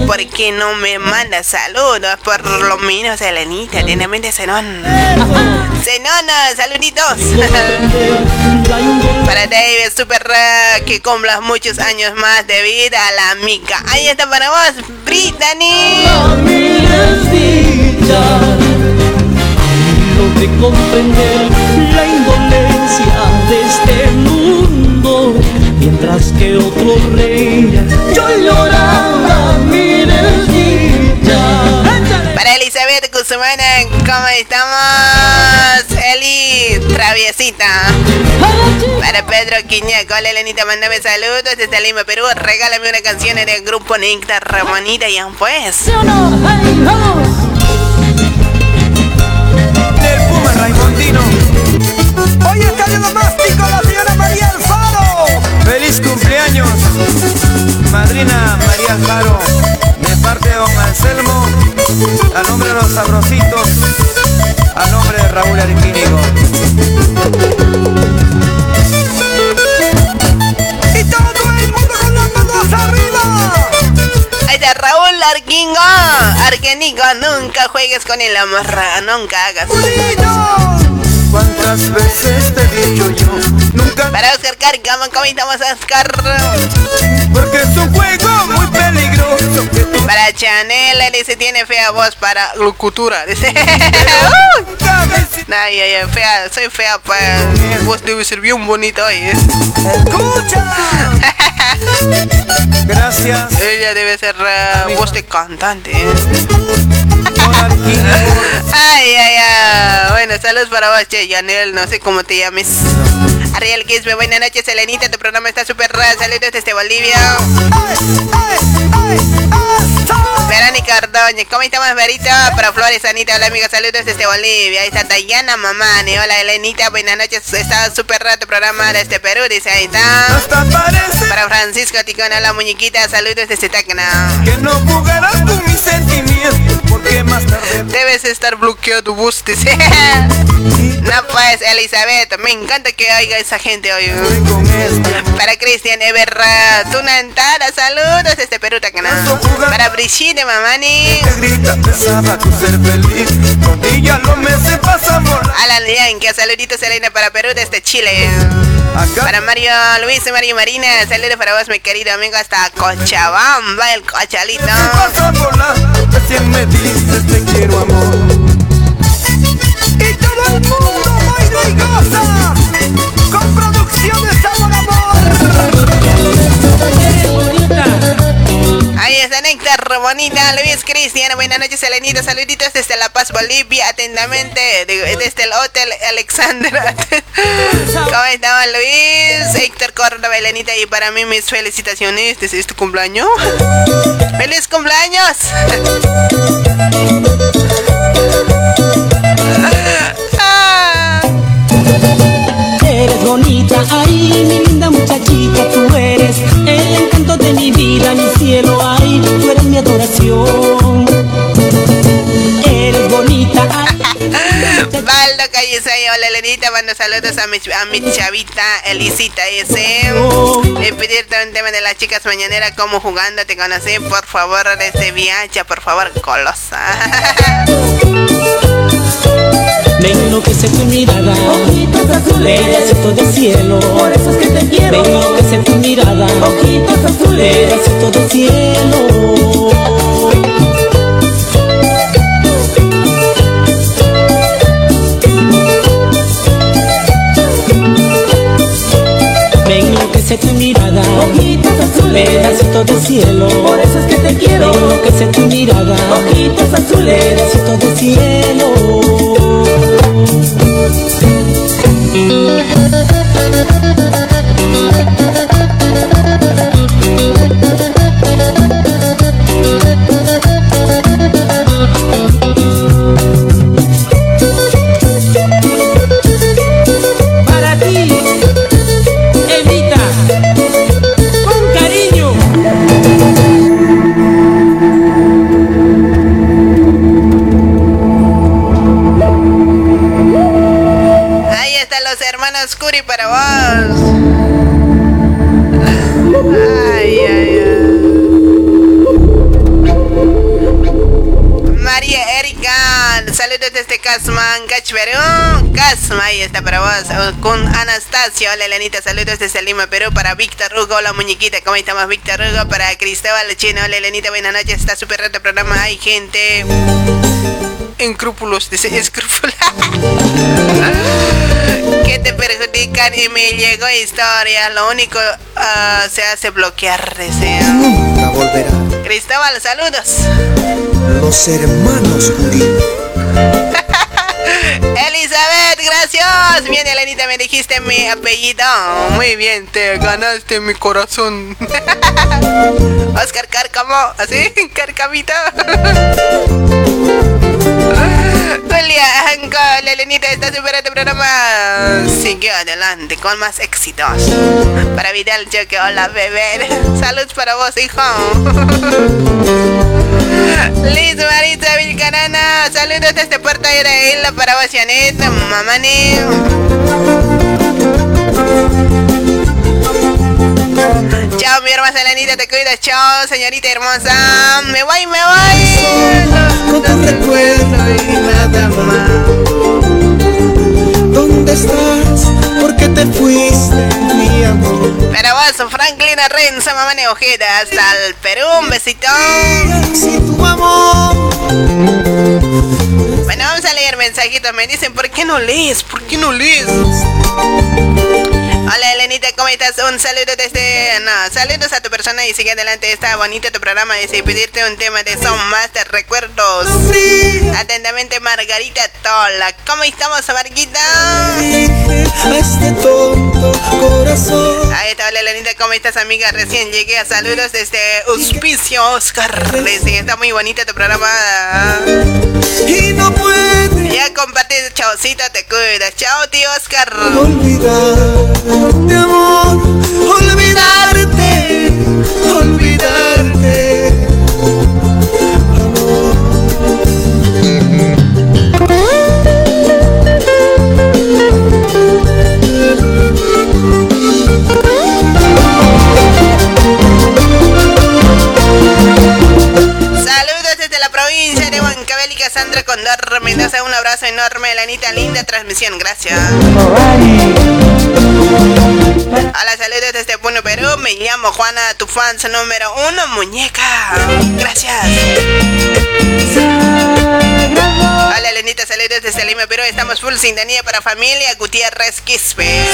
¿Por qué no me manda saludos? Por lo menos Elenita, tiene mente. Zenón, saluditos. para David, super que cumplas muchos años más de vida la amiga. Ahí está para vos, Brittany. De comprender la indolencia de este mundo mientras que otro reina yo lloraba mi desdicha Para Elizabeth Guzmán, ¿cómo estamos? Eli, traviesita. Para Pedro Quiñac, hola Elenita, mándame saludos desde Lima, Perú. Regálame una canción del grupo Néctar Ramonita y pues. Argentino. Hoy está de domástico la señora María Alfaro. Feliz cumpleaños, madrina María Alfaro. De parte de don Anselmo, a nombre de los sabrositos, a nombre de Raúl Arquínigo. Está Raúl Arquingo. Arquenico, nunca juegues con el amarra, nunca hagas. ¿Cuántas veces te he dicho yo? Para Oscar Carcamo, ¿cómo estamos, Oscar? Porque es un juego muy peligroso. Para Chanel, él dice, tiene fea voz para locutura. Dice, Uy. Ay, ay, ay, fea, soy fea para... Voz debe ser bien bonita hoy. ¡Escucha! Gracias. Ella debe ser eh, voz de cantante. Ay, ay, ay. Bueno, saludos para vos, che, Yanel, no sé cómo te llames. Ariel Quispe, buenas noches, Elenita, tu programa está súper raro. Saludos desde Bolivia. Verónica Ordóñez, ¿cómo estamos, Verita? Para Flores, Anita, hola, amigos, saludos desde Bolivia. Ahí está Dayana Mamani, hola, Elenita, buenas noches. Está súper raro tu programa desde Perú, dice ahí está. Para Francisco Ticón, hola, muñequita, saludos desde Tacna. Que no jugarás con mis sentimientos. Porque más tarde. Debes estar bloqueado, vos, dice. No pues, Elizabeth, me encanta que oiga esa gente hoy. Para Cristian Everra, Tunantara, saludos desde Perú, Tacna. Para Brigitte Mamani. Alan Lianca, saluditos Elena para Perú desde Chile. Para Mario Luis y Mario Marina, saludos para vos, mi querido amigo, hasta Cochabamba, el cochalito. Está Néctar, bonita, Luis Cristian, buenas noches, Elenita, saluditos desde La Paz, Bolivia, atentamente, de- desde el Hotel Alexander. ¿Cómo estaba Luis? Héctor Córdoba, Elenita, y para mí mis felicitaciones, este cumpleaños. ¡Feliz cumpleaños! Bonita, ay, mi linda muchachita, tú eres el encanto de mi vida, mi cielo, ay, tú eres mi adoración. Eres bonita, ay. Valdo Callisay, hola Elenita, mando saludos a mi, chavita Elisita ese. Le pedirte un tema de las chicas mañaneras, como jugando te conocí, por favor, desde Viacha, por favor, colosa. Me enloquece tu mirada, ojitos azules, pedacito de cielo, por eso es que te quiero. Me enloquece tu mirada, ojitos azules, pedacito de cielo. Me enloquece tu mirada, ojitos azules, pedacito de cielo, por eso es que te quiero. Me enloquece tu mirada, ojitos azules, pedacito de cielo. 哦。Casman, Cachperú. Casma, ahí está para vos. Con Anastasia, hola Elenita, saludos desde Lima, Perú. Para Víctor Hugo, hola muñequita, ¿cómo estamos Víctor Hugo? Para Cristóbal Chino, hola Elenita, buenas noches. Está súper reto el programa. Hay gente. Escrúpulos, dice escrúpulos. que te perjudican y me llegó historia. Lo único ah, se hace bloquear, desea. Nunca volverá. Cristóbal, saludos. Los hermanos. Elizabeth, gracias. Bien, Elenita, me dijiste mi apellido. Muy bien, te ganaste mi corazón. Oscar Cárcamo, ¿así? Carcamita. Con la Elenita está super este programa. Sigue adelante con más éxitos. Para Vidal Choque, hola bebé. Saludos para vos, hijo. Liz Marita Vilcarana, saludos desde Puerto de Isla para vos, Janet, mamani. Chao, mi hermana Elenita, te cuidas. Chao, señorita hermosa. Me voy, me voy. Con tu recuerdo y nada más. ¿Dónde estás? ¿Por qué te fuiste, mi amor? Para vos, Franklin Renzo, mamá Neojeda, hasta el Perú, un besito. tu amor. Bueno, vamos a leer mensajitos. Me dicen, ¿por qué no lees? ¿Por qué no lees? Hola Elenita, ¿cómo estás? Un saludo desde... No, saludos a tu persona y sigue adelante. Está bonito tu programa. Dice pedirte un tema de Son Más de Recuerdos. Atentamente, Margarita Tola. ¿Cómo estamos, Margarita? Este. Ahí está, hola Elenita, ¿cómo estás, amiga? Recién llegué a saludos desde Auspicio Oscar. Dice, está muy bonito tu programa. Y no puede Ya compartí, chaucito, te cuidas. Chao, tío Oscar. De amor. Olvidarte, Sandra Condor Mendoza. Un abrazo enorme, Elenita. Linda transmisión, gracias. Hola, saludos desde Puno, Perú. Me llamo Juana, tu fans número uno, muñeca. Gracias. Hola, Elenita, saludos desde Lima, Perú. Estamos full sintonía para familia Gutiérrez Quispe.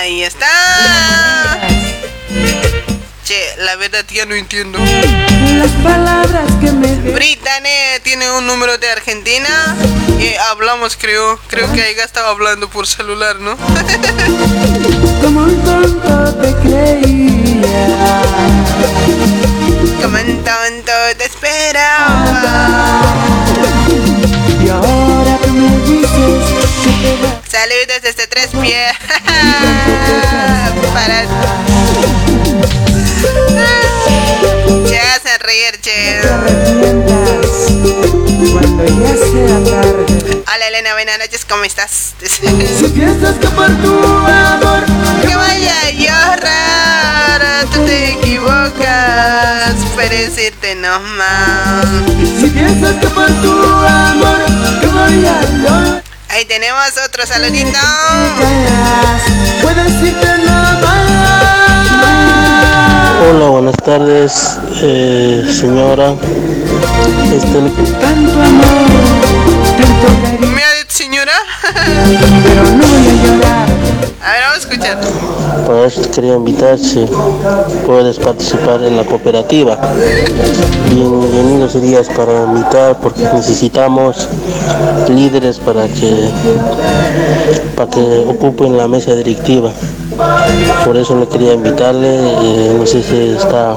Ahí está. Che, la verdad ya no entiendo. Las palabras que me Britane tiene un número de Argentina y hablamos, creo. Creo que ella estaba hablando por celular, ¿no? como un tonto te creía. Como un tonto te esperaba. Y ahora me dices. Saludos desde tres pies. Para. Che, hacen reír, che. Cuando ya sea tarde. Hola Elena, buenas noches, ¿cómo estás? Si piensas que por tu amor que vaya a llorar, tú te equivocas, para decirte no más. Si piensas que por tu amor que voy a llorar. Ahí tenemos otro saludito. Puedes irte Hola, buenas tardes, eh, señora. Este, Tanto. ¿Me ha dicho señora? Pero no voy a llorar. A ver, vamos a escuchar. Para eso te quería invitar si puedes participar en la cooperativa. Bienvenido serías para invitar porque necesitamos líderes para que para que ocupen la mesa directiva. Por eso le quería invitarle, eh, no sé si está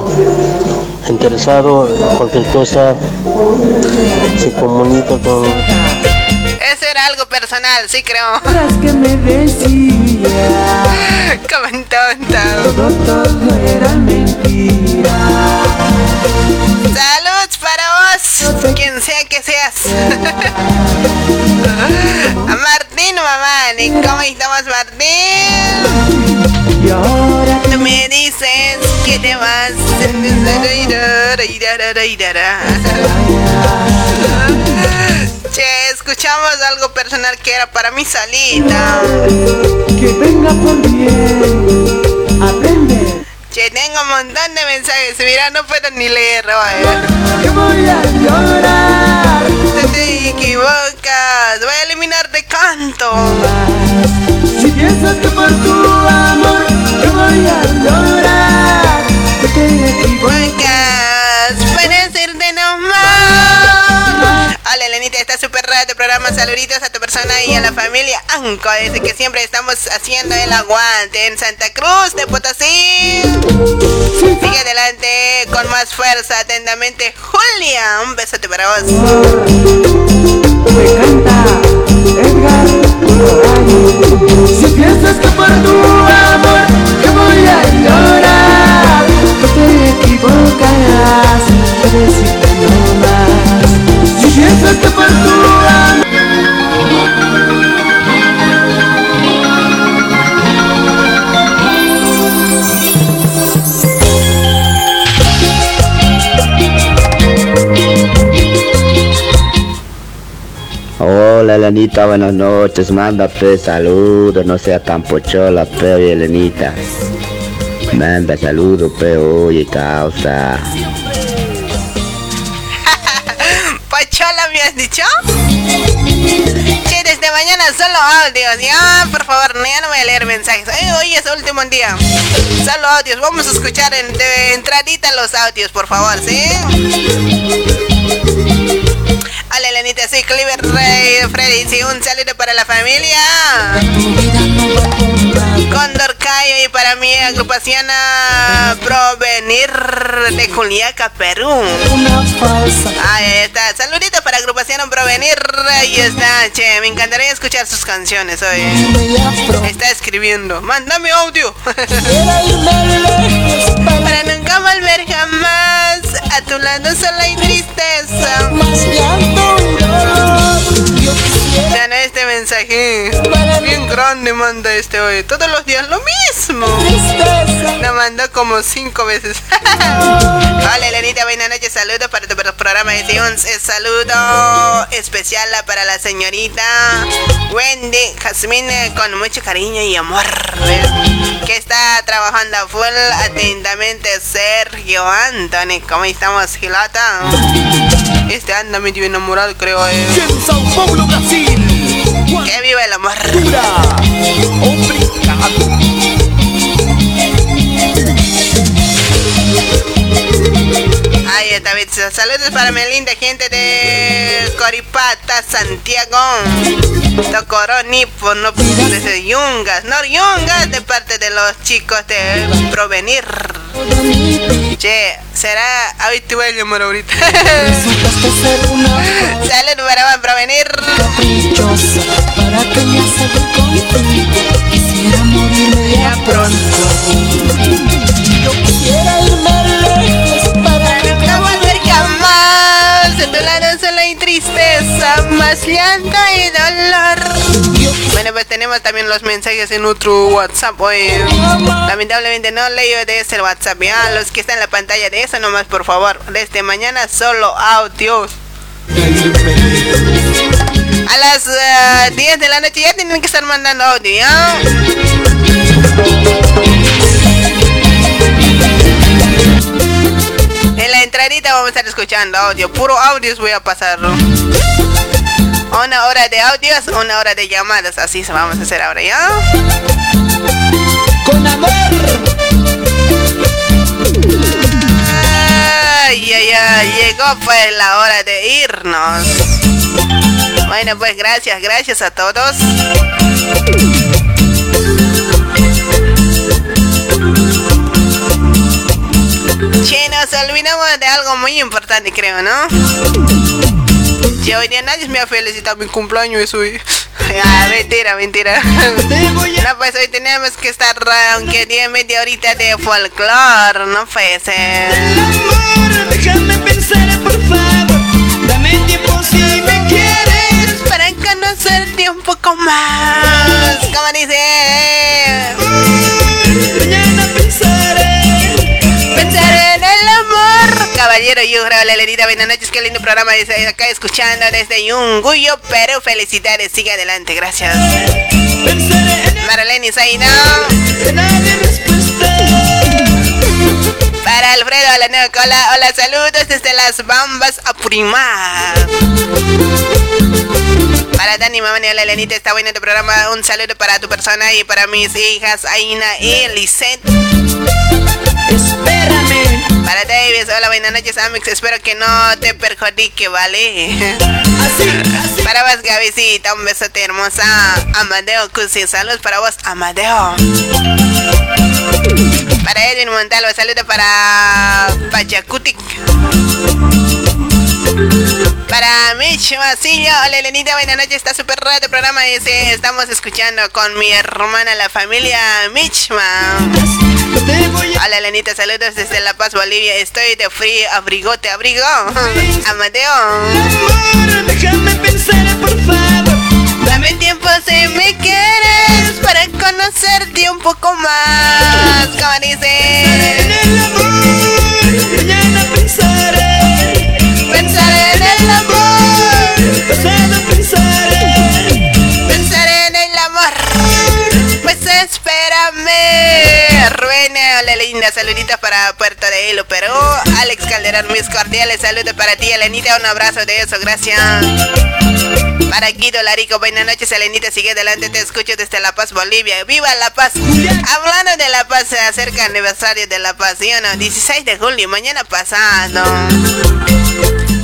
interesado, cualquier cosa se comunica con Eso era algo personal, sí creo. Las que me decía. Como un tonto. Todo, todo era mentira. Saludos para vos, quien sea que seas. A Martín Mamani, ¿cómo estamos Martín? Y ahora Tú me dices que te vas. Che, escuchamos algo personal que era para mi salita. que venga por bien. Aprende Che, tengo un montón de mensajes. Mira, no puedo ni leer. vaya. que voy a llorar. Te equivocas. Voy a eliminar de canto. Si piensas que por tu amor que voy a llorar. Te equivocas. Hola, Lenita, está súper tu programa. Saluditos a tu persona y a la familia Anco. Desde que siempre estamos haciendo el aguante en Santa Cruz de Potosí. Sigue adelante con más fuerza. Atentamente, Julia. Un besote para vos. Si piensas que por tu Elenita, buenas noches, manda pe saludos, no sea tan pochola pe oye Elenita. Manda saludos pe oye causa. Pachola, ¿me has dicho? Che, desde mañana solo audios. Ya, por favor, ya no voy a leer mensajes. Hoy es el último día. Solo audios. Vamos a escuchar en, de entradita los audios, por favor, ¿sí? Hola, Elenita, soy Cliver Rey Freddy. Sí, un saludo para la familia. Condor y para mi agrupación a Provenir de Juliaca, Perú. Ahí está. Saludito para agrupación Provenir. Ahí está. Che, me encantaría escuchar sus canciones hoy. Está escribiendo. Mándame audio. para nunca volver jamás. A tu lado solo hay tristeza. road. Oh. Vean este mensaje. Bien grande manda este hoy. Todos los días lo mismo. Lo mandó como cinco veces. Hola, Elenita, buenas noches. Saludos para tu programa de un saludo especial para la señorita Wendy Jasmine con mucho cariño y amor. Que está trabajando a full atentamente Sergio Anthony. ¿Cómo estamos, Gilata? Este anda medio enamorado, creo. Eh. Sao Paulo, Brasil. Que viva el amor. Ahí Saludos para mi linda gente de Coripata, Santiago. Tocoró Nipo, no desde Yungas. No, Yungas de parte de los chicos de Provenir. Che, será. A llamar ahorita. Saludos para Provenir. Bueno, pues tenemos también los mensajes en otro WhatsApp hoy. Lamentablemente no leo de ese WhatsApp. Ya, los que están en la pantalla de eso nomás, por favor. Desde mañana solo audios. A las eh, 10 de la noche ya tienen que estar mandando audio. Entradita vamos a estar escuchando audio. Puro audios voy a pasar. Una hora de audios, una hora de llamadas. Así se vamos a hacer ahora, ¿ya? Con amor. Ay, ay, ay, llegó pues la hora de irnos. Bueno, pues gracias, gracias a todos. Nos olvidamos de algo muy importante, creo, ¿no? Che, hoy día nadie me ha felicitado mi cumpleaños, hoy. Ah, mentira, mentira. No, pues hoy tenemos que estar, aunque 10 media horita de folclore, no puede ser. Déjame pensar, por favor Dame tiempo si me quieres Para conocerte un poco más. ¿Cómo dice? Caballero Yugra, hola Lerita, buenas noches, qué lindo programa desde acá escuchando desde Yunguyo, Perú. Felicidades, sigue adelante, gracias. Marlene Zaina. Para Alfredo, hola Neocola, hola, saludos desde las Bambas a Primar. Para Dani, mamá y hola Elenita, está bueno tu programa. Un saludo para tu persona y para mis hijas Aina y Lisette. Espérame Para Davis, hola, buenas noches, Amix. Espero que no te perjudique, ¿vale? Para vos, Gavisita, un besote hermosa. Amadeo Cusi, saludos para vos, Amadeo. Para Edwin Montalvo, saludos para Pachacutic. Para Mitch Masillo, hola Elenita, buenas noches, está súper raro el programa ese. Estamos escuchando con mi hermana, la familia Michma. Hola Elenita, saludos desde La Paz, Bolivia. Estoy de frío, abrigote, abrigo. Amadeo. Déjame pensar, por favor. Dame tiempo si me quieres para conocerte un poco más. Como dice. Mañana pensaré. Hola linda. Saluditos para Puerto de Hilo, Perú. Alex Calderón, mis cordiales saludos para ti, Elenita. Un abrazo de eso, gracias. Para Guido Larico, buenas noches, Elenita. Sigue adelante, te escucho desde La Paz, Bolivia. ¡Viva La Paz! Hablando de La Paz, se acerca el aniversario de La Paz, ¿sí o no? 16 de julio, mañana pasado.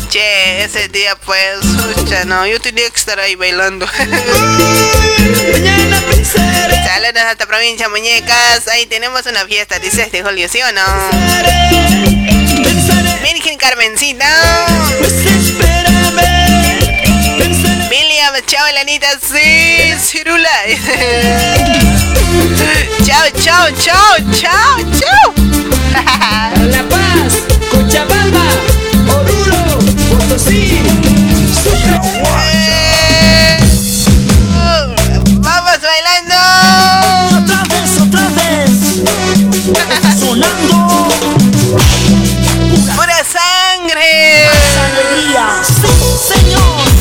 Che, ese día pues, escucha, no, yo tenía que estar ahí bailando. Saludos a esta provincia, muñecas. Ahí tenemos una fiesta, 16 de julio, ¿sí o no? Virgen Carmencita. William, chao Elenita, sí, Cirula. chao, chao, chao, chao, chao. La Paz, Cochabamba, Alegría. Sí, señor.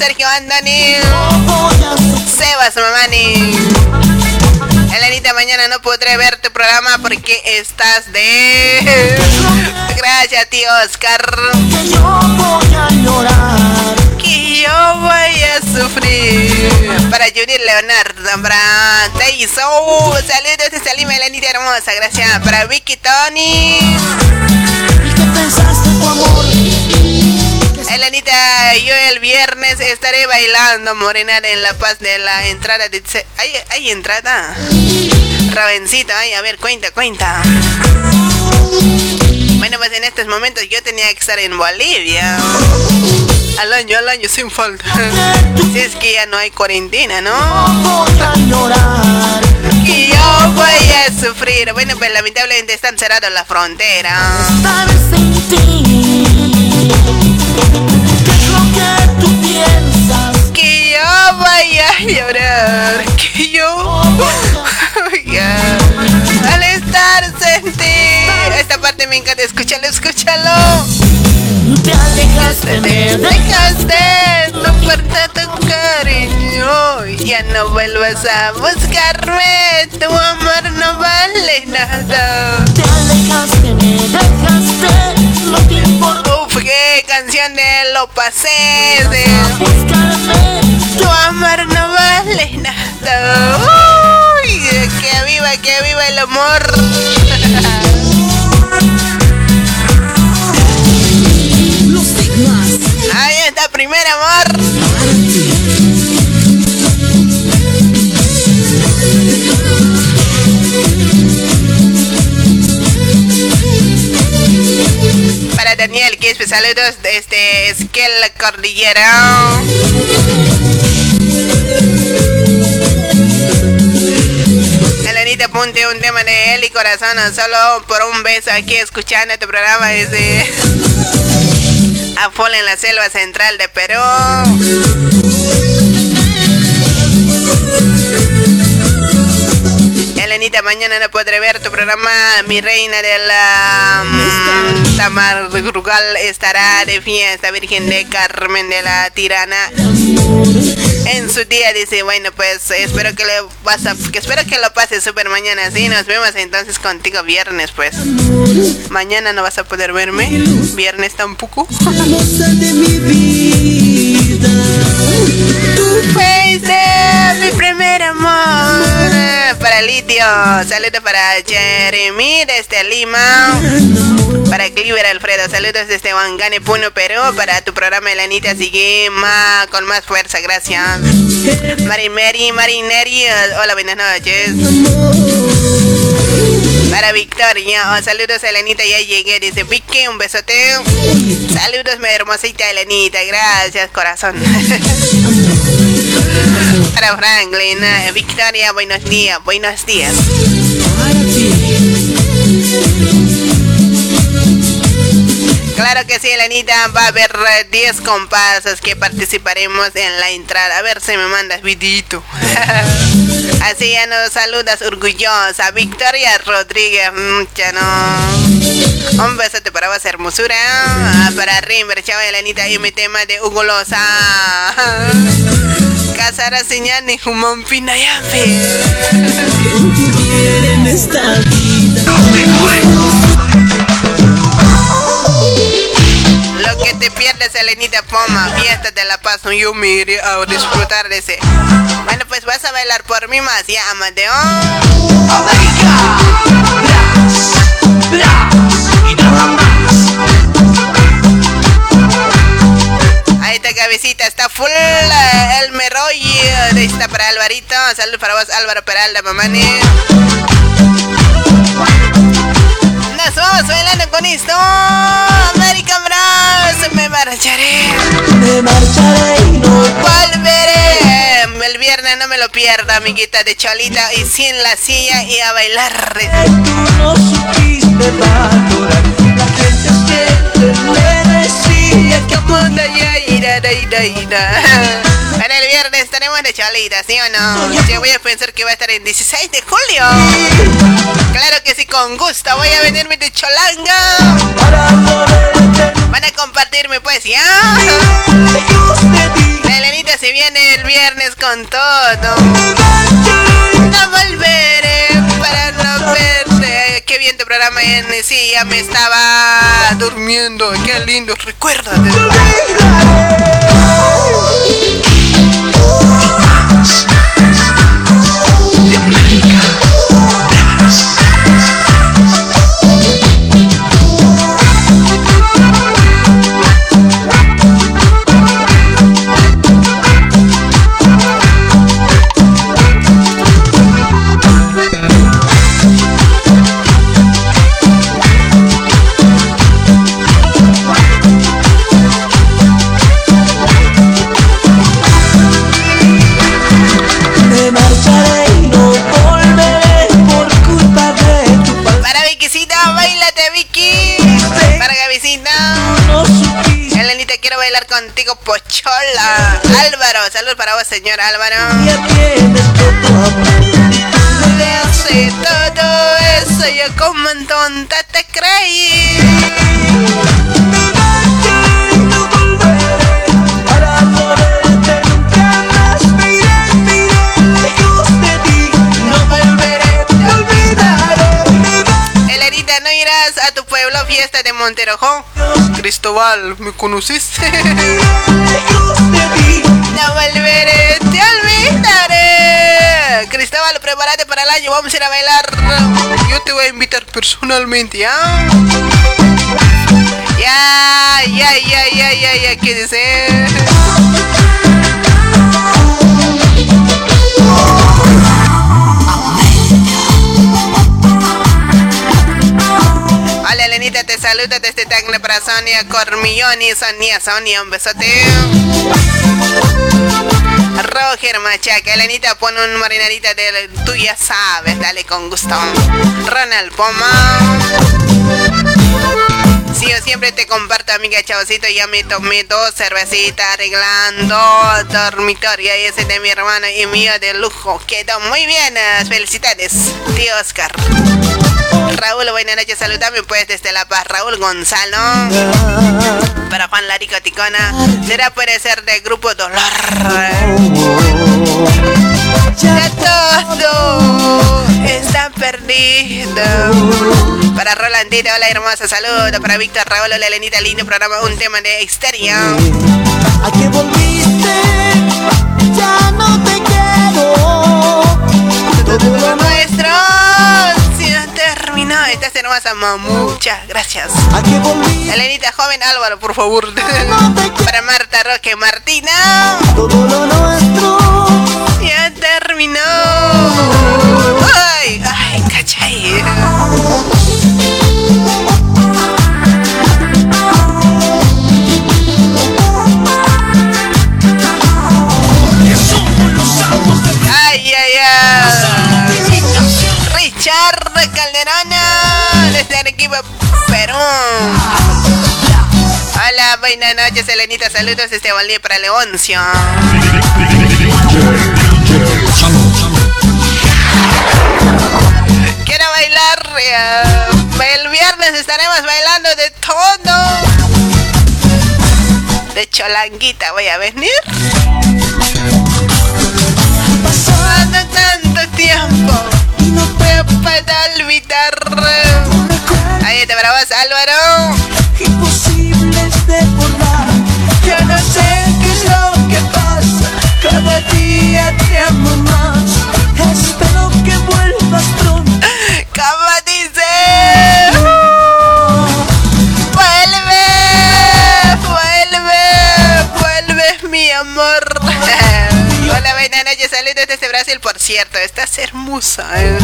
Sergio Andani. Sebas Mamani. Elenita, mañana no podré ver tu programa porque estás de. Gracias, tío Oscar. Que yo voy a llorar. Que yo voy a sufrir. Para Judith Leonardo, para Teiso. Saludos desde Lima, Elenita hermosa. Gracias. Para Vicky Tony. Elenita, yo el viernes estaré bailando morenar en La Paz de la entrada de... ¿Hay, hay entrada? Ravencito, ay, a ver, cuenta, cuenta. Bueno, pues en estos momentos yo tenía que estar en Bolivia. Al año, al año, sin falta. Si es que ya no hay cuarentena, ¿no? Que yo voy a sufrir. Bueno, pues lamentablemente están cerradas las fronteras. Estar sin ti. ¿Qué es lo que tú piensas? Que yo voy a llorar. Que yo. Ya. Al estar sin ti. Esta parte me encanta. Escúchalo, escúchalo. Te alejaste, me Dejaste, no importa tu cariño. Ya no vuelvas a buscarme. Tu amor no vale nada. Te alejaste, me dejaste. No te importa Qué canción de lo pasé. De... Tu amor no vale nada. Uy, que viva, que viva el amor. Ahí está, primer amor. Para Daniel Quispe. Saludos desde Esquel Cordillera. Elenita Punte, un tema de él y corazón, solo por un beso aquí escuchando tu programa desde a full en la selva central de Perú. Elenita, mañana no podré ver tu programa. Mi reina de la mm, Tamar Rugal estará de fiesta. Virgen de Carmen de la Tirana. En su día dice, bueno, pues espero que le vas a, que espero que lo pases súper mañana. Sí, nos vemos entonces contigo viernes, pues. Mañana no vas a poder verme. Viernes tampoco. De mi primer amor. Para Litio, saludos para Jeremy desde Lima. Para Cliver Alfredo, saludos desde Wangane, Puno, Perú. Para tu programa, Elanita, sigue más, con más fuerza, gracias. Mari Mary, Marineri, hola, buenas noches. Para Victoria, oh, saludos Elenita, ya llegué, dice Vicky, un besote. Saludos, mi hermosita Elenita, gracias, corazón. Para Franklin, eh, Victoria, buenos días, buenos días. Claro que sí, Elenita, va a haber eh, 10 comparsas que participaremos en la entrada. A ver si me mandas vidito. Así ya nos saludas orgullosa. Victoria Rodríguez, mucha no. Un besote para vos, hermosura. Ah, Para Rimber, chao, Elenita, y mi tema de Hugo Loza. Casara señal ni Jumón Pinayampi. en esta vida. Lo que te pierdes, Elenita Poma, fiesta de la paz, me iré a disfrutar de ese. Bueno, pues vas a bailar por mí más, ya, Amadeo. Está cabecita, está full eh, el Meroy. Ahí está para Alvarito. Salud para vos, Álvaro Peralta, mamani. Nos vamos bailando con esto. American Bros. Me marcharé. Me marcharé y no Volveré. El viernes no me lo pierda, amiguita de Cholita. Y sin la silla y a bailar. no supiste valorar. La gente siempre me decía que Mundo ya đây đây nè. Para el viernes estaremos de Cholita, ¿sí o no? Yo voy a pensar que va a estar en 16 de julio. Claro que sí, con gusto. Voy a venirme de Cholanga. Van a compartirme, pues, ¿ya? La Elenita se viene el viernes con todo. No volveré para no verte. Qué bien tu programa, N. Sí, ya me estaba durmiendo. Qué lindos recuerdos. Me Bailate, Vicky. Para Gavisita. Elenita, quiero bailar contigo, Pochola. Álvaro, salud para vos, señor Álvaro. Le hace todo eso, yo como en tonta te creí. Irás a tu pueblo fiesta de Monterojón? Cristóbal, ¿me conociste? No volveré, te olvidaré. Cristóbal, prepárate para el año, vamos a ir a bailar. Yo te voy a invitar personalmente, ¿ya? Ya, ya, ya, ya, ya, ya, ¿qué dice? Elenita, te saludos desde Tacna para Sonia Cormilloni, Sonia, Sonia, un besote. Roger Machaca, Elenita pone un marinadita de tú ya sabes, dale con gusto. Ronald Poma. Sí, yo siempre te comparto, amiga Chavosito. Ya me tomé dos cervecitas arreglando dormitorio. Y ese de mi hermano y mío de lujo. Quedó muy bien. Felicidades, tío Oscar. Raúl, buenas noches, saludame pues desde La Paz. Raúl Gonzalo. Para Juan Larico Ticona. Será puede ser del grupo Dolor. Ya todo está perdido. Para Rolandito, hola hermosa, saludos. Para Víctor Raúl, hola Elenita, lindo programa, un tema de exterior. ¿A qué volviste? Ya no te quiero. Todo nuestro si no terminó. Estás hermosa. Muchas gracias. ¿A qué volviste? Elenita joven Álvaro, por favor. Para Marta Roque Martina. Todo lo nuestro. Ya terminó. Ay, ay, cachai. Buenas noches, Elenita. Saludos desde Valdía para Leoncio. Quiero bailar. eh, el viernes estaremos bailando de todo. De cholanguita voy a venir. Pasando tanto tiempo y no me puedo olvidar. Ahí te para vos, Álvaro. Imposibles de borrar. Yo no sé qué es lo que pasa. Cada día te amo más. Buenas desde Brasil. Por cierto, estás hermosa. eh.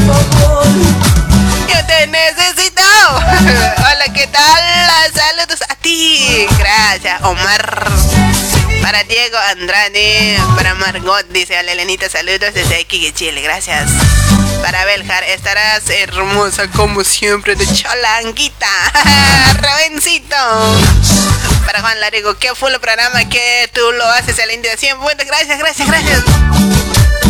Yo te necesito. Hola, ¿qué tal? Saludos a ti. Gracias, Omar. Para Diego Andrade, para Margot, dice a Elenita, saludos desde aquí, Chile, gracias. Para Beljar, estarás hermosa como siempre de cholanguita. Revencito. Para Juan Larigo, qué full programa que tú lo haces al India 100 puntos. Gracias, gracias, gracias.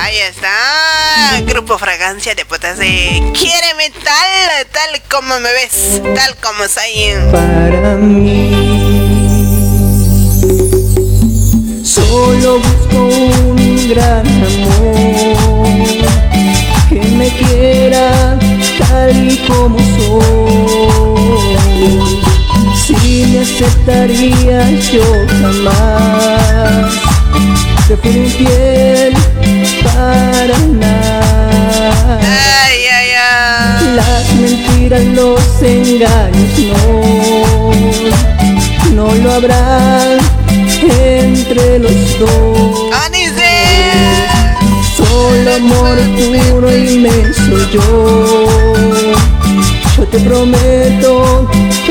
Ahí está. Grupo Fragancia de Potas de Quiéreme tal, tal como me ves, tal como soy. para mí. Solo busco un gran amor que me quiera tal y como soy. Si me aceptarías yo jamás te fui infiel para nada. Ay, ay, ay. Las mentiras, los engaños no, no lo habrá entre los dos. Solo el amor puro inmenso yo. Yo te prometo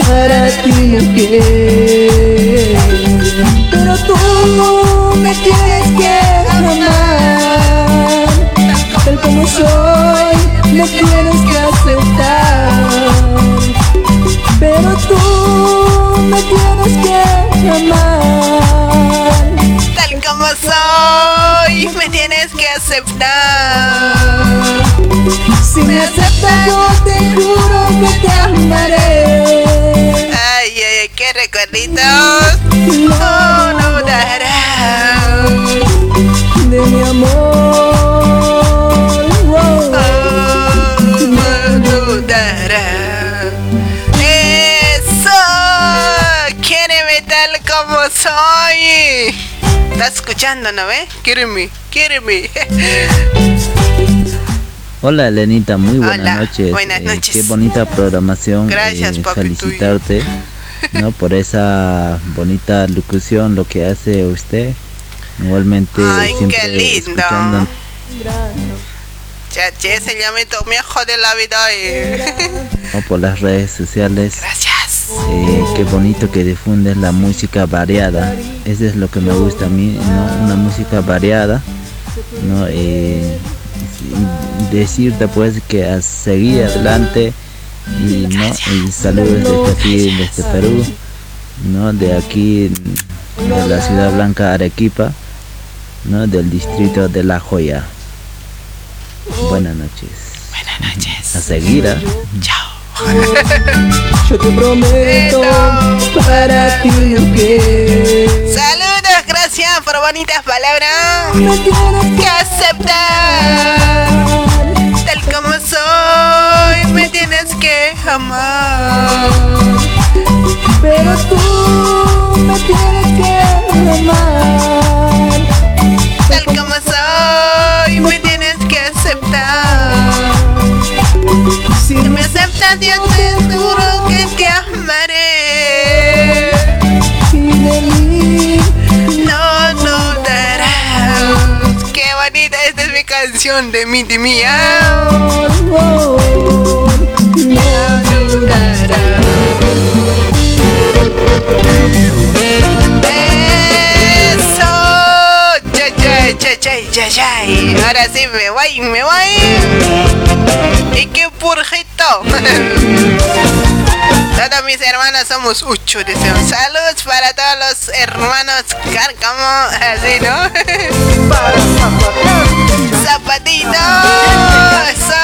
para ti mujer. Pero tú me tienes que amar. Tal como soy, me tienes que aceptar. Pero tú me tienes que amar. Tal como soy, me tienes que aceptar. Si me aceptas yo te juro que te amaré. Ay, ay, ay, qué recuerditos. No, soy. ¿Estás escuchando, no ve? Quiéreme, quiéreme. Hola Elenita, muy buenas Hola, noches. buenas Eh, noches. qué bonita programación. Gracias, eh, papi Felicitarte ¿no? por esa bonita locución, lo que hace usted. Igualmente Ay, siempre qué lindo. escuchando Chache, se llama tu viejo de la vida. ¿no? por las redes sociales. Gracias. Eh, qué bonito que difundes la música variada. Eso es lo que me gusta a mí, ¿no? Una música variada, ¿no? Eh, decirte pues que a seguir adelante y no y saludos desde aquí desde Perú no de aquí de la ciudad blanca Arequipa no del distrito de La Joya buenas noches buenas noches a seguir ¿ah? Yo te prometo para ti mujer. Saludos, gracias por bonitas palabras. Que aceptar. Tal como soy, me tienes que amar. Pero tú me tienes que amar. Tal como Si me aceptas, yo te juro que te amaré. No, no darás. Qué bonita, esta es mi canción de mi de mía. No. Ahora sí me voy, me voy. Y qué purjito. Todos mis hermanos somos ucho, deseo. Saludos para todos los hermanos Cárcamo, así, ¿no? Zapatito, eso.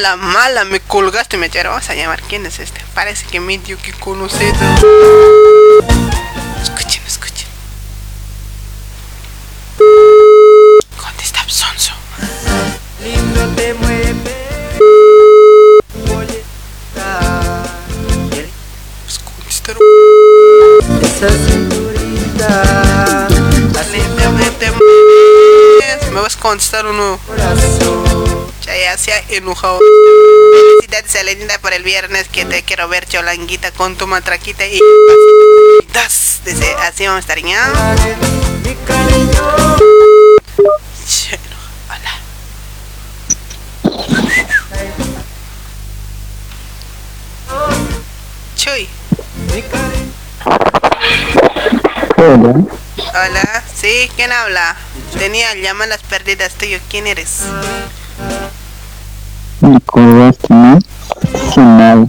Mala, mala, me colgaste, me echaron. Vamos a llamar. ¿Quién es este? Parece que medio que conoce. Escuchen, escuchen. Contesta, sonso. Lindo te mueve. Esa cinturita. Lentamente mueves. Me vas a contestar uno. Ya, ya se ha enojado. Felicidades a Lenita por el viernes que te quiero ver cholanguita con tu matraquita y das. Dice, así vamos a estar ya. Chuy. Hola, Hola, sí, ¿quién habla? Tenía llamadas perdidas tuyo, ¿quién eres? Me colgaste, ¿no? Sin nada,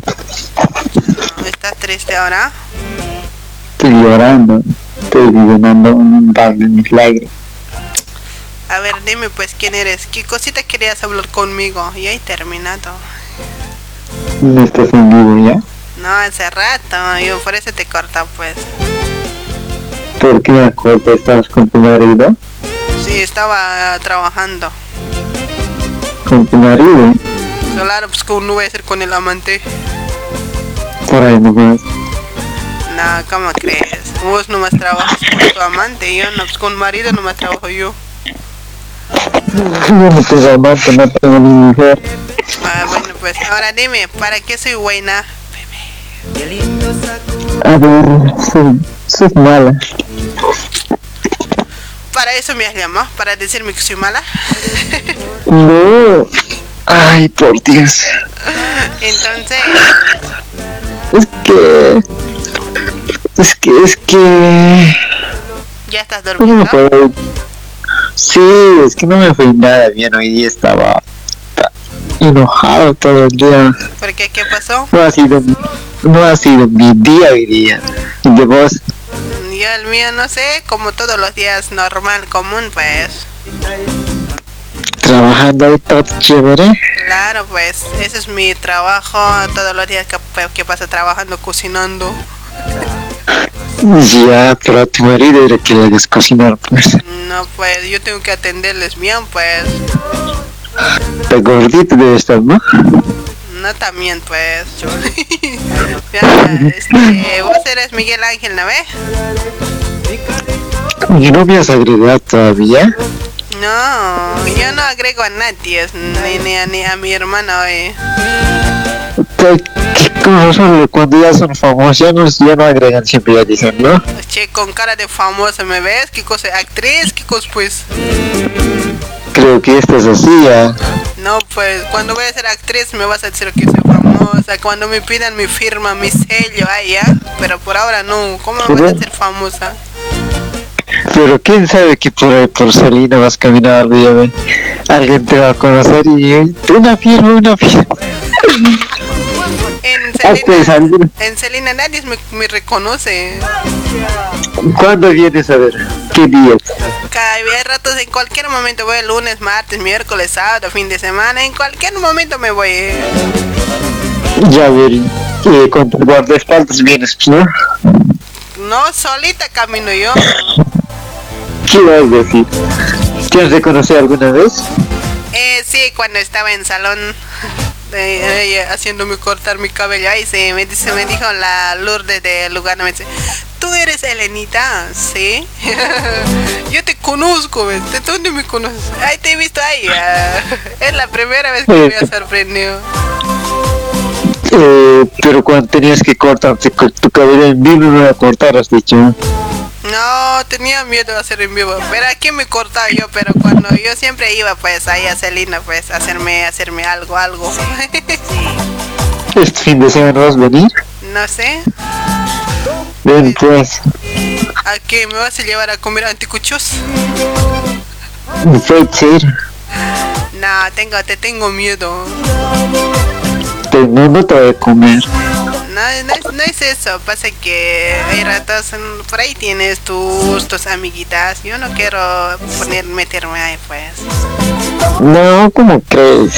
¿Estás triste ahora? estoy llorando, estoy llenando un bar de mis lágrimas. A ver, dime pues quién eres. ¿Qué cosita querías hablar conmigo? Y ahí terminado. ¿No estás en vivo ya? No, hace rato. Yo por eso te corto pues. ¿Por qué me cortas? ¿Estabas con tu marido? Sí, estaba trabajando. ¿Con tu marido? Claro, pues como no voy a hacer con el amante. Por ahí. No, ¿cómo crees? Vos nomás trabajas con tu amante. Yo no, pues con marido nomás trabajo yo. Yo no tengo amante, no tengo ni mujer. Ah, bueno, pues ahora dime, ¿para qué soy buena? A ver, soy, soy mala. Para eso me has llamado, para decirme que soy mala. No. Ay, por Dios. Entonces, Es que. Es que, es que. ya estás No dormido. puedo- Sí, es que no me fue nada bien. Hoy día estaba ta- enojado todo el día. ¿Por qué? ¿Qué pasó? No ha sido, no ha sido mi día hoy día. Y de vos, Yo el mío no sé, como todos los días normal, común, pues. Trabajando ahí todo chévere. Claro, pues ese es mi trabajo todos los días que, que paso trabajando, cocinando. Ya, pero a tu marido era que le hagas cocinar, pues. No, pues yo tengo que atenderles bien, pues. Está gordito debe estar, ¿no? No también, pues. Ya, este, vos eres Miguel Ángel, ¿no ves? ¿Y no me has agregado todavía? No, yo no agrego a nadie, ni, ni, a, ni a mi hermano, eh. ¿Qué, son? Cuando ya son famosos, ya no, ya no agregan, siempre ya dicen, ¿no? Che, con cara de famosa, ¿me ves? ¿Qué cosa? ¿Actriz? ¿Qué cosa, pues? Creo que esto es así, ya. No, pues cuando voy a ser actriz me vas a decir que soy famosa. Cuando me pidan mi firma, mi sello, ahí ya. Pero por ahora no. ¿Cómo voy a ser famosa? Pero quién sabe que por ahí, por Salina vas caminando y ya ve, alguien te va a conocer y eh, una firma, una firma. En alguna- en Celina nadie me, me reconoce. ¿Cuándo vienes a ver? ¿Qué día? Cada hay ratos, en cualquier momento voy, lunes, martes, miércoles, sábado, fin de semana. En cualquier momento me voy. Ya ver, eh, con tu guardaespaldas vienes, ¿no? No, solita camino yo. ¿Qué vas a decir? ¿Te has reconocido alguna vez? Eh, sí, cuando estaba en salón eh, eh, haciéndome cortar mi cabello, ahí se me dice, me dijo la Lourdes de Lugano, me dice, tú eres Elenita, sí. Yo te conozco, ¿ves? ¿de dónde me conoces? Ahí te he visto ahí. ah. Es la primera vez que me ha sorprendido. Eh, pero cuando tenías que cortarte co- tu cabello en vivo, no la cortar, has dicho. No, tenía miedo de hacer en vivo, pero aquí me cortaba yo, pero cuando yo siempre iba pues ahí a Celina pues a hacerme, hacerme algo, algo. Este fin de semana vas a venir. no sé, Ven, pues. ¿a qué me vas a llevar a comer anticuchos? Puede ser. No, tengo, te tengo miedo. Te, no, no te voy a comer. No, no, es, no es eso, pasa que hay ratos, mm, por ahí tienes tus, tus amiguitas, yo no quiero poner, meterme ahí pues. No, ¿cómo crees?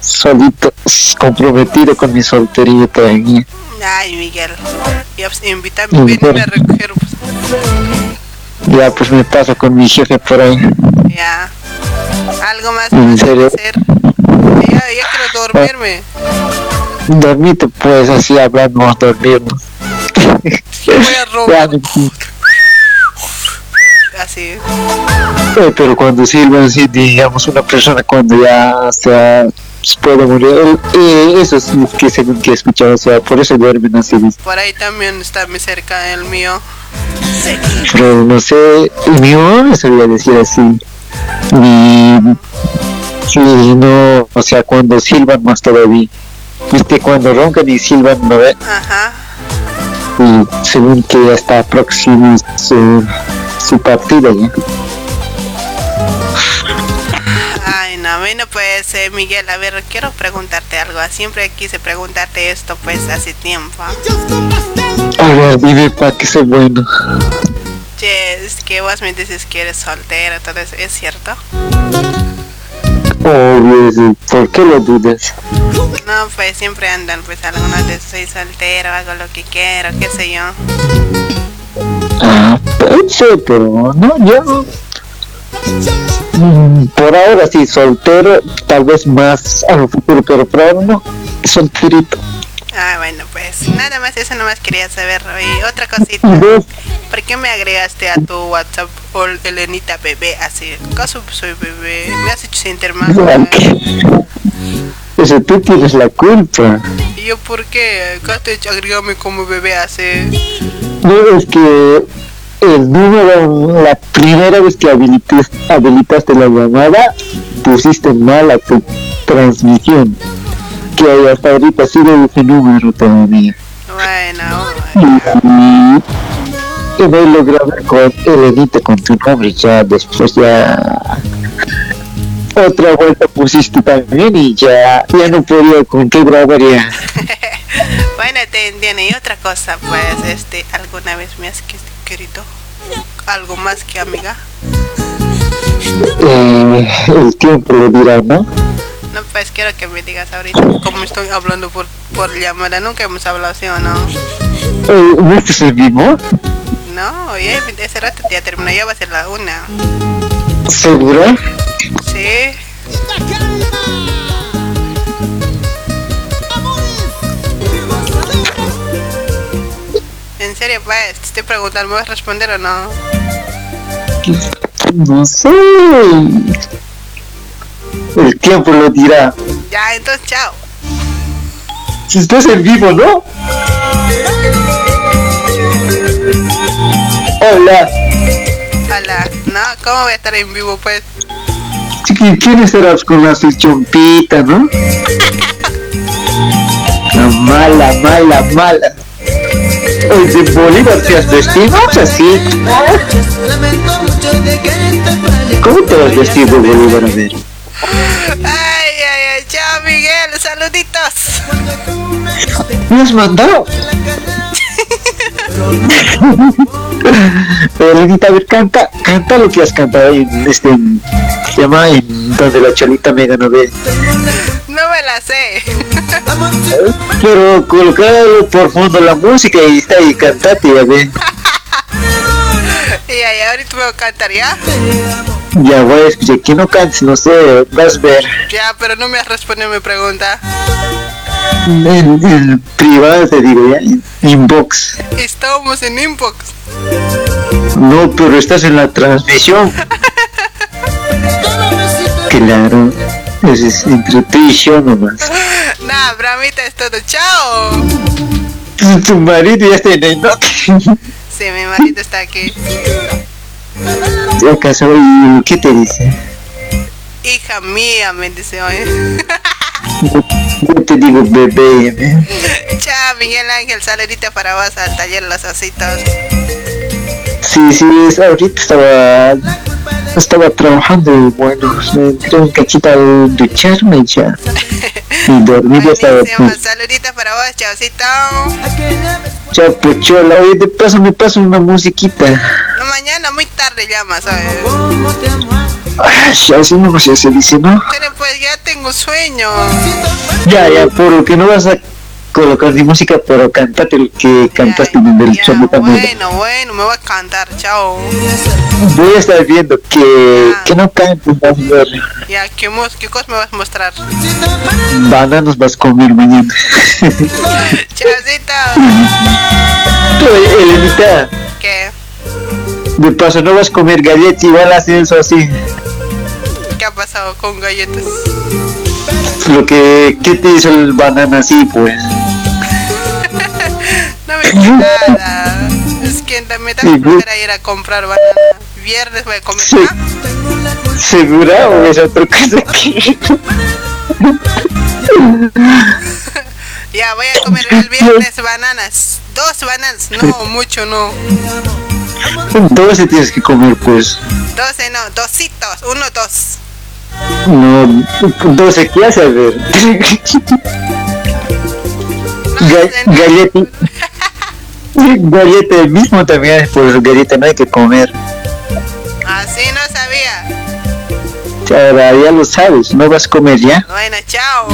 Solito, comprometido con mi soltería todavía. Ay, Miguel, y, pues, invítame, ven a recoger, pues, Ya, pues me paso con mi jefe por ahí. ya. Algo más ¿En vas a serio? hacer. Ya, ya quiero dormirme. Dormite, pues, así hablamos, dormirnos. Voy a robar. Así. Eh, pero cuando sirve así, digamos, una persona cuando ya se puede morir, eh, eso es lo que según que he escuchado, o sea, por eso duermen así. Por ahí también está muy cerca el mío. Pero no sé, mi mamá me sabía decir así. Y, sí, no, o sea, cuando silban más todavía. Viste, cuando roncan y silban, ¿no? Ajá. Y según que ya está próximo su, su partida ya. Ay, no, bueno, pues eh, Miguel, a ver, quiero preguntarte algo. Siempre quise preguntarte esto, pues, hace tiempo. A ver, dime para que sea bueno. Che, es que vos me dices que eres soltero, eso, ¿es cierto? Obvio, sí, ¿por qué lo dudas? No, pues siempre andan, pues algunos de soy soltero, hago lo que quiero, qué sé yo. Ah, puede ser, pero no, yo. Mm, Por ahora sí, soltero, tal vez más a lo futuro, pero por ahora no, solterito. Ah, bueno, pues nada más, eso nomás quería saber. Y otra cosita, ¿por qué me agregaste a tu WhatsApp o Elenita bebé así? ¿Acaso soy bebé? Me has hecho sentir más. Eso tú tienes la culpa. ¿Y yo por qué? Cate, agregame como bebé hace. No, es que el número, la primera vez que habilitas- habilitaste la llamada, pusiste mal a tu transmisión. Que hasta ahorita sigue ese número todavía. Bueno, Y, y no logré ver con Elenita con tu nombre, ya después ya otra vuelta pusiste también y ya, ya no podía con qué grabar ya. bueno, te entiendo. Y otra cosa, pues, este, ¿alguna vez me has que- querido algo más que amiga? Eh, el tiempo lo dirá, ¿no? No, pues quiero que me digas ahorita, como estoy hablando por, por llamada, nunca hemos hablado así o no. Eh, ¿No estás en vivo? No, ya ese rato ya terminó, ya va a ser la una. ¿Segura? Sí. En serio, pues, te estoy preguntando, ¿me vas a responder o no? No sé. El tiempo lo dirá. Ya, entonces, chao. Si estás en vivo, ¿no? Hola. Hola. No, ¿cómo voy a estar en vivo, pues? ¿quién estarás con la chompita, no? La mala, mala, mala. Oye, de Bolívar te has vestido así. ¿Cómo te has vestido, Bolívar? A ver. Ay, ay, ay, chao, Miguel, saluditos. ¿Me has mandado? Pero Lenita, a ver, canta, canta lo que has cantado en este, en- se llama en donde la cholita mega no ve. No me la sé. Pero colocado por fondo la música y está ahí, cantate, ve. Y ay, ahorita me voy a cantar, ¿ya? Ya voy a escuchar, que no cantes, no sé, vas a ver. Ya, pero no me has respondido mi pregunta. En, en privado te digo, ya, inbox. Estábamos en inbox. No, pero estás en la transmisión. Claro, eso es entre tú y yo nomás. Nah, bramita es todo. Chao. Tu marido ya está en el Sí, mi marido está aquí. Ya casó y ¿qué te dice? Hija mía, me dice hoy. Yo te digo bebé. Chao, Miguel Ángel, saludita para vos al taller Los Ositos. Sí, sí, ahorita estaba estaba trabajando y bueno, me entré un cachito a ducharme ya. Y dormir ya estaba saludita para vos, chaucito. ya pochola. Oye, de paso me paso una musiquita. No, mañana muy tarde llama, ¿sabes? Ay, así no se dice, ¿no? Pero pues ya tengo sueño. Ya, ya, por lo que no vas a colocar ni música, pero cantate el que cantaste en el show también. Bueno, bueno, me voy a cantar, chao. Voy a estar viendo que, que no cantes, vas a ver. Ya, ¿qué, ¿qué cosa me vas a mostrar? Bananas vas a comer mañana. Chaucito. Oye, Elenita, ¿Qué? de paso no vas a comer galletas, igual haces eso así. ¿Qué ha pasado con galletas? Lo que, ¿qué te hizo el banana así, pues? No me nada. Es que me da flojera ir a comprar banana. Viernes voy a comer. Sí. ¿Segura o es otra cosa que... Ya voy a comer el viernes bananas. Dos bananas. No, mucho no. 12 tienes que comer, pues. Doce no, dositos. Uno, dos. No, 12 ¿qué hace? A ver. Ga- galleta. Galleta el mismo también, pues galleta no hay que comer. Así no sabía. Ahora ya lo sabes, no vas a comer ya. Bueno, chao.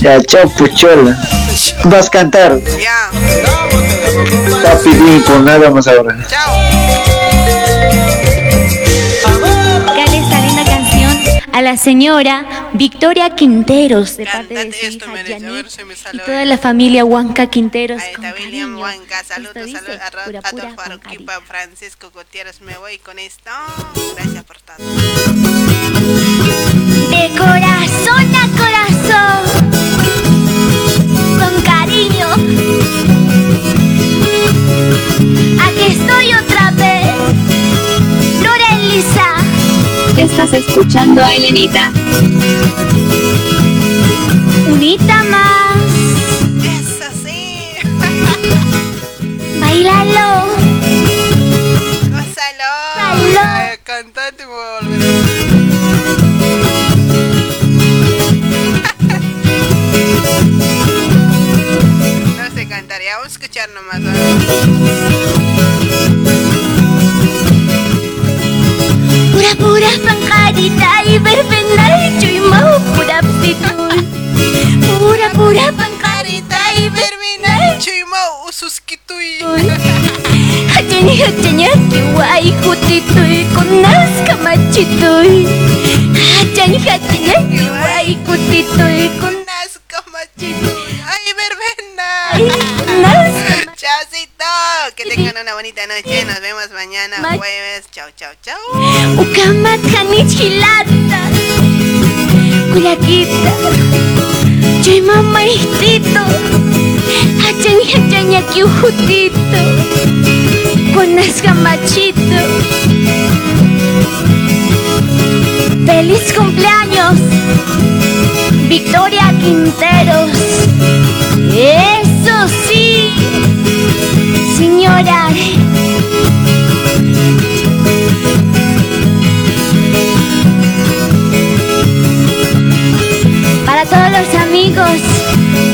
Ya, chao, puchola. Vas a cantar. Ya. Dime por nada más ahora. Dale la señora Victoria Quinteros, de Cántate parte de su esto, hija Janet, y toda la familia Huanca Quinteros Ahí está con William. Huanca, saludos, saludos a, pura, a, pura, a Arquipa, Francisco Gutiérrez, me voy con esto. Gracias por todo. De corazón a corazón, con cariño, aquí estoy otra vez, Lorelisa. Estás escuchando a Elenita. Unita más. Eso sí. Bailalo. Gózalo. Ay, Cantante me voy a volver. No sé cantar, ya vamos a escuchar nomás. Pura Pura-pura pangkadi tayo Cuy mau pudap situ Pura-pura pangkadi tayo berbenay Cuy mau usus kituy Hajanya hajanya kiwai kutitui Kunas kamachituy Hajanya hajanya kiwai kutitui Kunas kamachituy Ay berbenay Kunas Chaucito. Que tengan una bonita noche. Nos vemos mañana jueves. Chau, chau, chau. Ukamatani chilata Kuyakita Chuy mamaitito Hachani hachani aquí ujutito Con machito Feliz cumpleaños Victoria Quinteros Eso sí Señora Para todos los amigos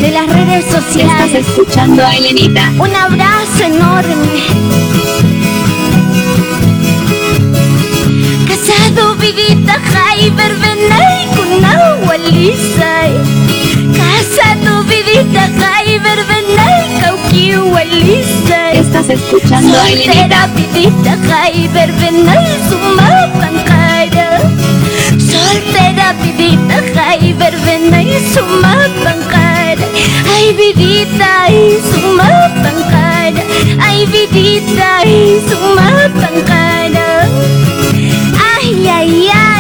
de las redes sociales. Estás escuchando a Elenita. Un abrazo enorme. Casado, vivita, jai, verbenay, con agua lisa. Casado, vivita, jai, verbenay, cauqui, lisa. Estás escuchando a Elenita Soltera venal suma pancara Soltera vidita Jaiber venal suma pancara Ay vidita ay suma pancara Ay vidita ay suma pancara Ay ay ay.